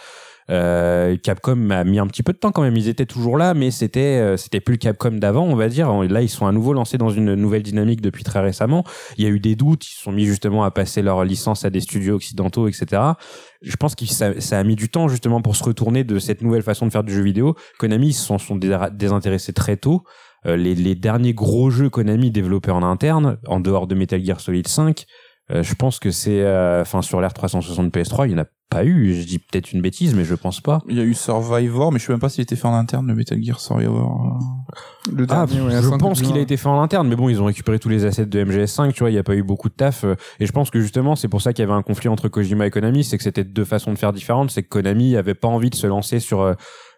Speaker 4: Euh, Capcom a mis un petit peu de temps quand même. Ils étaient toujours là, mais c'était euh, c'était plus le Capcom d'avant, on va dire. Là, ils sont à nouveau lancés dans une nouvelle dynamique depuis très récemment. Il y a eu des doutes. Ils se sont mis justement à passer leur licence à des studios occidentaux, etc. Je pense que ça, ça a mis du temps justement pour se retourner de cette nouvelle façon de faire du jeu vidéo. Konami ils se sont, sont dé- désintéressés très tôt. Euh, les, les derniers gros jeux Konami développés en interne, en dehors de Metal Gear Solid 5, euh, je pense que c'est, euh, enfin sur l'ère 360 PS3, il n'y en a pas eu. Je dis peut-être une bêtise, mais je pense pas.
Speaker 2: Il y a eu Survivor, mais je sais même pas s'il était fait en interne, le Metal Gear Survivor.
Speaker 1: Le
Speaker 4: Ah,
Speaker 1: dernier, ouais,
Speaker 4: je pense
Speaker 1: Kojima.
Speaker 4: qu'il a été fait en interne, mais bon, ils ont récupéré tous les assets de MGS5, tu vois, il n'y a pas eu beaucoup de taf. euh, Et je pense que justement, c'est pour ça qu'il y avait un conflit entre Kojima et Konami, c'est que c'était deux façons de faire différentes, c'est que Konami avait pas envie de se lancer sur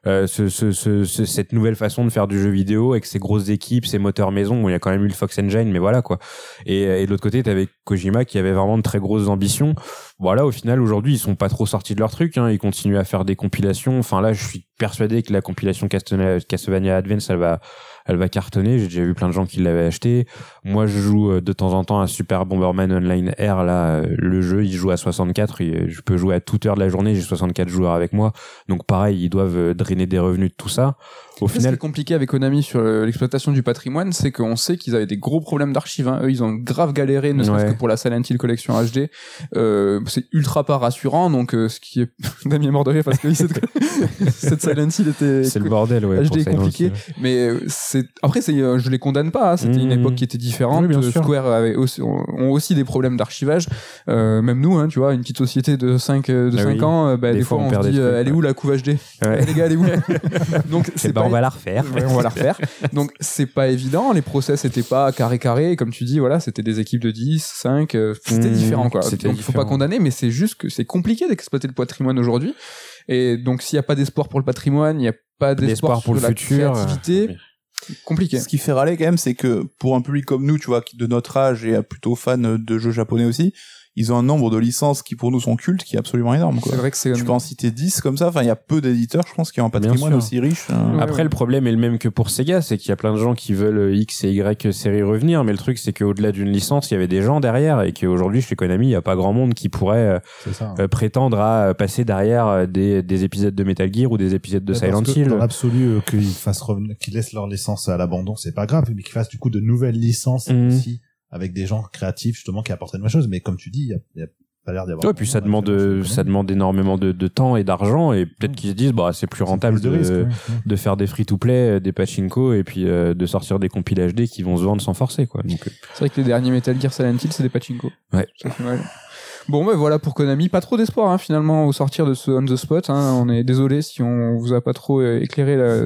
Speaker 4: euh, ce, ce, ce, ce- cette nouvelle façon de faire du jeu vidéo avec ses grosses équipes, ses moteurs maison. Bon, il y a quand même eu le Fox Engine, mais voilà quoi. Et, et de l'autre côté, t'avais Kojima qui avait vraiment de très grosses ambitions. Voilà, au final, aujourd'hui, ils sont pas trop sortis de leur truc. Hein. Ils continuent à faire des compilations. Enfin là, je suis persuadé que la compilation Castlevania Castlevania Advance, elle va, elle va cartonner. J'ai déjà vu plein de gens qui l'avaient acheté. Moi, je joue euh, de temps en temps à Super Bomberman Online R. Là, euh, le jeu, il joue à 64. et je peux jouer à toute heure de la journée. J'ai 64 joueurs avec moi. Donc pareil, ils doivent euh, drainer des revenus de tout ça. Au
Speaker 1: Ce qui est
Speaker 4: final,
Speaker 1: compliqué avec Konami sur euh, l'exploitation du patrimoine, c'est qu'on sait qu'ils avaient des gros problèmes d'archives. hein. Eux, ils ont grave galéré, ne serait-ce
Speaker 4: Ouais.
Speaker 1: que pour la Silent Hill Collection HD. Euh, c'est ultra pas rassurant, donc euh, ce qui est... [LAUGHS] Damien est mort de rire parce que cette, [LAUGHS] cette Silent Hill était...
Speaker 4: c'est le bordel. Ouais,
Speaker 1: HD est compliqué. Mais euh, c'est après c'est euh, je les condamne pas, hein. c'était une
Speaker 4: Mmh.
Speaker 1: époque qui était différente.
Speaker 4: Oui, bien
Speaker 1: Euh,
Speaker 4: sûr.
Speaker 1: Square avait aussi, ont aussi des problèmes d'archivage. Euh, même nous hein, tu vois, une petite société de 5 de
Speaker 4: Ah
Speaker 1: 5
Speaker 4: oui.
Speaker 1: ans, euh, bah, des,
Speaker 4: Des
Speaker 1: fois,
Speaker 4: fois, on
Speaker 1: on, se dit euh,
Speaker 4: trucs,
Speaker 1: elle est où la couve HD [LAUGHS]
Speaker 4: Ouais.
Speaker 1: Les gars, elle est où [LAUGHS] Donc
Speaker 4: Eh
Speaker 1: c'est
Speaker 4: ben,
Speaker 1: pas
Speaker 4: on va la refaire.
Speaker 1: Ouais, on va la refaire. Donc c'est pas évident, les process étaient pas carré carré, et comme tu dis, voilà, c'était des équipes de 10, 5, euh, c'était
Speaker 4: Mmh,
Speaker 1: différent quoi. Donc
Speaker 4: c'était
Speaker 1: il faut pas
Speaker 4: différent.
Speaker 1: condamner, mais c'est juste que c'est compliqué d'exploiter le patrimoine aujourd'hui. Et donc s'il y a pas d'espoir pour le patrimoine, il y a pas d'espoir
Speaker 4: pour
Speaker 1: sur
Speaker 4: le
Speaker 1: la
Speaker 4: futur.
Speaker 1: créativité, compliqué.
Speaker 2: Ce qui fait râler quand même, c'est que pour un public comme nous, tu vois, de notre âge et plutôt fan de jeux japonais aussi, ils ont un nombre de licences qui pour nous sont cultes qui est absolument énorme. Quoi.
Speaker 1: C'est vrai que c'est
Speaker 2: Tu peux en citer 10 comme ça, enfin il y a peu d'éditeurs, je pense, qui ont un patrimoine aussi riche. hein.
Speaker 1: Ouais,
Speaker 4: Après,
Speaker 1: ouais.
Speaker 4: le problème est le même que pour Sega, c'est qu'il y a plein de gens qui veulent X et Y série revenir, mais le truc, c'est qu'au-delà d'une licence, il y avait des gens derrière, et qu'aujourd'hui, chez Konami, il n'y a pas grand monde qui pourrait euh,
Speaker 3: ça.
Speaker 4: euh, prétendre à euh, passer derrière euh, des, des épisodes de Metal Gear ou des épisodes de
Speaker 3: Ouais,
Speaker 4: Silent Hill.
Speaker 3: Dans l'absolu, euh, qu'ils fassent revenir, qu'ils laissent leur licence à l'abandon, c'est pas grave, mais qu'ils fassent du coup de nouvelles licences
Speaker 4: Mhm.
Speaker 3: aussi, avec des gens créatifs, justement, qui apportent de nouvelles choses. Mais comme tu dis, il y a, il y a pas l'air d'y avoir.
Speaker 4: Ouais, puis ça demande, ça demande énormément de, de temps et d'argent, et peut-être qu'ils se disent, bah, c'est plus rentable de,
Speaker 3: risque, ouais.
Speaker 4: de faire des free-to-play, euh, des pachinko, et puis euh, de sortir des compiles HD qui vont se vendre sans forcer, quoi. Donc, euh,
Speaker 1: C'est vrai que les derniers Metal Gear Silent Hill, c'est des pachinko.
Speaker 4: Ouais.
Speaker 1: Ça fait mal. Bon, ben voilà pour Konami. Pas trop d'espoir hein, finalement au sortir de ce on the spot. Hein. On est désolé si on vous a pas trop euh, éclairé la,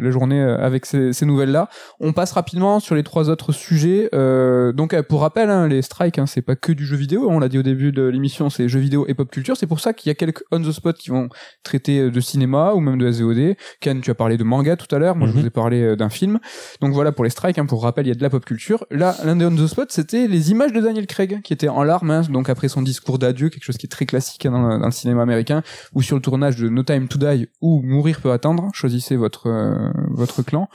Speaker 1: la journée euh, avec ces, ces nouvelles-là. On passe rapidement sur les trois autres sujets. Euh, donc, euh, pour rappel, hein, les strikes, hein, c'est pas que du jeu vidéo. On l'a dit au début de l'émission, c'est jeux vidéo et pop culture. C'est pour ça qu'il y a quelques on the spot qui vont traiter de cinéma ou même de SVOD. Ken, tu as parlé de manga tout à l'heure. Moi, je
Speaker 4: Mhm.
Speaker 1: vous ai parlé d'un film. Donc voilà pour les strikes. Hein, pour rappel, il y a de la pop culture. Là, l'un des on the spot, c'était les images de Daniel Craig qui était en larmes. hein, donc après son discours d'adieu, quelque chose qui est très classique hein, dans, le, dans le cinéma américain, ou sur le tournage de No Time to Die ou Mourir peut attendre. Choisissez votre euh, votre clan.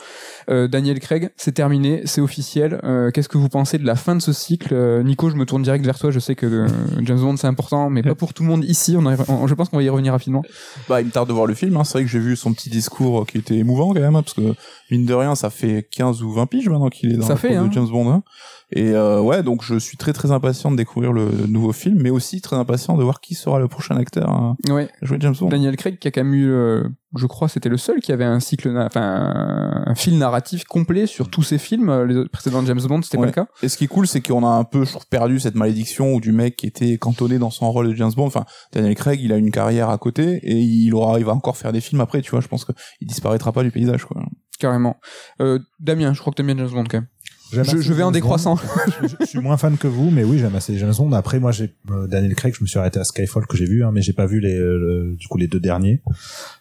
Speaker 1: Euh, Daniel Craig, c'est terminé, c'est officiel. Euh, Qu'est-ce que vous pensez de la fin de ce cycle? Nico, je me tourne direct vers toi. Je sais que James Bond c'est important, mais pas pour tout le monde ici. On, je pense qu'on va y revenir rapidement.
Speaker 2: Bah, il me tarde de voir le film. Hein. C'est vrai que j'ai vu son petit discours qui était émouvant quand même, hein, parce que mine de rien, ça fait 15 ou 20 piges maintenant qu'il est dans
Speaker 1: Ça
Speaker 2: la
Speaker 1: fait, hein.
Speaker 2: de James Bond. Hein. Et euh, ouais, donc je suis très très impatient de découvrir le, nouveau film, mais aussi très impatient de voir qui sera le prochain acteur à
Speaker 1: Ouais.
Speaker 2: jouer James Bond.
Speaker 1: Daniel Craig qui a quand même eu, euh, je crois, c'était le seul qui avait un cycle, enfin un, un fil narratif complet sur tous ses films. Les précédents James Bond, c'était
Speaker 2: Ouais.
Speaker 1: pas le cas.
Speaker 2: Et ce qui est cool, c'est qu'on a un peu, je trouve, perdu cette malédiction où du mec qui était cantonné dans son rôle de James Bond. Enfin, Daniel Craig, il a une carrière à côté et il aura, il va encore faire des films après, tu vois. Je pense qu'il disparaîtra pas du paysage, quoi.
Speaker 1: Carrément. Euh, Damien, je crois que t'aimes bien James Bond quand même. Je, je vais en décroissant.
Speaker 3: Je, je- suis moins fan que vous, mais oui, j'aime assez James Bond. Après, moi, j'ai euh, Daniel Craig, je me suis arrêté à Skyfall que j'ai vu, hein, mais j'ai pas vu les, euh, le- du coup, les deux derniers.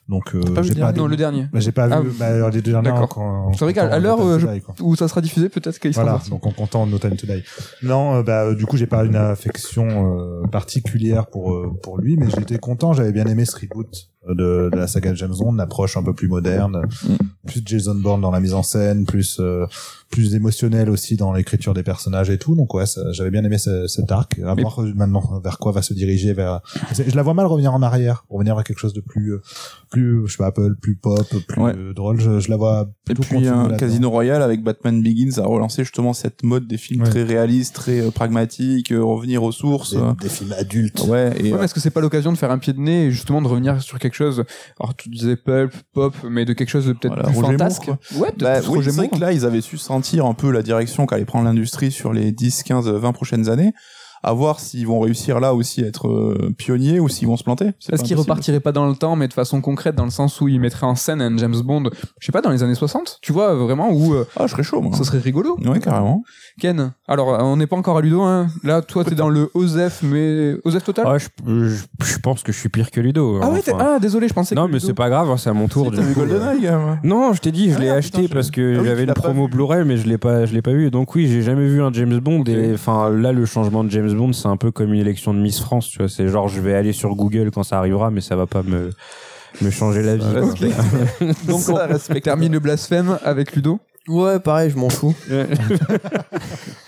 Speaker 3: Donc, euh,
Speaker 2: pas vu
Speaker 3: j'ai
Speaker 2: le
Speaker 3: pas.
Speaker 1: non, le dernier.
Speaker 3: bah, j'ai pas
Speaker 1: Ah,
Speaker 3: vu bah, les deux derniers.
Speaker 1: d'accord.
Speaker 3: quand-
Speaker 1: C'est vrai qu'à l'heure euh, où ça sera diffusé, peut-être qu'il sera
Speaker 3: Voilà, donc en comptant No Time to Die. Non, euh, bah, euh, du coup, j'ai pas une affection euh, particulière pour euh, pour lui, mais j'étais content. J'avais bien aimé ce reboot de, de la saga de James Bond, une approche un peu plus moderne,
Speaker 2: Mm.
Speaker 3: plus Jason Bourne dans la mise en scène, plus euh, plus émotionnel aussi dans l'écriture des personnages et tout. Donc ouais, ça- j'avais bien aimé ce- cet arc. À voir maintenant vers quoi va se diriger. Vers, je la vois mal revenir en arrière, revenir vers quelque chose de plus euh, plus je sais pas Apple, plus pop, plus
Speaker 2: Ouais.
Speaker 3: euh, drôle. Je, je la vois
Speaker 2: Et puis un. Casino Royale avec Batman Begins a relancé justement cette mode des films
Speaker 3: Ouais.
Speaker 2: très réalistes, très euh, pragmatiques, euh, revenir aux sources.
Speaker 3: des, des films adultes.
Speaker 2: Ouais, et
Speaker 1: Ouais,
Speaker 2: euh,
Speaker 1: mais est-ce que c'est pas l'occasion de faire un pied de nez et justement de revenir sur quelque chose Alors tu disais pulp, pop, mais de quelque chose de peut-être
Speaker 2: Voilà,
Speaker 1: plus
Speaker 2: Roger
Speaker 1: fantasque.
Speaker 2: Moore,
Speaker 1: ouais,
Speaker 2: Bah,
Speaker 1: plus
Speaker 2: oui, c'est vrai que là, ils avaient su sentir un peu la direction qu'allait prendre l'industrie sur les 10, 15, 20 prochaines années. À voir s'ils vont réussir là aussi à être euh, pionniers ou s'ils vont se planter.
Speaker 1: Est-ce
Speaker 2: pas
Speaker 1: qu'il
Speaker 2: impossible.
Speaker 1: repartirait pas dans le temps, mais de façon concrète, dans le sens où il mettrait en scène un James Bond, je sais pas, dans les années 60 Tu vois, vraiment, où euh,
Speaker 2: Ah, je serais chaud, moi.
Speaker 1: ça serait rigolo
Speaker 2: Ouais, carrément.
Speaker 1: Ken, alors on n'est pas encore à Ludo, hein. là toi t'es dans le OZEF, mais OZEF total?
Speaker 4: Ah, je, je, je pense que je suis pire que Ludo.
Speaker 1: Ah ouais,
Speaker 4: enfin.
Speaker 1: ah désolé, je pensais
Speaker 4: non,
Speaker 1: que
Speaker 4: mais
Speaker 1: Ludo-
Speaker 4: c'est pas grave, hein, c'est à mon tour.
Speaker 2: T'as vu
Speaker 4: euh.
Speaker 2: GoldenEye.
Speaker 4: Non, je t'ai dit, je
Speaker 2: Ah
Speaker 4: l'ai acheté
Speaker 2: putain,
Speaker 4: parce que
Speaker 2: Ah oui,
Speaker 4: j'avais une promo. Blu-ray, mais je l'ai pas, je l'ai pas vu. Donc oui, j'ai jamais vu un James Bond. Et enfin, là, le changement de James Bond, c'est un peu comme une élection de Miss France. Tu vois, c'est genre, je vais aller sur Google quand ça arrivera, mais ça va pas me me changer la vie. [LAUGHS]
Speaker 1: Donc
Speaker 2: Ça,
Speaker 1: on
Speaker 2: respecte.
Speaker 1: termine le blasphème avec Ludo.
Speaker 5: Ouais, pareil, je m'en fous. [LAUGHS]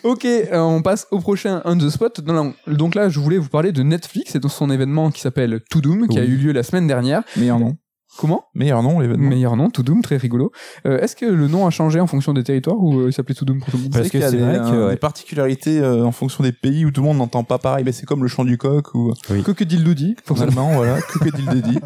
Speaker 1: Ok, euh, on passe au prochain On the Spot. Non, non, donc là, je voulais vous parler de Netflix et de son événement qui s'appelle To Doom, qui a eu lieu la semaine dernière.
Speaker 2: Meilleur nom.
Speaker 1: Comment?
Speaker 2: Meilleur nom, l'événement.
Speaker 1: Meilleur nom, To Doom, très rigolo. Euh, Est-ce que le nom a changé en fonction des territoires ou euh, il s'appelait To Doom pour tout le monde?
Speaker 4: Parce
Speaker 2: qu'il y a
Speaker 4: c'est
Speaker 2: des,
Speaker 4: vrai
Speaker 2: euh,
Speaker 4: ouais.
Speaker 2: des particularités euh, en fonction des pays où tout le monde n'entend pas pareil. Mais c'est comme le chant du coq ou
Speaker 1: Crocodile Doody, pour ça.
Speaker 2: allemand, voilà, [LAUGHS] Crocodile.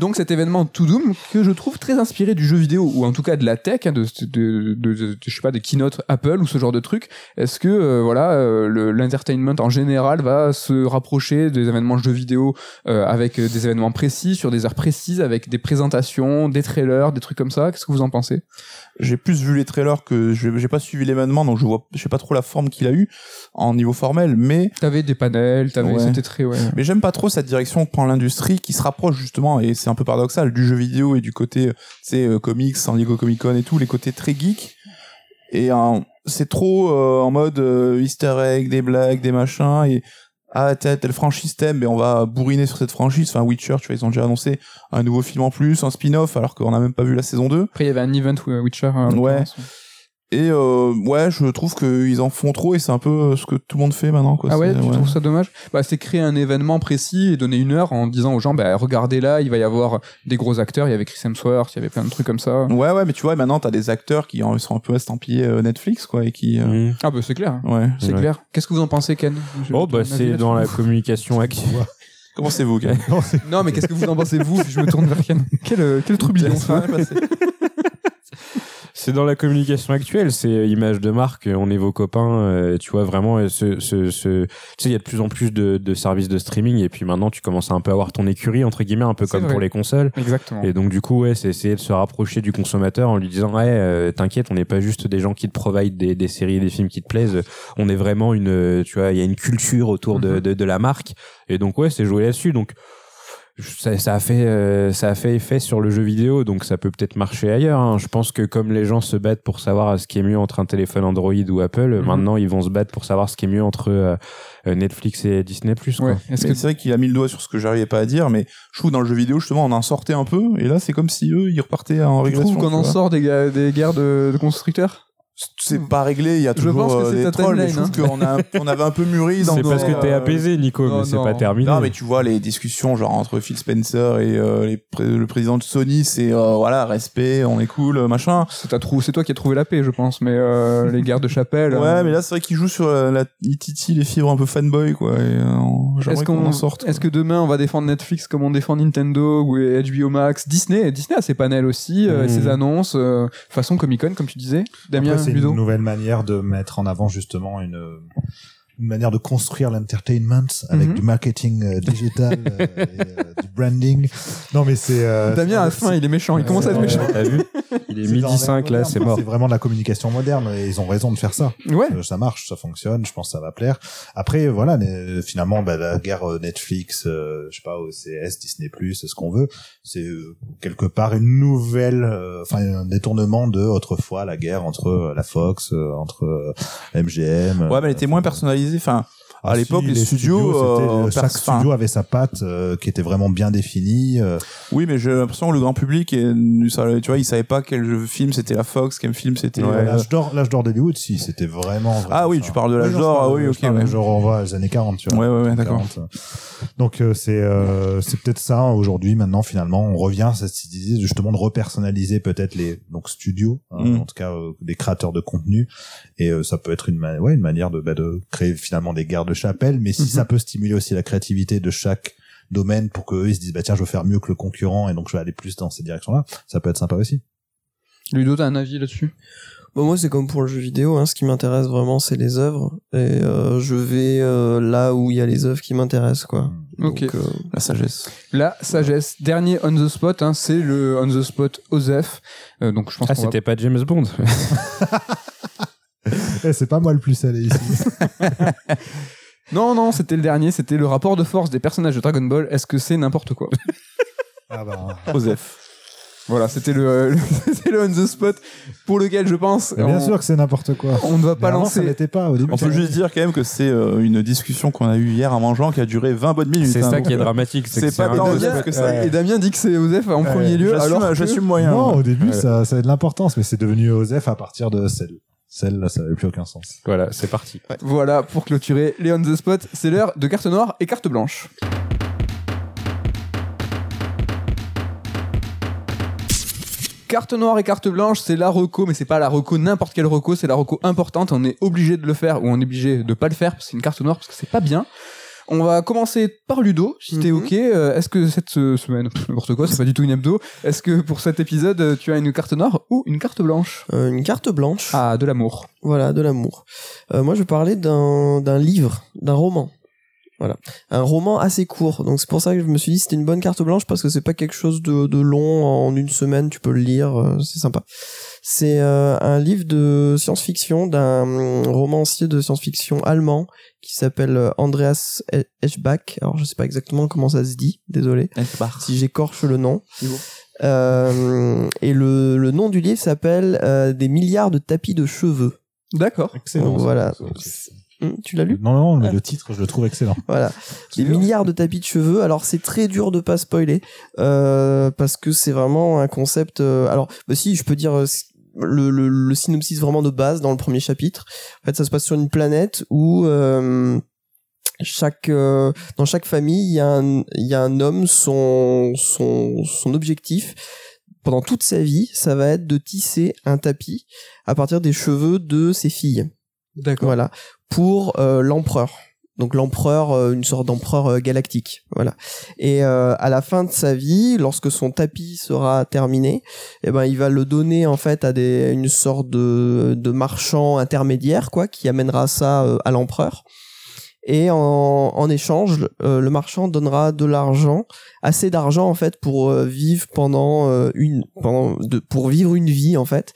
Speaker 1: Donc cet événement To Doom que je trouve très inspiré du jeu vidéo ou en tout cas de la tech, hein, de, de, de, de- je sais pas, des keynote Apple ou ce genre de truc. Est-ce que euh, voilà euh, le- l'entertainment en général va se rapprocher des événements jeux vidéo euh, avec euh, des événements précis sur des heures précises avec des présentations, des trailers, des trucs comme ça Qu'est-ce que vous en pensez?
Speaker 2: J'ai plus vu les trailers que je- j'ai pas suivi l'événement, donc je vois, je sais pas trop la forme qu'il a eu en niveau formel, mais
Speaker 1: T'avais des panels, t'avais,
Speaker 2: Ouais.
Speaker 1: c'était très ouais.
Speaker 2: Mais j'aime pas trop cette direction que prend l'industrie qui se rapproche justement, et c'est un peu paradoxal, du jeu vidéo et du côté, euh, tu sais, euh, comics, San Diego Comic Con et tout, les côtés très geeks. Et euh, c'est trop euh, en mode euh, easter egg, des blagues, des machins, et ah, telle, telle franchise thème, mais on va bourriner sur cette franchise. Enfin, Witcher, tu vois, ils ont déjà annoncé un nouveau film en plus, un spin-off, alors qu'on a même pas vu la saison 2.
Speaker 1: Après il y avait un event euh, Witcher. hein,
Speaker 2: Ouais. Et euh, ouais, je trouve qu'ils en font trop, et c'est un peu euh, ce que tout le monde fait maintenant. Quoi.
Speaker 1: Ah ouais, tu trouves ça dommage? Bah c'est créer un événement précis et donner une heure en disant aux gens bah regardez là, il va y avoir des gros acteurs, il y avait Chris Hemsworth, il y avait plein de trucs comme ça.
Speaker 2: Ouais, ouais, mais tu vois, maintenant, t'as des acteurs qui en- sont un peu estampillés euh, Netflix, quoi, et qui... euh.
Speaker 1: Ah bah c'est clair.
Speaker 2: Ouais.
Speaker 1: C'est
Speaker 4: Ouais.
Speaker 1: clair. Qu'est-ce que vous en pensez Ken? Je-
Speaker 4: Oh bah c'est dans la communication [LAUGHS] active.
Speaker 2: Comment c'est vous, gars
Speaker 1: Non mais qu'est-ce que vous en pensez vous Je me tourne vers Ken? [LAUGHS] Quel euh, quel trublion ça? [LAUGHS]
Speaker 4: C'est dans la communication actuelle, c'est image de marque, on est vos copains, euh, tu vois vraiment euh, ce, ce, ce tu sais il y a de plus en plus de, de services de streaming et puis maintenant tu commences à un peu avoir ton écurie entre guillemets, un peu comme
Speaker 1: vrai.
Speaker 4: pour les consoles.
Speaker 1: Exactement.
Speaker 4: Et donc du coup ouais, c'est essayer de se rapprocher du consommateur en lui disant ouais euh, t'inquiète, on n'est pas juste des gens qui te provide des, des séries et des films qui te plaisent, on est vraiment une euh, tu vois il y a une culture autour de,
Speaker 1: Mhm.
Speaker 4: de, de la marque et donc ouais c'est joué là-dessus donc ça, ça a fait euh, ça a fait effet sur le jeu vidéo donc ça peut peut-être marcher ailleurs hein. je pense que comme les gens se battent pour savoir ce qui est mieux entre un téléphone Android ou Apple
Speaker 1: Mhm.
Speaker 4: maintenant ils vont se battre pour savoir ce qui est mieux entre euh, euh, Netflix et Disney Plus quoi
Speaker 1: Ouais. Est-ce que
Speaker 2: c'est vrai qu'il a mis le doigt sur ce que j'arrivais pas à dire, mais je trouve dans le jeu vidéo justement on en sortait un peu, et là c'est comme si eux ils repartaient en
Speaker 1: tu
Speaker 2: régression.
Speaker 1: trouves qu'on
Speaker 2: tu
Speaker 1: en sort des, guerres de, de constructeurs?
Speaker 2: C'est pas réglé, il y a
Speaker 1: Je
Speaker 2: toujours
Speaker 1: pense que
Speaker 2: euh, des trolls, mais je trouve qu'on a, on avait un peu mûri dans
Speaker 4: c'est parce que
Speaker 2: euh,
Speaker 4: t'es apaisé Nico
Speaker 1: non,
Speaker 4: mais c'est pas terminé
Speaker 2: Non, mais tu vois les discussions genre entre Phil Spencer et euh, les pré- le président de Sony, c'est euh, voilà respect, on est cool, euh, machin.
Speaker 1: C'est t'as trou- c'est toi qui as trouvé la paix, je pense, mais euh, les guerres de chapelle.
Speaker 2: Ouais,
Speaker 1: euh,
Speaker 2: mais là c'est vrai qu'il joue sur euh, la, il titille les fibres un peu fanboy quoi. Euh,
Speaker 1: Est-ce
Speaker 2: qu'on
Speaker 1: qu'on
Speaker 2: en sorte.
Speaker 1: Est-ce que demain on va défendre Netflix comme on défend Nintendo ou HBO Max, Disney Disney a ses panels aussi, euh,
Speaker 4: Mhm.
Speaker 1: ses annonces, euh, façon Comic Con comme tu disais. Damien,
Speaker 3: Après, c'est une nouvelle manière de mettre en avant justement une, une manière de construire l'entertainment avec
Speaker 1: Mhm.
Speaker 3: du marketing euh, digital [LAUGHS] euh, et euh, du branding. Non, mais c'est. euh,
Speaker 1: Damien à la
Speaker 3: c'est-
Speaker 1: fin, il est méchant, il commence à être méchant.
Speaker 4: t'as vu il est
Speaker 3: c'est dans
Speaker 4: midi
Speaker 3: l'ère
Speaker 4: 5 là c'est mort
Speaker 3: C'est vraiment de la communication moderne et ils ont raison de faire ça.
Speaker 1: Ouais.
Speaker 3: Euh, ça marche, ça fonctionne, je pense que ça va plaire. Après, voilà, finalement, bah, la guerre euh, Netflix, euh, je sais pas, OCS, Disney+, ce qu'on veut, c'est euh, quelque part une nouvelle, euh, enfin un détournement de autrefois la guerre entre euh, la Fox, euh, entre euh, MGM.
Speaker 2: Ouais, mais elle était moins personnalisée. Enfin, à
Speaker 3: Ah,
Speaker 2: l'époque,
Speaker 3: si,
Speaker 2: les studios, euh,
Speaker 3: chaque studio avait sa patte euh, qui était vraiment bien définie. euh,
Speaker 2: oui, mais j'ai l'impression que le grand public, tu vois, il savait pas quel jeu- film c'était la Fox, quel film c'était.
Speaker 4: Ouais.
Speaker 2: euh,
Speaker 3: L'âge d'or, l'âge d'or d'Hollywood, si, c'était vraiment, vraiment
Speaker 2: Ah oui,
Speaker 3: ça.
Speaker 2: tu parles de l'âge d'or, ah oui, ok,
Speaker 3: parle,
Speaker 2: ouais.
Speaker 3: Je renvoie aux années 40, tu vois.
Speaker 2: Ouais, ouais, ouais, d'accord.
Speaker 3: 40. Donc euh, c'est euh, c'est peut-être ça aujourd'hui maintenant finalement on revient à cette idée justement de repersonnaliser peut-être les donc studios hein,
Speaker 2: Mm.
Speaker 3: en tout cas euh, des créateurs de contenu et euh, ça peut être une ouais une manière de bah, de créer finalement des guerres de chapelle mais si
Speaker 1: Mhm.
Speaker 3: ça peut stimuler aussi la créativité de chaque domaine pour qu'eux ils se disent bah tiens je veux faire mieux que le concurrent et donc je vais aller plus dans cette direction là ça peut être sympa aussi
Speaker 1: Ludo, t'as un avis là-dessus?
Speaker 5: Bon, moi, c'est comme pour le jeu vidéo. Hein, ce qui m'intéresse vraiment, c'est les œuvres. Et euh, je vais euh, là où il y a les œuvres qui m'intéressent, quoi.
Speaker 1: Ok.
Speaker 5: Donc, euh,
Speaker 2: La sagesse.
Speaker 1: La sagesse. Dernier on the spot, hein, c'est le on the spot Osef. Euh, donc je pense
Speaker 4: ah
Speaker 1: va-
Speaker 4: c'était pas James Bond [LAUGHS]
Speaker 3: Eh, c'est pas moi le plus salé ici [LAUGHS]
Speaker 1: Non, non, c'était le dernier, c'était le rapport de force des personnages de Dragon Ball. Est-ce que c'est n'importe quoi [LAUGHS]
Speaker 3: ah bah
Speaker 2: Osef.
Speaker 1: Voilà, c'était le, le- [LAUGHS] c'était le on the spot pour lequel je pense
Speaker 3: mais bien
Speaker 1: on,
Speaker 3: sûr que c'est n'importe quoi
Speaker 1: on ne va
Speaker 3: Mais
Speaker 1: pas
Speaker 3: ça
Speaker 1: lancer.
Speaker 3: l'était pas au début
Speaker 2: On peut juste dire quand même que c'est euh, une discussion qu'on a eue hier en mangeant qui a duré 20 bonnes minutes.
Speaker 4: c'est
Speaker 2: hein,
Speaker 4: ça
Speaker 2: donc,
Speaker 4: qui est
Speaker 2: euh,
Speaker 4: dramatique
Speaker 2: c'est
Speaker 4: que
Speaker 2: pas
Speaker 4: un
Speaker 2: tant que ça.
Speaker 1: et Damien dit que c'est Osef en premier lieu.
Speaker 2: J'assume-
Speaker 1: Alors que-
Speaker 2: J'assume moyen.
Speaker 3: Non, au début,
Speaker 4: Ouais.
Speaker 3: ça, ça avait de l'importance, mais c'est devenu Osef à partir de celle. Celle, là, ça n'avait plus aucun sens.
Speaker 4: voilà c'est parti
Speaker 1: Voilà, pour clôturer les on the spot, c'est l'heure de carte noire et carte blanche. Carte noire et carte blanche, c'est la reco, mais c'est pas la reco n'importe quelle reco, c'est la reco importante. On est obligé de le faire ou on est obligé de pas le faire parce que c'est une carte noire parce que c'est pas bien. On va commencer par Ludo, si t'es
Speaker 5: Mhm.
Speaker 1: ok. Euh, Est-ce que cette euh, semaine, pff, [LAUGHS] n'importe quoi, c'est pas du tout une hebdo. Est-ce que pour cet épisode, euh, tu as une carte noire ou une carte blanche?
Speaker 5: Euh, une carte blanche.
Speaker 1: Ah, de l'amour.
Speaker 5: Voilà, de l'amour. Euh, moi, je parler d'un d'un livre, d'un roman. Voilà, un roman assez court. Donc c'est pour ça que je me suis dit que c'était une bonne carte blanche parce que c'est pas quelque chose de, de long en une semaine. Tu peux le lire, euh, c'est sympa. C'est euh, un livre de science-fiction d'un romancier de science-fiction allemand qui s'appelle euh, Andreas E- Eschbach. Alors je sais pas exactement comment ça se dit, désolé si j'écorche le nom. Euh, et le, le nom du livre s'appelle euh, Des milliards de tapis de cheveux.
Speaker 1: D'accord.
Speaker 3: Excellent.
Speaker 5: Voilà.
Speaker 3: Aussi.
Speaker 5: Hum, Tu l'as lu?
Speaker 3: Non, non, mais
Speaker 5: Ah.
Speaker 3: le titre, je le trouve excellent.
Speaker 5: Voilà. Des milliards de tapis de cheveux. Alors c'est très dur de pas spoiler euh, parce que c'est vraiment un concept. euh, alors bah, si je peux dire euh, le, le, le synopsis vraiment de base dans le premier chapitre. En fait, ça se passe sur une planète où euh, chaque euh, dans chaque famille il y a un il y a un homme son son son objectif pendant toute sa vie ça va être de tisser un tapis à partir des cheveux de ses filles
Speaker 1: D'accord.
Speaker 5: voilà pour euh, l'empereur donc l'empereur, euh, une sorte d'empereur euh, galactique, voilà. Et euh, à la fin de sa vie, lorsque son tapis sera terminé, eh ben il va le donner en fait à des une sorte de de marchand intermédiaire quoi, qui amènera ça à l'empereur. Et en, en échange, euh, le marchand donnera de l'argent, assez d'argent en fait pour euh, vivre pendant euh, une, pendant de, pour vivre une vie en fait.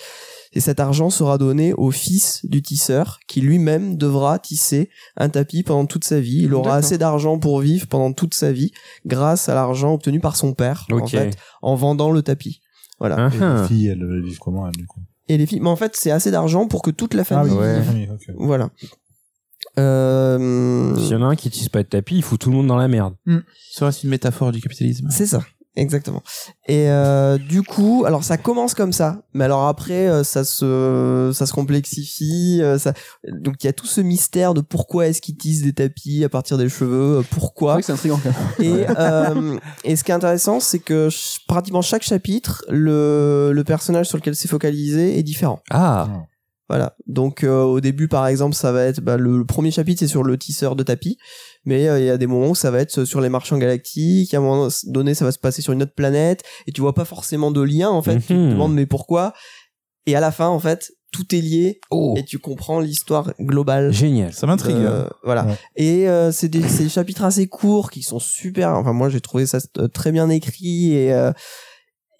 Speaker 5: Et cet argent sera donné au fils du tisseur, qui lui-même devra tisser un tapis pendant toute sa vie. Il aura assez d'argent pour vivre pendant toute sa vie, grâce à l'argent obtenu par son père, en fait, en vendant le tapis. Voilà.
Speaker 4: Ah,
Speaker 3: Et
Speaker 4: ah.
Speaker 3: les filles, elles vivent comment, elles, du coup?
Speaker 5: Et les filles, mais en fait, c'est assez d'argent pour que toute la
Speaker 3: Ah
Speaker 5: famille.
Speaker 3: oui,
Speaker 4: ouais.
Speaker 3: oui, ok.
Speaker 5: Voilà. Euh,
Speaker 4: S'il y en a un qui tisse pas de tapis, il fout tout le monde dans la merde.
Speaker 2: Serait-ce une métaphore du capitalisme
Speaker 5: C'est ça, exactement. Et euh, du coup, alors ça commence comme ça, mais alors après euh, ça se ça se complexifie. euh, ça... Donc il y a tout ce mystère de pourquoi est-ce qu'ils tissent des tapis à partir des cheveux, pourquoi.
Speaker 1: c'est intriguant quand même.
Speaker 5: Et, euh, et ce qui est intéressant, c'est que pratiquement chaque chapitre, le, le personnage sur lequel c'est focalisé est différent.
Speaker 4: Ah.
Speaker 5: Voilà. Donc euh, au début, par exemple, ça va être bah, le, le premier chapitre, c'est sur le tisseur de tapis, mais euh, il y a des moments où ça va être sur les marchands galactiques. À un moment donné, ça va se passer sur une autre planète, et tu vois pas forcément de lien en fait. Tu te
Speaker 4: Mhm.
Speaker 5: demandes mais pourquoi? Et à la fin, en fait, tout est lié
Speaker 4: Oh.
Speaker 5: et tu comprends l'histoire globale.
Speaker 4: Génial.
Speaker 2: Ça m'intrigue.
Speaker 5: Euh, voilà.
Speaker 3: Ouais.
Speaker 5: Et euh, c'est des, c'est des chapitres assez courts qui sont super. Enfin, moi, j'ai trouvé ça euh, très bien écrit et euh,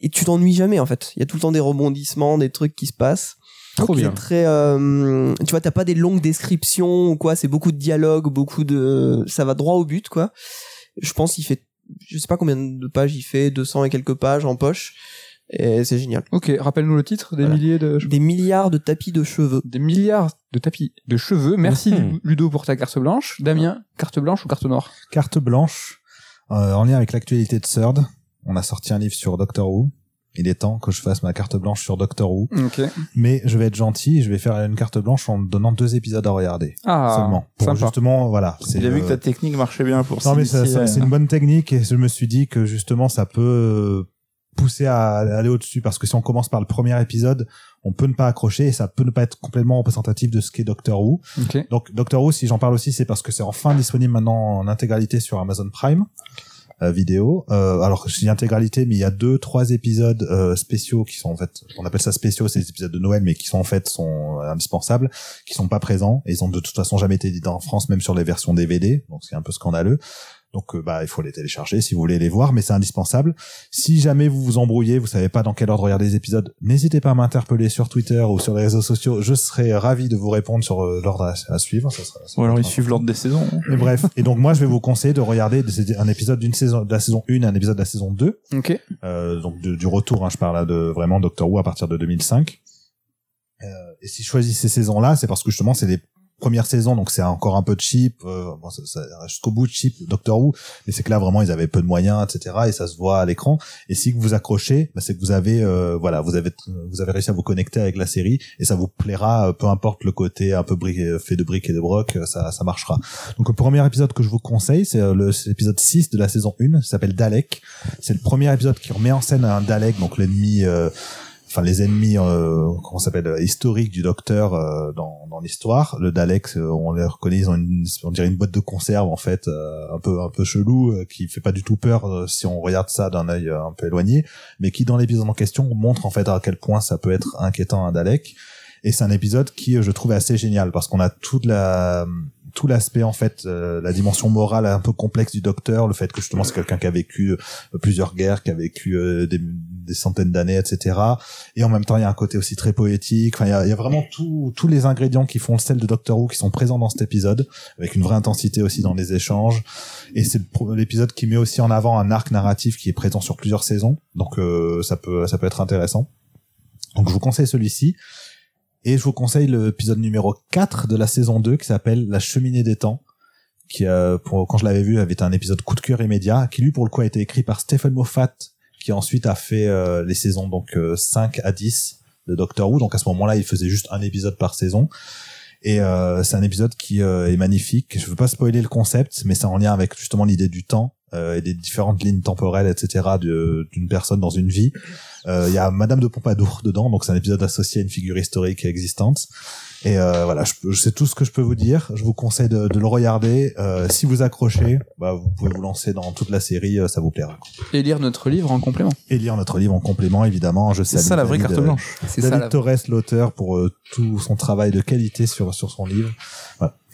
Speaker 5: et tu t'ennuies jamais en fait. Il y a tout le temps des rebondissements, des trucs qui se passent.
Speaker 1: Trop
Speaker 5: C'est
Speaker 1: bien.
Speaker 5: Très, euh, tu vois, t'as pas des longues descriptions ou quoi. C'est beaucoup de dialogue, beaucoup de. Ça va droit au but, quoi. Je pense qu'il fait, je sais pas combien de pages il fait, 200 et quelques pages en poche. Et c'est génial.
Speaker 1: Ok, rappelle-nous le titre des
Speaker 5: Voilà.
Speaker 1: milliers de
Speaker 5: Des milliards de tapis de cheveux.
Speaker 1: des milliards de tapis de cheveux. Merci
Speaker 4: Mhm.
Speaker 1: Ludo pour ta carte blanche. Damien, carte blanche ou carte noire?
Speaker 3: Carte blanche, euh, en lien avec l'actualité de Third, on a sorti un livre sur Doctor Who. Il est temps que je fasse ma carte blanche sur Doctor Who.
Speaker 1: Ok.
Speaker 3: Mais je vais être gentil, je vais faire une carte blanche en me donnant deux épisodes à regarder.
Speaker 1: Ah,
Speaker 3: seulement. Pour
Speaker 1: sympa.
Speaker 3: justement, voilà. c'est,
Speaker 2: J'ai vu
Speaker 3: euh,
Speaker 2: que ta technique marchait bien pour
Speaker 3: Non mais ça,
Speaker 2: s'initier,
Speaker 3: ça- c'est
Speaker 2: euh,
Speaker 3: une bonne technique et je me suis dit que justement ça peut euh, pousser à aller au-dessus parce que si on commence par le premier épisode, on peut ne pas accrocher et ça peut ne pas être complètement représentatif de ce qu'est Doctor Who.
Speaker 1: Ok.
Speaker 3: Donc Doctor Who, si j'en parle aussi, c'est parce que c'est enfin disponible maintenant en intégralité sur Amazon Prime. Vidéo. Euh, alors je dis intégralité mais il y a deux trois épisodes euh, spéciaux qui sont en fait on appelle ça spéciaux c'est des épisodes de Noël mais qui sont en fait sont euh, indispensables qui sont pas présents. Et ils ont de toute façon jamais été édités en France même sur les versions DVD donc c'est un peu scandaleux donc euh, bah il faut les télécharger si vous voulez les voir mais c'est indispensable si jamais vous vous embrouillez vous savez pas dans quel ordre regarder les épisodes n'hésitez pas à m'interpeller sur Twitter ou sur les réseaux sociaux je serai ravi de vous répondre sur euh, l'ordre à, suivre ça sera, ça
Speaker 2: Ou alors ils suivent l'ordre des saisons.
Speaker 3: et bref, et donc moi je vais vous conseiller de regarder des- un épisode d'une saison de la saison 1 et un épisode de la saison 2,
Speaker 1: Ok.
Speaker 3: euh, donc de- du retour, hein, je parle là de vraiment Doctor Who à partir de 2005. Euh, et si je choisis ces saisons-là, c'est parce que justement c'est les premières saisons, donc c'est encore un peu cheap, euh, bon, ça, ça jusqu'au bout cheap Doctor Who, mais c'est que là vraiment ils avaient peu de moyens, etc. Et ça se voit à l'écran. Et si vous accrochez, bah, c'est que vous avez, euh, voilà, vous avez, vous avez réussi à vous connecter avec la série et ça vous plaira, euh, peu importe le côté un peu bri- fait de briques et de broc, euh, ça, ça marchera. Donc le premier épisode que je vous conseille, c'est euh, le- l'épisode 6 de la saison 1, ça s'appelle Dalek. C'est le premier épisode qui remet en scène un Dalek, donc l'ennemi, euh, enfin les ennemis, euh, comment s'appelle, euh, historiques du Docteur euh, dans, dans l'histoire. Le Dalek, euh, on les reconnaît, ils ont une, on dirait une boîte de conserve en fait, euh, un peu un peu chelou, euh, qui fait pas du tout peur si on regarde ça d'un œil un peu éloigné, mais qui dans l'épisode en question montre en fait à quel point ça peut être inquiétant un Dalek. Et c'est un épisode qui, je trouve, assez génial parce qu'on a toute la tout l'aspect en fait, euh, la dimension morale un peu complexe du docteur, le fait que justement c'est quelqu'un qui a vécu plusieurs guerres, qui a vécu euh, des, des centaines d'années, etc. Et en même temps, il y a un côté aussi très poétique. Enfin, il y a, vraiment tous les ingrédients qui font le sel de Doctor Who qui sont présents dans cet épisode, avec une vraie intensité aussi dans les échanges. Et c'est l'épisode qui met aussi en avant un arc narratif qui est présent sur plusieurs saisons. Donc euh, ça peut ça peut être intéressant. Donc je vous conseille celui-ci. Et je vous conseille l'épisode numéro 4 de la saison 2 qui s'appelle La cheminée des temps qui euh, pour, quand je l'avais vu avait un épisode coup de cœur immédiat qui lui pour le coup a été écrit par Stephen Moffat qui ensuite a fait euh, les saisons donc euh, 5 à 10 de Doctor Who. Donc à ce moment-là il faisait juste un épisode par saison. Et euh, c'est un épisode qui euh, est magnifique. Je veux pas spoiler le concept mais c'est en lien avec justement l'idée du temps euh, et des différentes lignes temporelles etc d'une personne dans une vie. Euh, il y a Madame de Pompadour dedans donc c'est un épisode associé à une figure historique existante Et euh, voilà, je, peux- c'est tout ce que je peux vous dire. Je vous conseille de, de le regarder. Euh, si vous accrochez, bah, vous pouvez vous lancer dans toute la série, euh, ça vous plaira.
Speaker 1: Et lire notre livre en complément.
Speaker 3: Et lire notre livre en complément, évidemment. Je
Speaker 2: C'est ça la vraie
Speaker 3: David,
Speaker 2: carte
Speaker 3: euh,
Speaker 2: blanche.
Speaker 1: C'est ça. La-
Speaker 3: Torres, l'auteur, pour euh, tout son travail de qualité sur sur son livre.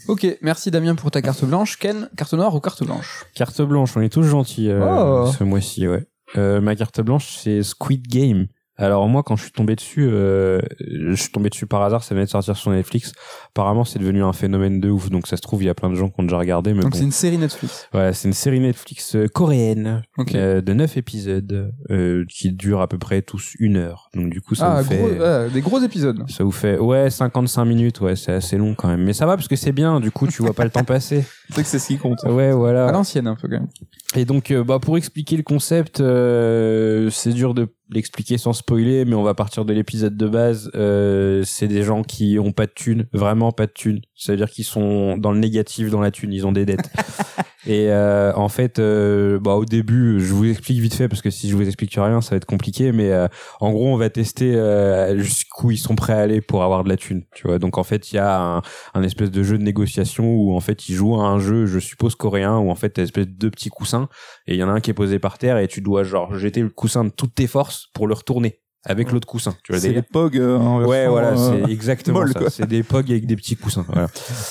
Speaker 1: Ok, merci Damien pour ta carte blanche. Ken, carte noire ou carte blanche?
Speaker 4: Carte blanche, on est tous gentils euh,
Speaker 1: Oh.
Speaker 4: ce mois-ci, ouais. Euh, ma carte blanche, c'est Squid Game. Alors moi, quand je suis tombé dessus, euh, je suis tombé dessus par hasard, ça venait de sortir sur Netflix. Apparemment, c'est devenu un phénomène de ouf, donc ça se trouve, il y a plein de gens qui ont déjà regardé. Mais
Speaker 1: Donc
Speaker 4: bon.
Speaker 1: c'est une série Netflix.
Speaker 4: Voilà, c'est une série Netflix euh, coréenne euh, de 9 épisodes euh, qui durent à peu près tous une heure. Donc du coup, ça
Speaker 1: Ah,
Speaker 4: vous fait...
Speaker 1: gros, ouais, des gros épisodes.
Speaker 4: Ça vous fait ouais 55 minutes ouais c'est assez long quand même mais ça va parce que c'est bien du coup tu vois pas le temps passer [LAUGHS]
Speaker 2: C'est que c'est ce qui compte.
Speaker 4: ouais voilà
Speaker 1: À l'ancienne un peu quand même.
Speaker 4: et donc, euh, bah, pour expliquer le concept, euh, c'est dur de l'expliquer sans spoiler, mais on va partir de l'épisode de base. Euh, c'est des gens qui ont pas de thunes, vraiment pas de thunes. C'est-à-dire qu'ils sont dans le négatif dans la thune, ils ont des dettes. [LAUGHS] et euh, en fait, euh, bah, au début, je vous explique vite fait parce que si je vous explique rien, ça va être compliqué. Mais euh, en gros, on va tester euh, jusqu'où ils sont prêts à aller pour avoir de la thune. Tu vois. Donc en fait, il y a un, un espèce de jeu de négociation où en fait ils jouent à un jeu, je suppose coréen, où en fait t'as espèce de deux petits coussins et il y en a un qui est posé par terre et tu dois genre jeter le coussin de toutes tes forces pour le retourner avec l'autre coussin. Tu vois
Speaker 2: C'est les POG euh, en version,
Speaker 4: Ouais, voilà,
Speaker 2: euh,
Speaker 4: c'est exactement
Speaker 2: molle,
Speaker 4: ça.
Speaker 2: quoi.
Speaker 4: C'est des pogs avec des petits coussins. Voilà.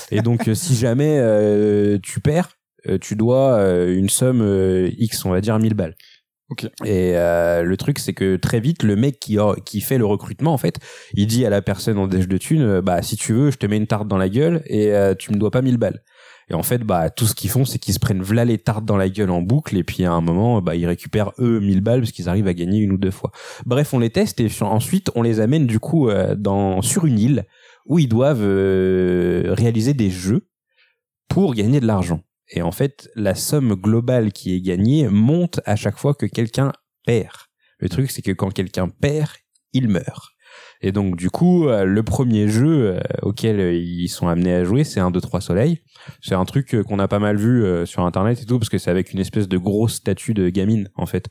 Speaker 4: Et donc, euh, si jamais euh, tu perds, euh, tu dois euh, une somme euh, X, on va dire 1000 balles. Et euh, le truc, c'est que très vite, le mec qui, a- qui fait le recrutement, en fait, il dit à la personne en déj de thune, euh, bah si tu veux, je te mets une tarte dans la gueule et euh, tu me dois pas 1000 balles. Et en fait, bah tout ce qu'ils font, c'est qu'ils se prennent v'là les tartes dans la gueule en boucle et puis à un moment, bah ils récupèrent eux 1000 balles parce qu'ils arrivent à gagner une ou deux fois. Bref, on les teste et ensuite on les amène du coup euh, dans sur une île où ils doivent euh, réaliser des jeux pour gagner de l'argent. Et en fait, la somme globale qui est gagnée monte à chaque fois que quelqu'un perd. Le truc, c'est que quand quelqu'un perd, il meurt. Et donc, du coup, euh, le premier jeu euh, auquel euh, ils sont amenés à jouer, c'est un 2 3 soleil. C'est un truc qu'on a pas mal vu sur internet et tout parce que c'est avec une espèce de grosse statue de gamine en fait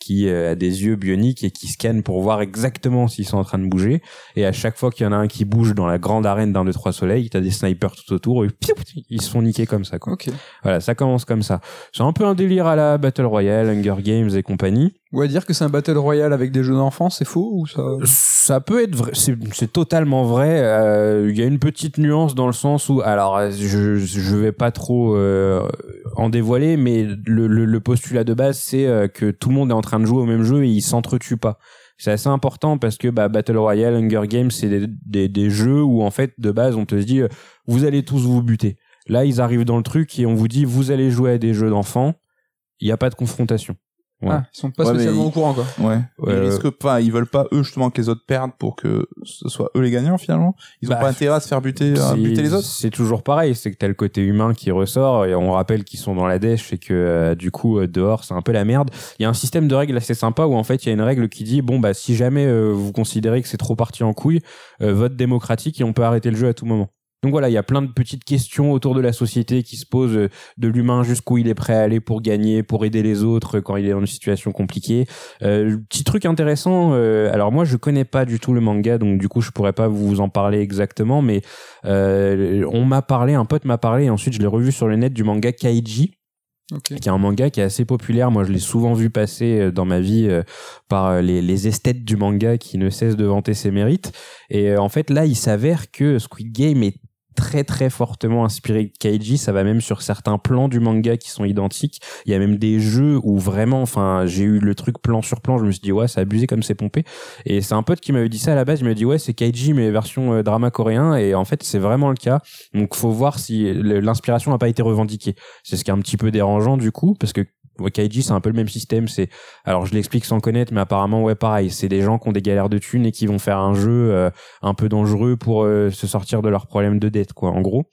Speaker 4: qui euh, a des yeux bioniques et qui scanne pour voir exactement s'ils sont en train de bouger et à chaque fois qu'il y en a un qui bouge dans la grande arène d'un 2 3 soleil, t'as des snipers tout autour et piou, ils se font niquer comme ça quoi.
Speaker 1: Ok.
Speaker 4: Voilà, ça commence comme ça. C'est un peu un délire à la Battle Royale, Hunger Games et compagnie.
Speaker 1: Ou à dire que c'est un battle royale avec des jeux d'enfants, c'est faux ou ça
Speaker 4: Ça peut être vrai, c'est totalement vrai. Euh, Il y a une petite nuance dans le sens où, alors, je je vais pas trop euh, en dévoiler, mais le, postulat de base, c'est euh, que tout le monde est en train de jouer au même jeu et ils s'entretuent pas. C'est assez important parce que bah, Battle Royale, Hunger Games, c'est des, des, jeux où en fait de base on te dit vous allez tous vous buter. Là ils arrivent dans le truc et on vous dit vous allez jouer à des jeux d'enfants. Il n'y a pas de confrontation. Ouais.
Speaker 1: Ah, ils sont pas
Speaker 2: Ouais,
Speaker 1: spécialement au courant quoi.
Speaker 2: Ouais.
Speaker 4: Ouais,
Speaker 2: ils
Speaker 4: euh,
Speaker 2: risquent pas, ils veulent pas eux justement que les autres perdent pour que ce soit eux les gagnants finalement? Ils ont
Speaker 4: Bah,
Speaker 2: pas intérêt à se faire buter, à
Speaker 4: C'est-
Speaker 2: buter les autres?
Speaker 4: C'est toujours pareil, c'est que t'as le côté humain qui ressort et on rappelle qu'ils sont dans la dèche et que euh, du coup euh, dehors c'est un peu la merde. Il y a un système de règles assez sympa où en fait il y a une règle qui dit bon bah si jamais euh, vous considérez que c'est trop parti en couille, euh, vote démocratique et on peut arrêter le jeu à tout moment. Donc voilà, il y a plein de petites questions autour de la société qui se posent euh, de l'humain jusqu'où il est prêt à aller pour gagner, pour aider les autres quand il est dans une situation compliquée. Euh, petit truc intéressant, euh, alors moi je connais pas du tout le manga, donc du coup je pourrais pas vous en parler exactement, mais euh, on m'a parlé, un pote m'a parlé, et ensuite je l'ai revu sur le net du manga Kaiji,
Speaker 1: Ok.
Speaker 4: qui est un manga qui est assez populaire. Moi, je l'ai souvent vu passer euh, dans ma vie euh, par les, les esthètes du manga qui ne cessent de vanter ses mérites. Et en fait, là, il s'avère que Squid Game est très très fortement inspiré de Kaiji, ça va même sur certains plans du manga qui sont identiques. Il y a même des jeux où vraiment, enfin, j'ai eu le truc plan sur plan, je me suis dit ouais, c'est abusé comme c'est pompé. Et c'est un pote qui m'avait dit ça à la base, il m'a dit ouais, c'est Kaiji mais version euh, drama coréen et en fait, c'est vraiment le cas. Donc faut voir si l'inspiration n'a pas été revendiquée. C'est ce qui est un petit peu dérangeant du coup parce que Kaiji c'est un peu le même système, c'est alors je l'explique sans connaître mais apparemment ouais pareil, c'est des gens qui ont des galères de thunes et qui vont faire un jeu euh, un peu dangereux pour euh, se sortir de leurs problèmes de dette quoi en gros.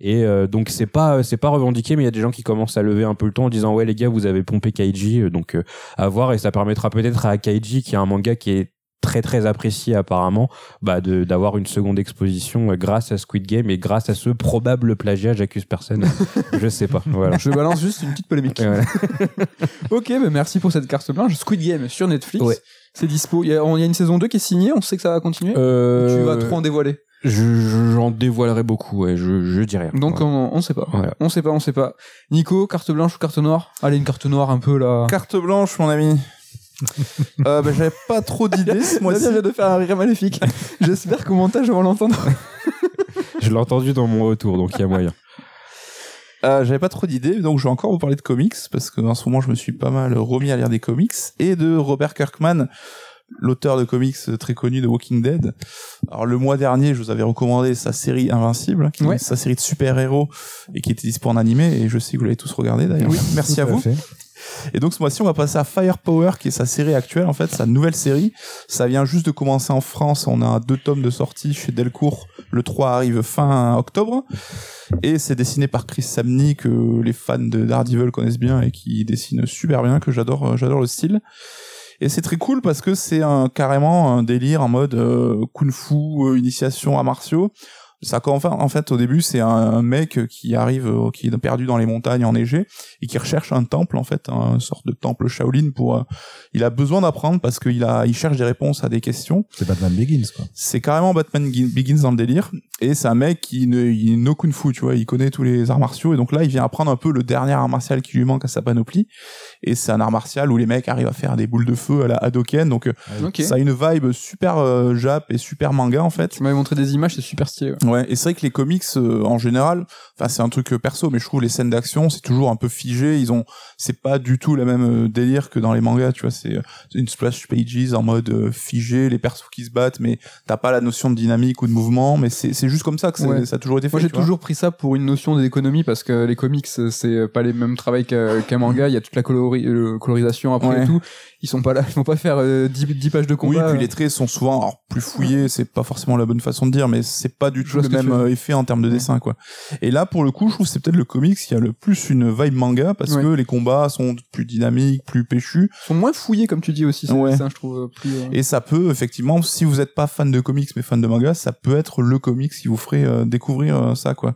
Speaker 4: Et euh, donc c'est pas c'est pas revendiqué mais il y a des gens qui commencent à lever un peu le ton en disant ouais les gars vous avez pompé Kaiji euh, donc euh, à voir et ça permettra peut-être à Kaiji qui est un manga qui est très très apprécié apparemment bah de d'avoir une seconde exposition euh, grâce à Squid Game et grâce à ce probable plagiat j'accuse personne [LAUGHS] je sais pas voilà
Speaker 1: Je balance juste une petite polémique.
Speaker 4: Voilà. [LAUGHS]
Speaker 1: ok, bah merci pour cette carte blanche. Squid Game sur Netflix.
Speaker 4: Ouais.
Speaker 1: C'est dispo. Il y, a, on- il y a une saison 2 qui est signée, on sait que ça va continuer.
Speaker 4: Euh,
Speaker 1: Tu vas trop en dévoiler?
Speaker 4: Je- J'en dévoilerai beaucoup, ouais, je, je dis rien.
Speaker 1: Donc
Speaker 4: Ouais.
Speaker 1: on, on sait pas.
Speaker 4: Voilà.
Speaker 1: On sait pas, on sait pas. Nico, carte blanche ou carte noire? Allez, une carte noire un peu là.
Speaker 2: Carte blanche, mon ami. Euh, bah, j'avais pas trop d'idées [LAUGHS] ce
Speaker 1: Moi
Speaker 2: mois-ci.
Speaker 1: vient de faire un rire maléfique. [LAUGHS] J'espère qu'au montage on va l'entendre. [LAUGHS]
Speaker 4: Je l'ai entendu dans mon retour, donc il y a moyen.
Speaker 2: Euh, j'avais pas trop d'idées, donc je vais encore vous parler de comics, parce que en ce moment je me suis pas mal remis à lire des comics, et de Robert Kirkman, l'auteur de comics très connu de Walking Dead. Alors le mois dernier, je vous avais recommandé sa série Invincible, qui est
Speaker 1: Ouais.
Speaker 2: sa série de super-héros, et qui était dispo en animé, et je sais que vous l'avez tous regardé d'ailleurs. Merci
Speaker 3: Tout
Speaker 2: à vous.
Speaker 3: fait.
Speaker 2: Et donc ce mois-ci, on va passer à Firepower, qui est sa série actuelle, en fait, sa nouvelle série. Ça vient juste de commencer en France. On a deux tomes de sortie chez Delcourt. Le 3 arrive fin octobre. Et c'est dessiné par Chris Samney, que les fans de Daredevil connaissent bien et qui dessine super bien, que j'adore, euh, j'adore le style. Et c'est très cool parce que c'est un, carrément un délire en mode euh, kung-fu, euh, initiation à martiaux. Ça, enfin, en fait, au début, c'est un, mec qui arrive, euh, qui est perdu dans les montagnes enneigées et qui recherche un temple, en fait, un sorte de temple Shaolin pour. euh, il a besoin d'apprendre parce qu'il a, il cherche des réponses à des questions.
Speaker 3: C'est Batman Begins, quoi.
Speaker 2: C'est carrément Batman Gi- Begins dans le délire. Et c'est un mec qui ne, il no kung fu, tu vois, il connaît tous les arts martiaux. Et donc là, il vient apprendre un peu le dernier art martial qui lui manque à sa panoplie. Et c'est un art martial où les mecs arrivent à faire des boules de feu à la Hadoken. Donc euh, ça a une vibe super euh, jap et super manga en fait.
Speaker 1: Tu m'avais montré des images, c'est super stylé. ouais.
Speaker 2: Ouais, et c'est vrai que les comics euh, en général, enfin c'est un truc euh, perso, mais je trouve les scènes d'action c'est toujours un peu figé. Ils ont, c'est pas du tout la même délire que dans les mangas, tu vois. C'est une splash pages en mode euh, figé, les persos qui se battent, mais t'as pas la notion de dynamique ou de mouvement. Mais c'est c'est juste comme ça que
Speaker 1: Ouais.
Speaker 2: ça a toujours été fait.
Speaker 1: Moi j'ai toujours pris ça pour une notion d'économie parce que les comics c'est pas les mêmes travails qu'un manga. Il y a toute la colori- euh, colorisation après
Speaker 2: Ouais.
Speaker 1: et tout. Ils sont pas là, [LAUGHS] ils vont pas faire euh, 10, 10 pages de
Speaker 2: Oui,
Speaker 1: combat.
Speaker 2: puis les traits sont souvent alors, plus fouillés, c'est pas forcément la bonne façon de dire, mais c'est pas du tout le même euh, effet en termes de dessin, quoi. Et là, pour le coup, je trouve c'est peut-être le comics qui a le plus une vibe manga, parce que les combats sont plus dynamiques, plus péchus,
Speaker 1: Ils sont moins fouillés comme tu dis aussi. Ça je trouve euh, plus. euh,
Speaker 2: et ça peut, effectivement, si vous êtes pas fan de comics, mais fan de manga, ça peut être le comics qui vous ferait euh, découvrir euh, ça, quoi.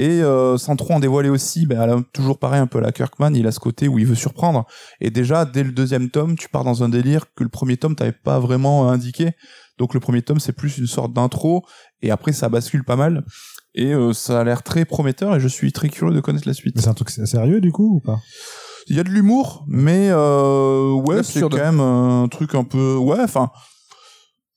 Speaker 2: Et euh, sans trop en dévoiler aussi, ben, elle a toujours pareil un peu à la Kirkman, il a ce côté où il veut surprendre. Et déjà, dès le deuxième tome, tu pars dans un délire que le premier tome t'avait pas vraiment euh, indiqué. Donc le premier tome, c'est plus une sorte d'intro, et après ça bascule pas mal. Et euh, ça a l'air très prometteur, et je suis très curieux de connaître la suite.
Speaker 3: Mais c'est un truc sérieux, du coup, ou pas?
Speaker 2: Il y a de l'humour, mais euh, ouais, c'est quand même un truc un peu... Ouais, enfin...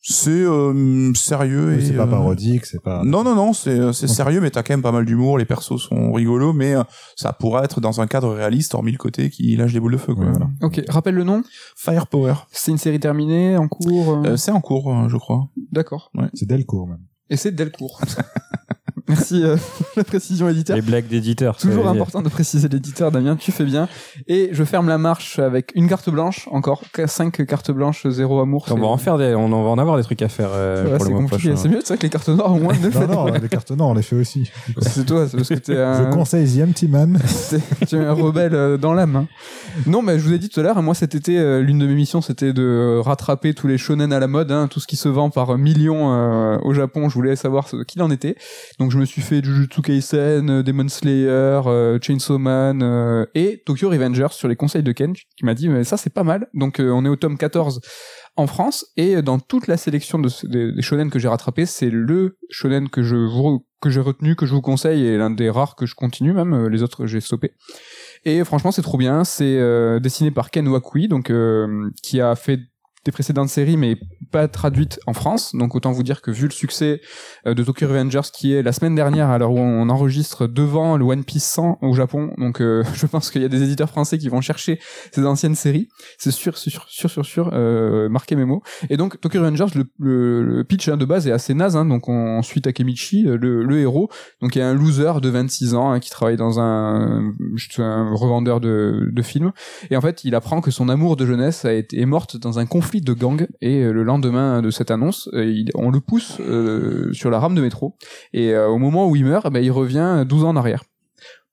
Speaker 2: C'est euh, sérieux
Speaker 3: Oui,
Speaker 2: et...
Speaker 3: C'est pas
Speaker 2: euh,
Speaker 3: parodique, c'est pas...
Speaker 2: non, non, non, c'est c'est
Speaker 3: Ok.
Speaker 2: sérieux, mais t'as quand même pas mal d'humour, les persos sont rigolos, mais euh, ça pourrait être dans un cadre réaliste, hormis le côté qui lâche des boules de feu. Quoi,
Speaker 3: Ouais.
Speaker 2: voilà.
Speaker 1: Ok, rappelle le nom.
Speaker 2: Firepower.
Speaker 1: C'est une série terminée en cours. euh,
Speaker 2: Euh, c'est en cours, euh, je crois.
Speaker 1: D'accord.
Speaker 3: C'est Delcourt, même.
Speaker 1: Et c'est Delcourt. [LAUGHS] Merci euh, [LAUGHS] la précision éditeur.
Speaker 4: Les blagues d'éditeurs. ça
Speaker 1: Toujours
Speaker 4: dire.
Speaker 1: important de préciser l'éditeur, Damien, tu fais bien. Et je ferme la marche avec une carte blanche, encore 5 cartes blanches, zéro amour.
Speaker 4: On va en faire des, on en va en avoir des trucs à faire euh,
Speaker 1: Ouais,
Speaker 4: pour
Speaker 1: c'est
Speaker 4: le mois
Speaker 1: compliqué.
Speaker 4: prochain.
Speaker 1: C'est mieux, c'est vrai que les cartes noires au moins ne [LAUGHS]
Speaker 3: Non,
Speaker 1: faites
Speaker 3: non,
Speaker 1: pas.
Speaker 3: les cartes noires, on les fait aussi.
Speaker 1: C'est toi, c'est parce que t'es [LAUGHS]
Speaker 3: Je
Speaker 1: un,
Speaker 3: conseille The Empty Man.
Speaker 1: t'es- tu es un rebelle euh, dans l'âme. hein. Non, mais je vous ai dit tout à l'heure, moi cet été, euh, l'une de mes missions, c'était de euh, rattraper tous les shonen à la mode, hein, tout ce qui se vend par millions euh, au Japon. Je voulais savoir ce qu'il en était. Donc je me suis fait Jujutsu Kaisen, euh, Demon Slayer, euh, Chainsaw Man euh, et Tokyo Revengers sur les conseils de Ken, qui m'a dit mais ça c'est pas mal. Donc on est au tome 14 en France et dans toute la sélection de, des, shonen que j'ai rattrapé, c'est le shonen que je vous que j'ai retenu, que je vous conseille et l'un des rares que je continue même. Les autres j'ai stoppé. Et franchement, c'est trop bien. C'est dessiné par Ken Wakui, donc qui a fait des précédentes séries, mais pas traduites en France. Donc autant vous dire que vu le succès euh, de Tokyo Revengers, qui est la semaine dernière, l'heure où on enregistre devant le One Piece 100 au Japon, donc euh, [LAUGHS] je pense qu'il y a des éditeurs français qui vont chercher ces anciennes séries. C'est sûr, sûr, sûr, sûr, sûr. Euh, marquez mes mots. Et donc Tokyo Revengers, le, le, pitch hein, de base est assez naze. Hein, donc on, suit Takemichi, le, le héros, donc il y a un loser de 26 ans hein, qui travaille dans un, un revendeur de, de films. Et en fait, il apprend que son amour de jeunesse a été est morte dans un conflit de gang. Et euh, le lendemain de cette annonce, euh, on le pousse euh, sur la rame de métro. Et au moment où il meurt, eh ben, il revient 12 ans en arrière.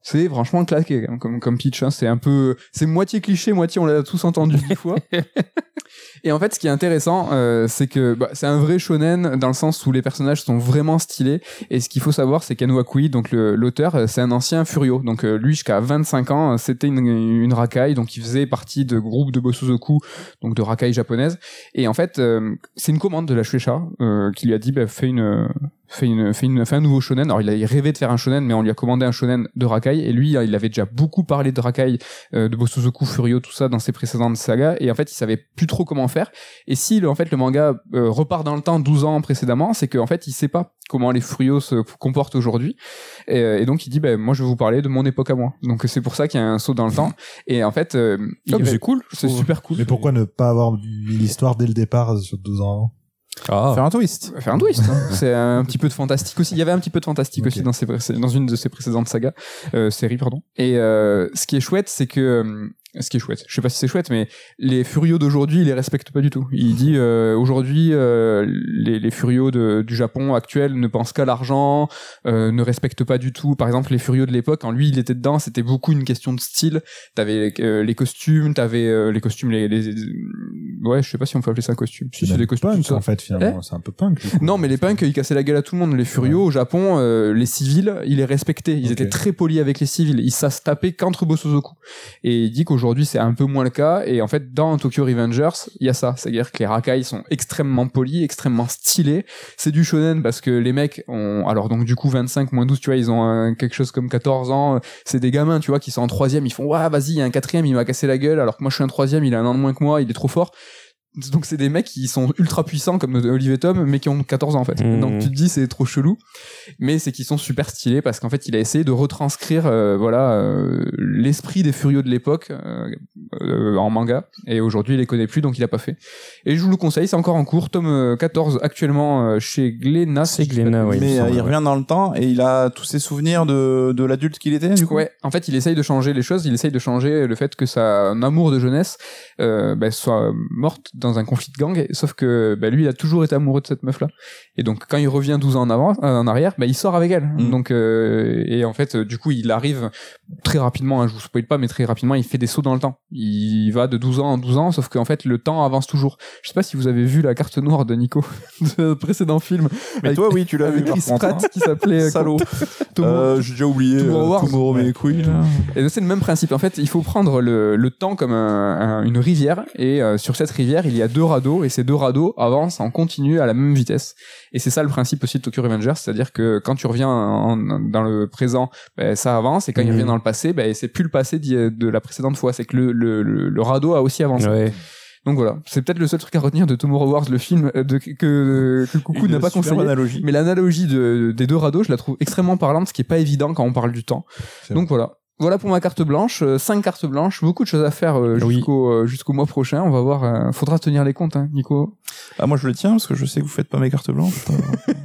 Speaker 1: C'est franchement claqué hein, comme, comme pitch. Hein. C'est un peu, c'est moitié cliché, moitié on l'a tous entendu dix fois. [LAUGHS] Et en fait, ce qui est intéressant, euh, c'est que bah, c'est un vrai shonen dans le sens où les personnages sont vraiment stylés. Et ce qu'il faut savoir, c'est qu'Ano Akui, donc l'auteur, euh, c'est un ancien Furio. Donc euh, lui, jusqu'à 25 ans, euh, c'était une, une racaille. Donc il faisait partie de groupes de Bosozoku, donc de racaille japonaise. Et en fait, euh, c'est une commande de la Shueisha euh, qui lui a dit, bah, fais une fait une fait une fait un nouveau shonen. Alors il a il rêvait de faire un shonen, mais on lui a commandé un shonen de Rakai et lui il avait déjà beaucoup parlé de Rakai, euh, de Bosozoku, Furio, tout ça dans ses précédentes sagas et en fait il savait plus trop comment faire. Et si le, en fait le manga euh, repart dans le temps 12 ans précédemment, c'est qu'en fait il sait pas comment les Furio se comportent aujourd'hui. Et, euh, et donc il dit ben moi je vais vous parler de mon époque à moi. Donc c'est pour ça qu'il y a un saut dans le temps. Et en fait euh, il
Speaker 4: Ah, c'est cool.
Speaker 1: c'est super cool.
Speaker 3: Mais pourquoi ne pas avoir mis l'histoire dès le départ sur 12 ans? avant
Speaker 4: Ah.
Speaker 2: Faire un twist.
Speaker 1: faire un twist. hein. [LAUGHS] c'est un petit peu de fantastique aussi. Il y avait un petit peu de fantastique aussi dans, ses, précé- dans une de ses précédentes sagas, euh, séries, pardon. Et euh, ce qui est chouette, c'est que euh, ce qui est chouette, je sais pas si c'est chouette, mais les Furios d'aujourd'hui, ils les respectent pas du tout. Il dit euh, aujourd'hui, euh, les, les Furios de- du Japon actuel ne pensent qu'à l'argent, euh, ne respectent pas du tout. Par exemple, les Furios de l'époque, quand lui il était dedans, c'était beaucoup une question de style. T'avais les costumes, t'avais les costumes, les, les, ouais, je sais pas si on peut appeler ça un costume. Si c'est des costumes.
Speaker 3: punk
Speaker 1: ça.
Speaker 3: en fait finalement, c'est un peu punk. coup.
Speaker 1: Non, mais les punks, ils cassaient la gueule à tout le monde. Les furios au Japon, les civils, ils les respectaient. Ils étaient très polis avec les civils. Ils se taper qu'entre Bosozoku. Et il dit qu'aujourd'hui, c'est un peu moins le cas. Et en fait, dans Tokyo Revengers, il y a ça. C'est-à-dire que les rakai sont extrêmement polis, extrêmement stylés. C'est du shonen parce que les mecs ont, alors donc du coup 25 moins 12, tu vois, ils ont un- quelque chose comme 14 ans. C'est des gamins, tu vois, qui sont en troisième. Ils font, ouais, vas-y, il y a un quatrième, il m'a cassé la gueule. Alors que moi, je suis un troisième, il a un an de moins que moi, il est trop fort. Donc c'est des mecs qui sont ultra puissants comme Olivier Tom mais qui ont 14 ans en fait. Donc tu te dis c'est trop chelou mais c'est qu'ils sont super stylés parce qu'en fait il a essayé de retranscrire euh, voilà euh, l'esprit des furieux de l'époque euh, euh, en manga et aujourd'hui il les connaît plus donc il a pas fait. Et je vous le conseille, c'est encore en cours, tome euh, 14 actuellement euh, chez Glénat.
Speaker 4: C'est Glénat, oui.
Speaker 2: mais
Speaker 4: il
Speaker 2: revient dans le temps et il a tous ses souvenirs de, de l'adulte qu'il était, du coup.
Speaker 1: Ouais, en fait, il essaye de changer les choses. Il essaye de changer le fait que sa un amour de jeunesse euh, bah, soit morte dans un conflit de gang. Sauf que bah, lui, il a toujours été amoureux de cette meuf-là. Et donc, quand il revient 12 ans en avant, euh, en arrière, bah, il sort avec elle.
Speaker 2: Mm.
Speaker 1: Donc, euh, et en fait, euh, du coup, il arrive très rapidement. Hein, je vous spoil pas, mais très rapidement, il fait des sauts dans le temps. Il va de 12 ans en 12 ans, sauf qu'en fait, le temps avance toujours. Je sais pas si vous avez vu la carte noire de Nico [LAUGHS] de précédent film.
Speaker 2: Mais
Speaker 1: Avec-
Speaker 2: toi, oui, tu l'as vu,
Speaker 1: Chris Pratt
Speaker 2: hein.
Speaker 1: qui s'appelait
Speaker 2: Salaud. Euh, j'ai déjà oublié.
Speaker 1: Tomorrow
Speaker 2: là.
Speaker 1: Et c'est le même principe. En fait, il faut prendre le, le temps comme un- un- une rivière. Et euh, sur cette rivière, il y a deux radeaux. Et ces deux radeaux avancent en continu à la même vitesse. Et c'est ça le principe aussi de Tokyo Revengers. C'est-à-dire que quand tu reviens en- dans le présent, ben, ça avance. Et quand il
Speaker 4: Mhm.
Speaker 1: revient dans le passé, ben, c'est plus le passé de la précédente fois. C'est que le, le, le, le radeau a aussi avancé.
Speaker 4: Ouais.
Speaker 1: Donc voilà. C'est peut-être le seul truc à retenir de Tomorrow Wars, le film euh, de, que, que Coucou n'a pas conseillé.
Speaker 2: analogie.
Speaker 1: Mais l'analogie de, des deux radeaux, je la trouve extrêmement parlante, ce qui est pas évident quand on parle du temps. Donc voilà. Voilà pour ma carte blanche, euh, cinq cartes blanches, beaucoup de choses à faire euh,
Speaker 4: Oui.
Speaker 1: jusqu'au euh, jusqu'au mois prochain. On va voir, euh, faudra tenir les comptes, hein, Nico.
Speaker 2: Ah, moi, je le tiens parce que je sais que vous faites pas mes cartes blanches.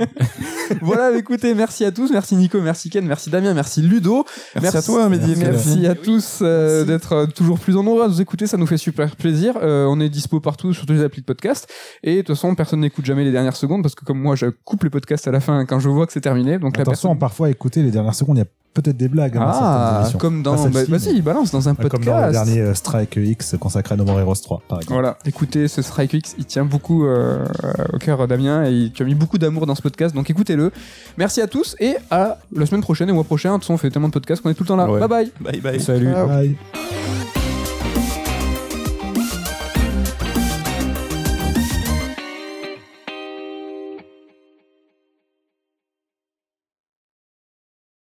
Speaker 2: [LAUGHS]
Speaker 1: voilà, écoutez, merci à tous, merci Nico, merci Ken, merci Damien, merci Ludo.
Speaker 2: Merci, à toi, Mehdi.
Speaker 1: Merci, à tous euh, d'être euh, toujours plus nombreux à nous écouter, ça nous fait super plaisir. Euh, on est dispo partout sur toutes les applis de podcast. Et de toute façon, personne n'écoute jamais les dernières secondes parce que comme moi, je coupe les podcasts à la fin quand je vois que c'est terminé. Donc la personne...
Speaker 3: parfois écouter les dernières secondes, il y a peut-être des blagues. hein, dans certaines
Speaker 1: Ah,
Speaker 3: émissions.
Speaker 1: comme dans...
Speaker 3: Celle-ci,
Speaker 1: bah,
Speaker 3: mais-
Speaker 1: Vas-y, balance dans un podcast.
Speaker 3: Comme dans le dernier euh, Strike X consacré à No More Heroes 3, par exemple.
Speaker 1: Voilà, écoutez, ce Strike X, il tient beaucoup euh, au cœur Damien et il- tu as mis beaucoup d'amour dans ce podcast, donc écoutez-le. Merci à tous et à la semaine prochaine et au mois prochain. De toute façon, on fait tellement de podcasts qu'on est tout le temps là.
Speaker 4: Ouais.
Speaker 1: Bye bye
Speaker 2: Bye bye.
Speaker 4: Salut.
Speaker 5: Ciao.
Speaker 3: Bye.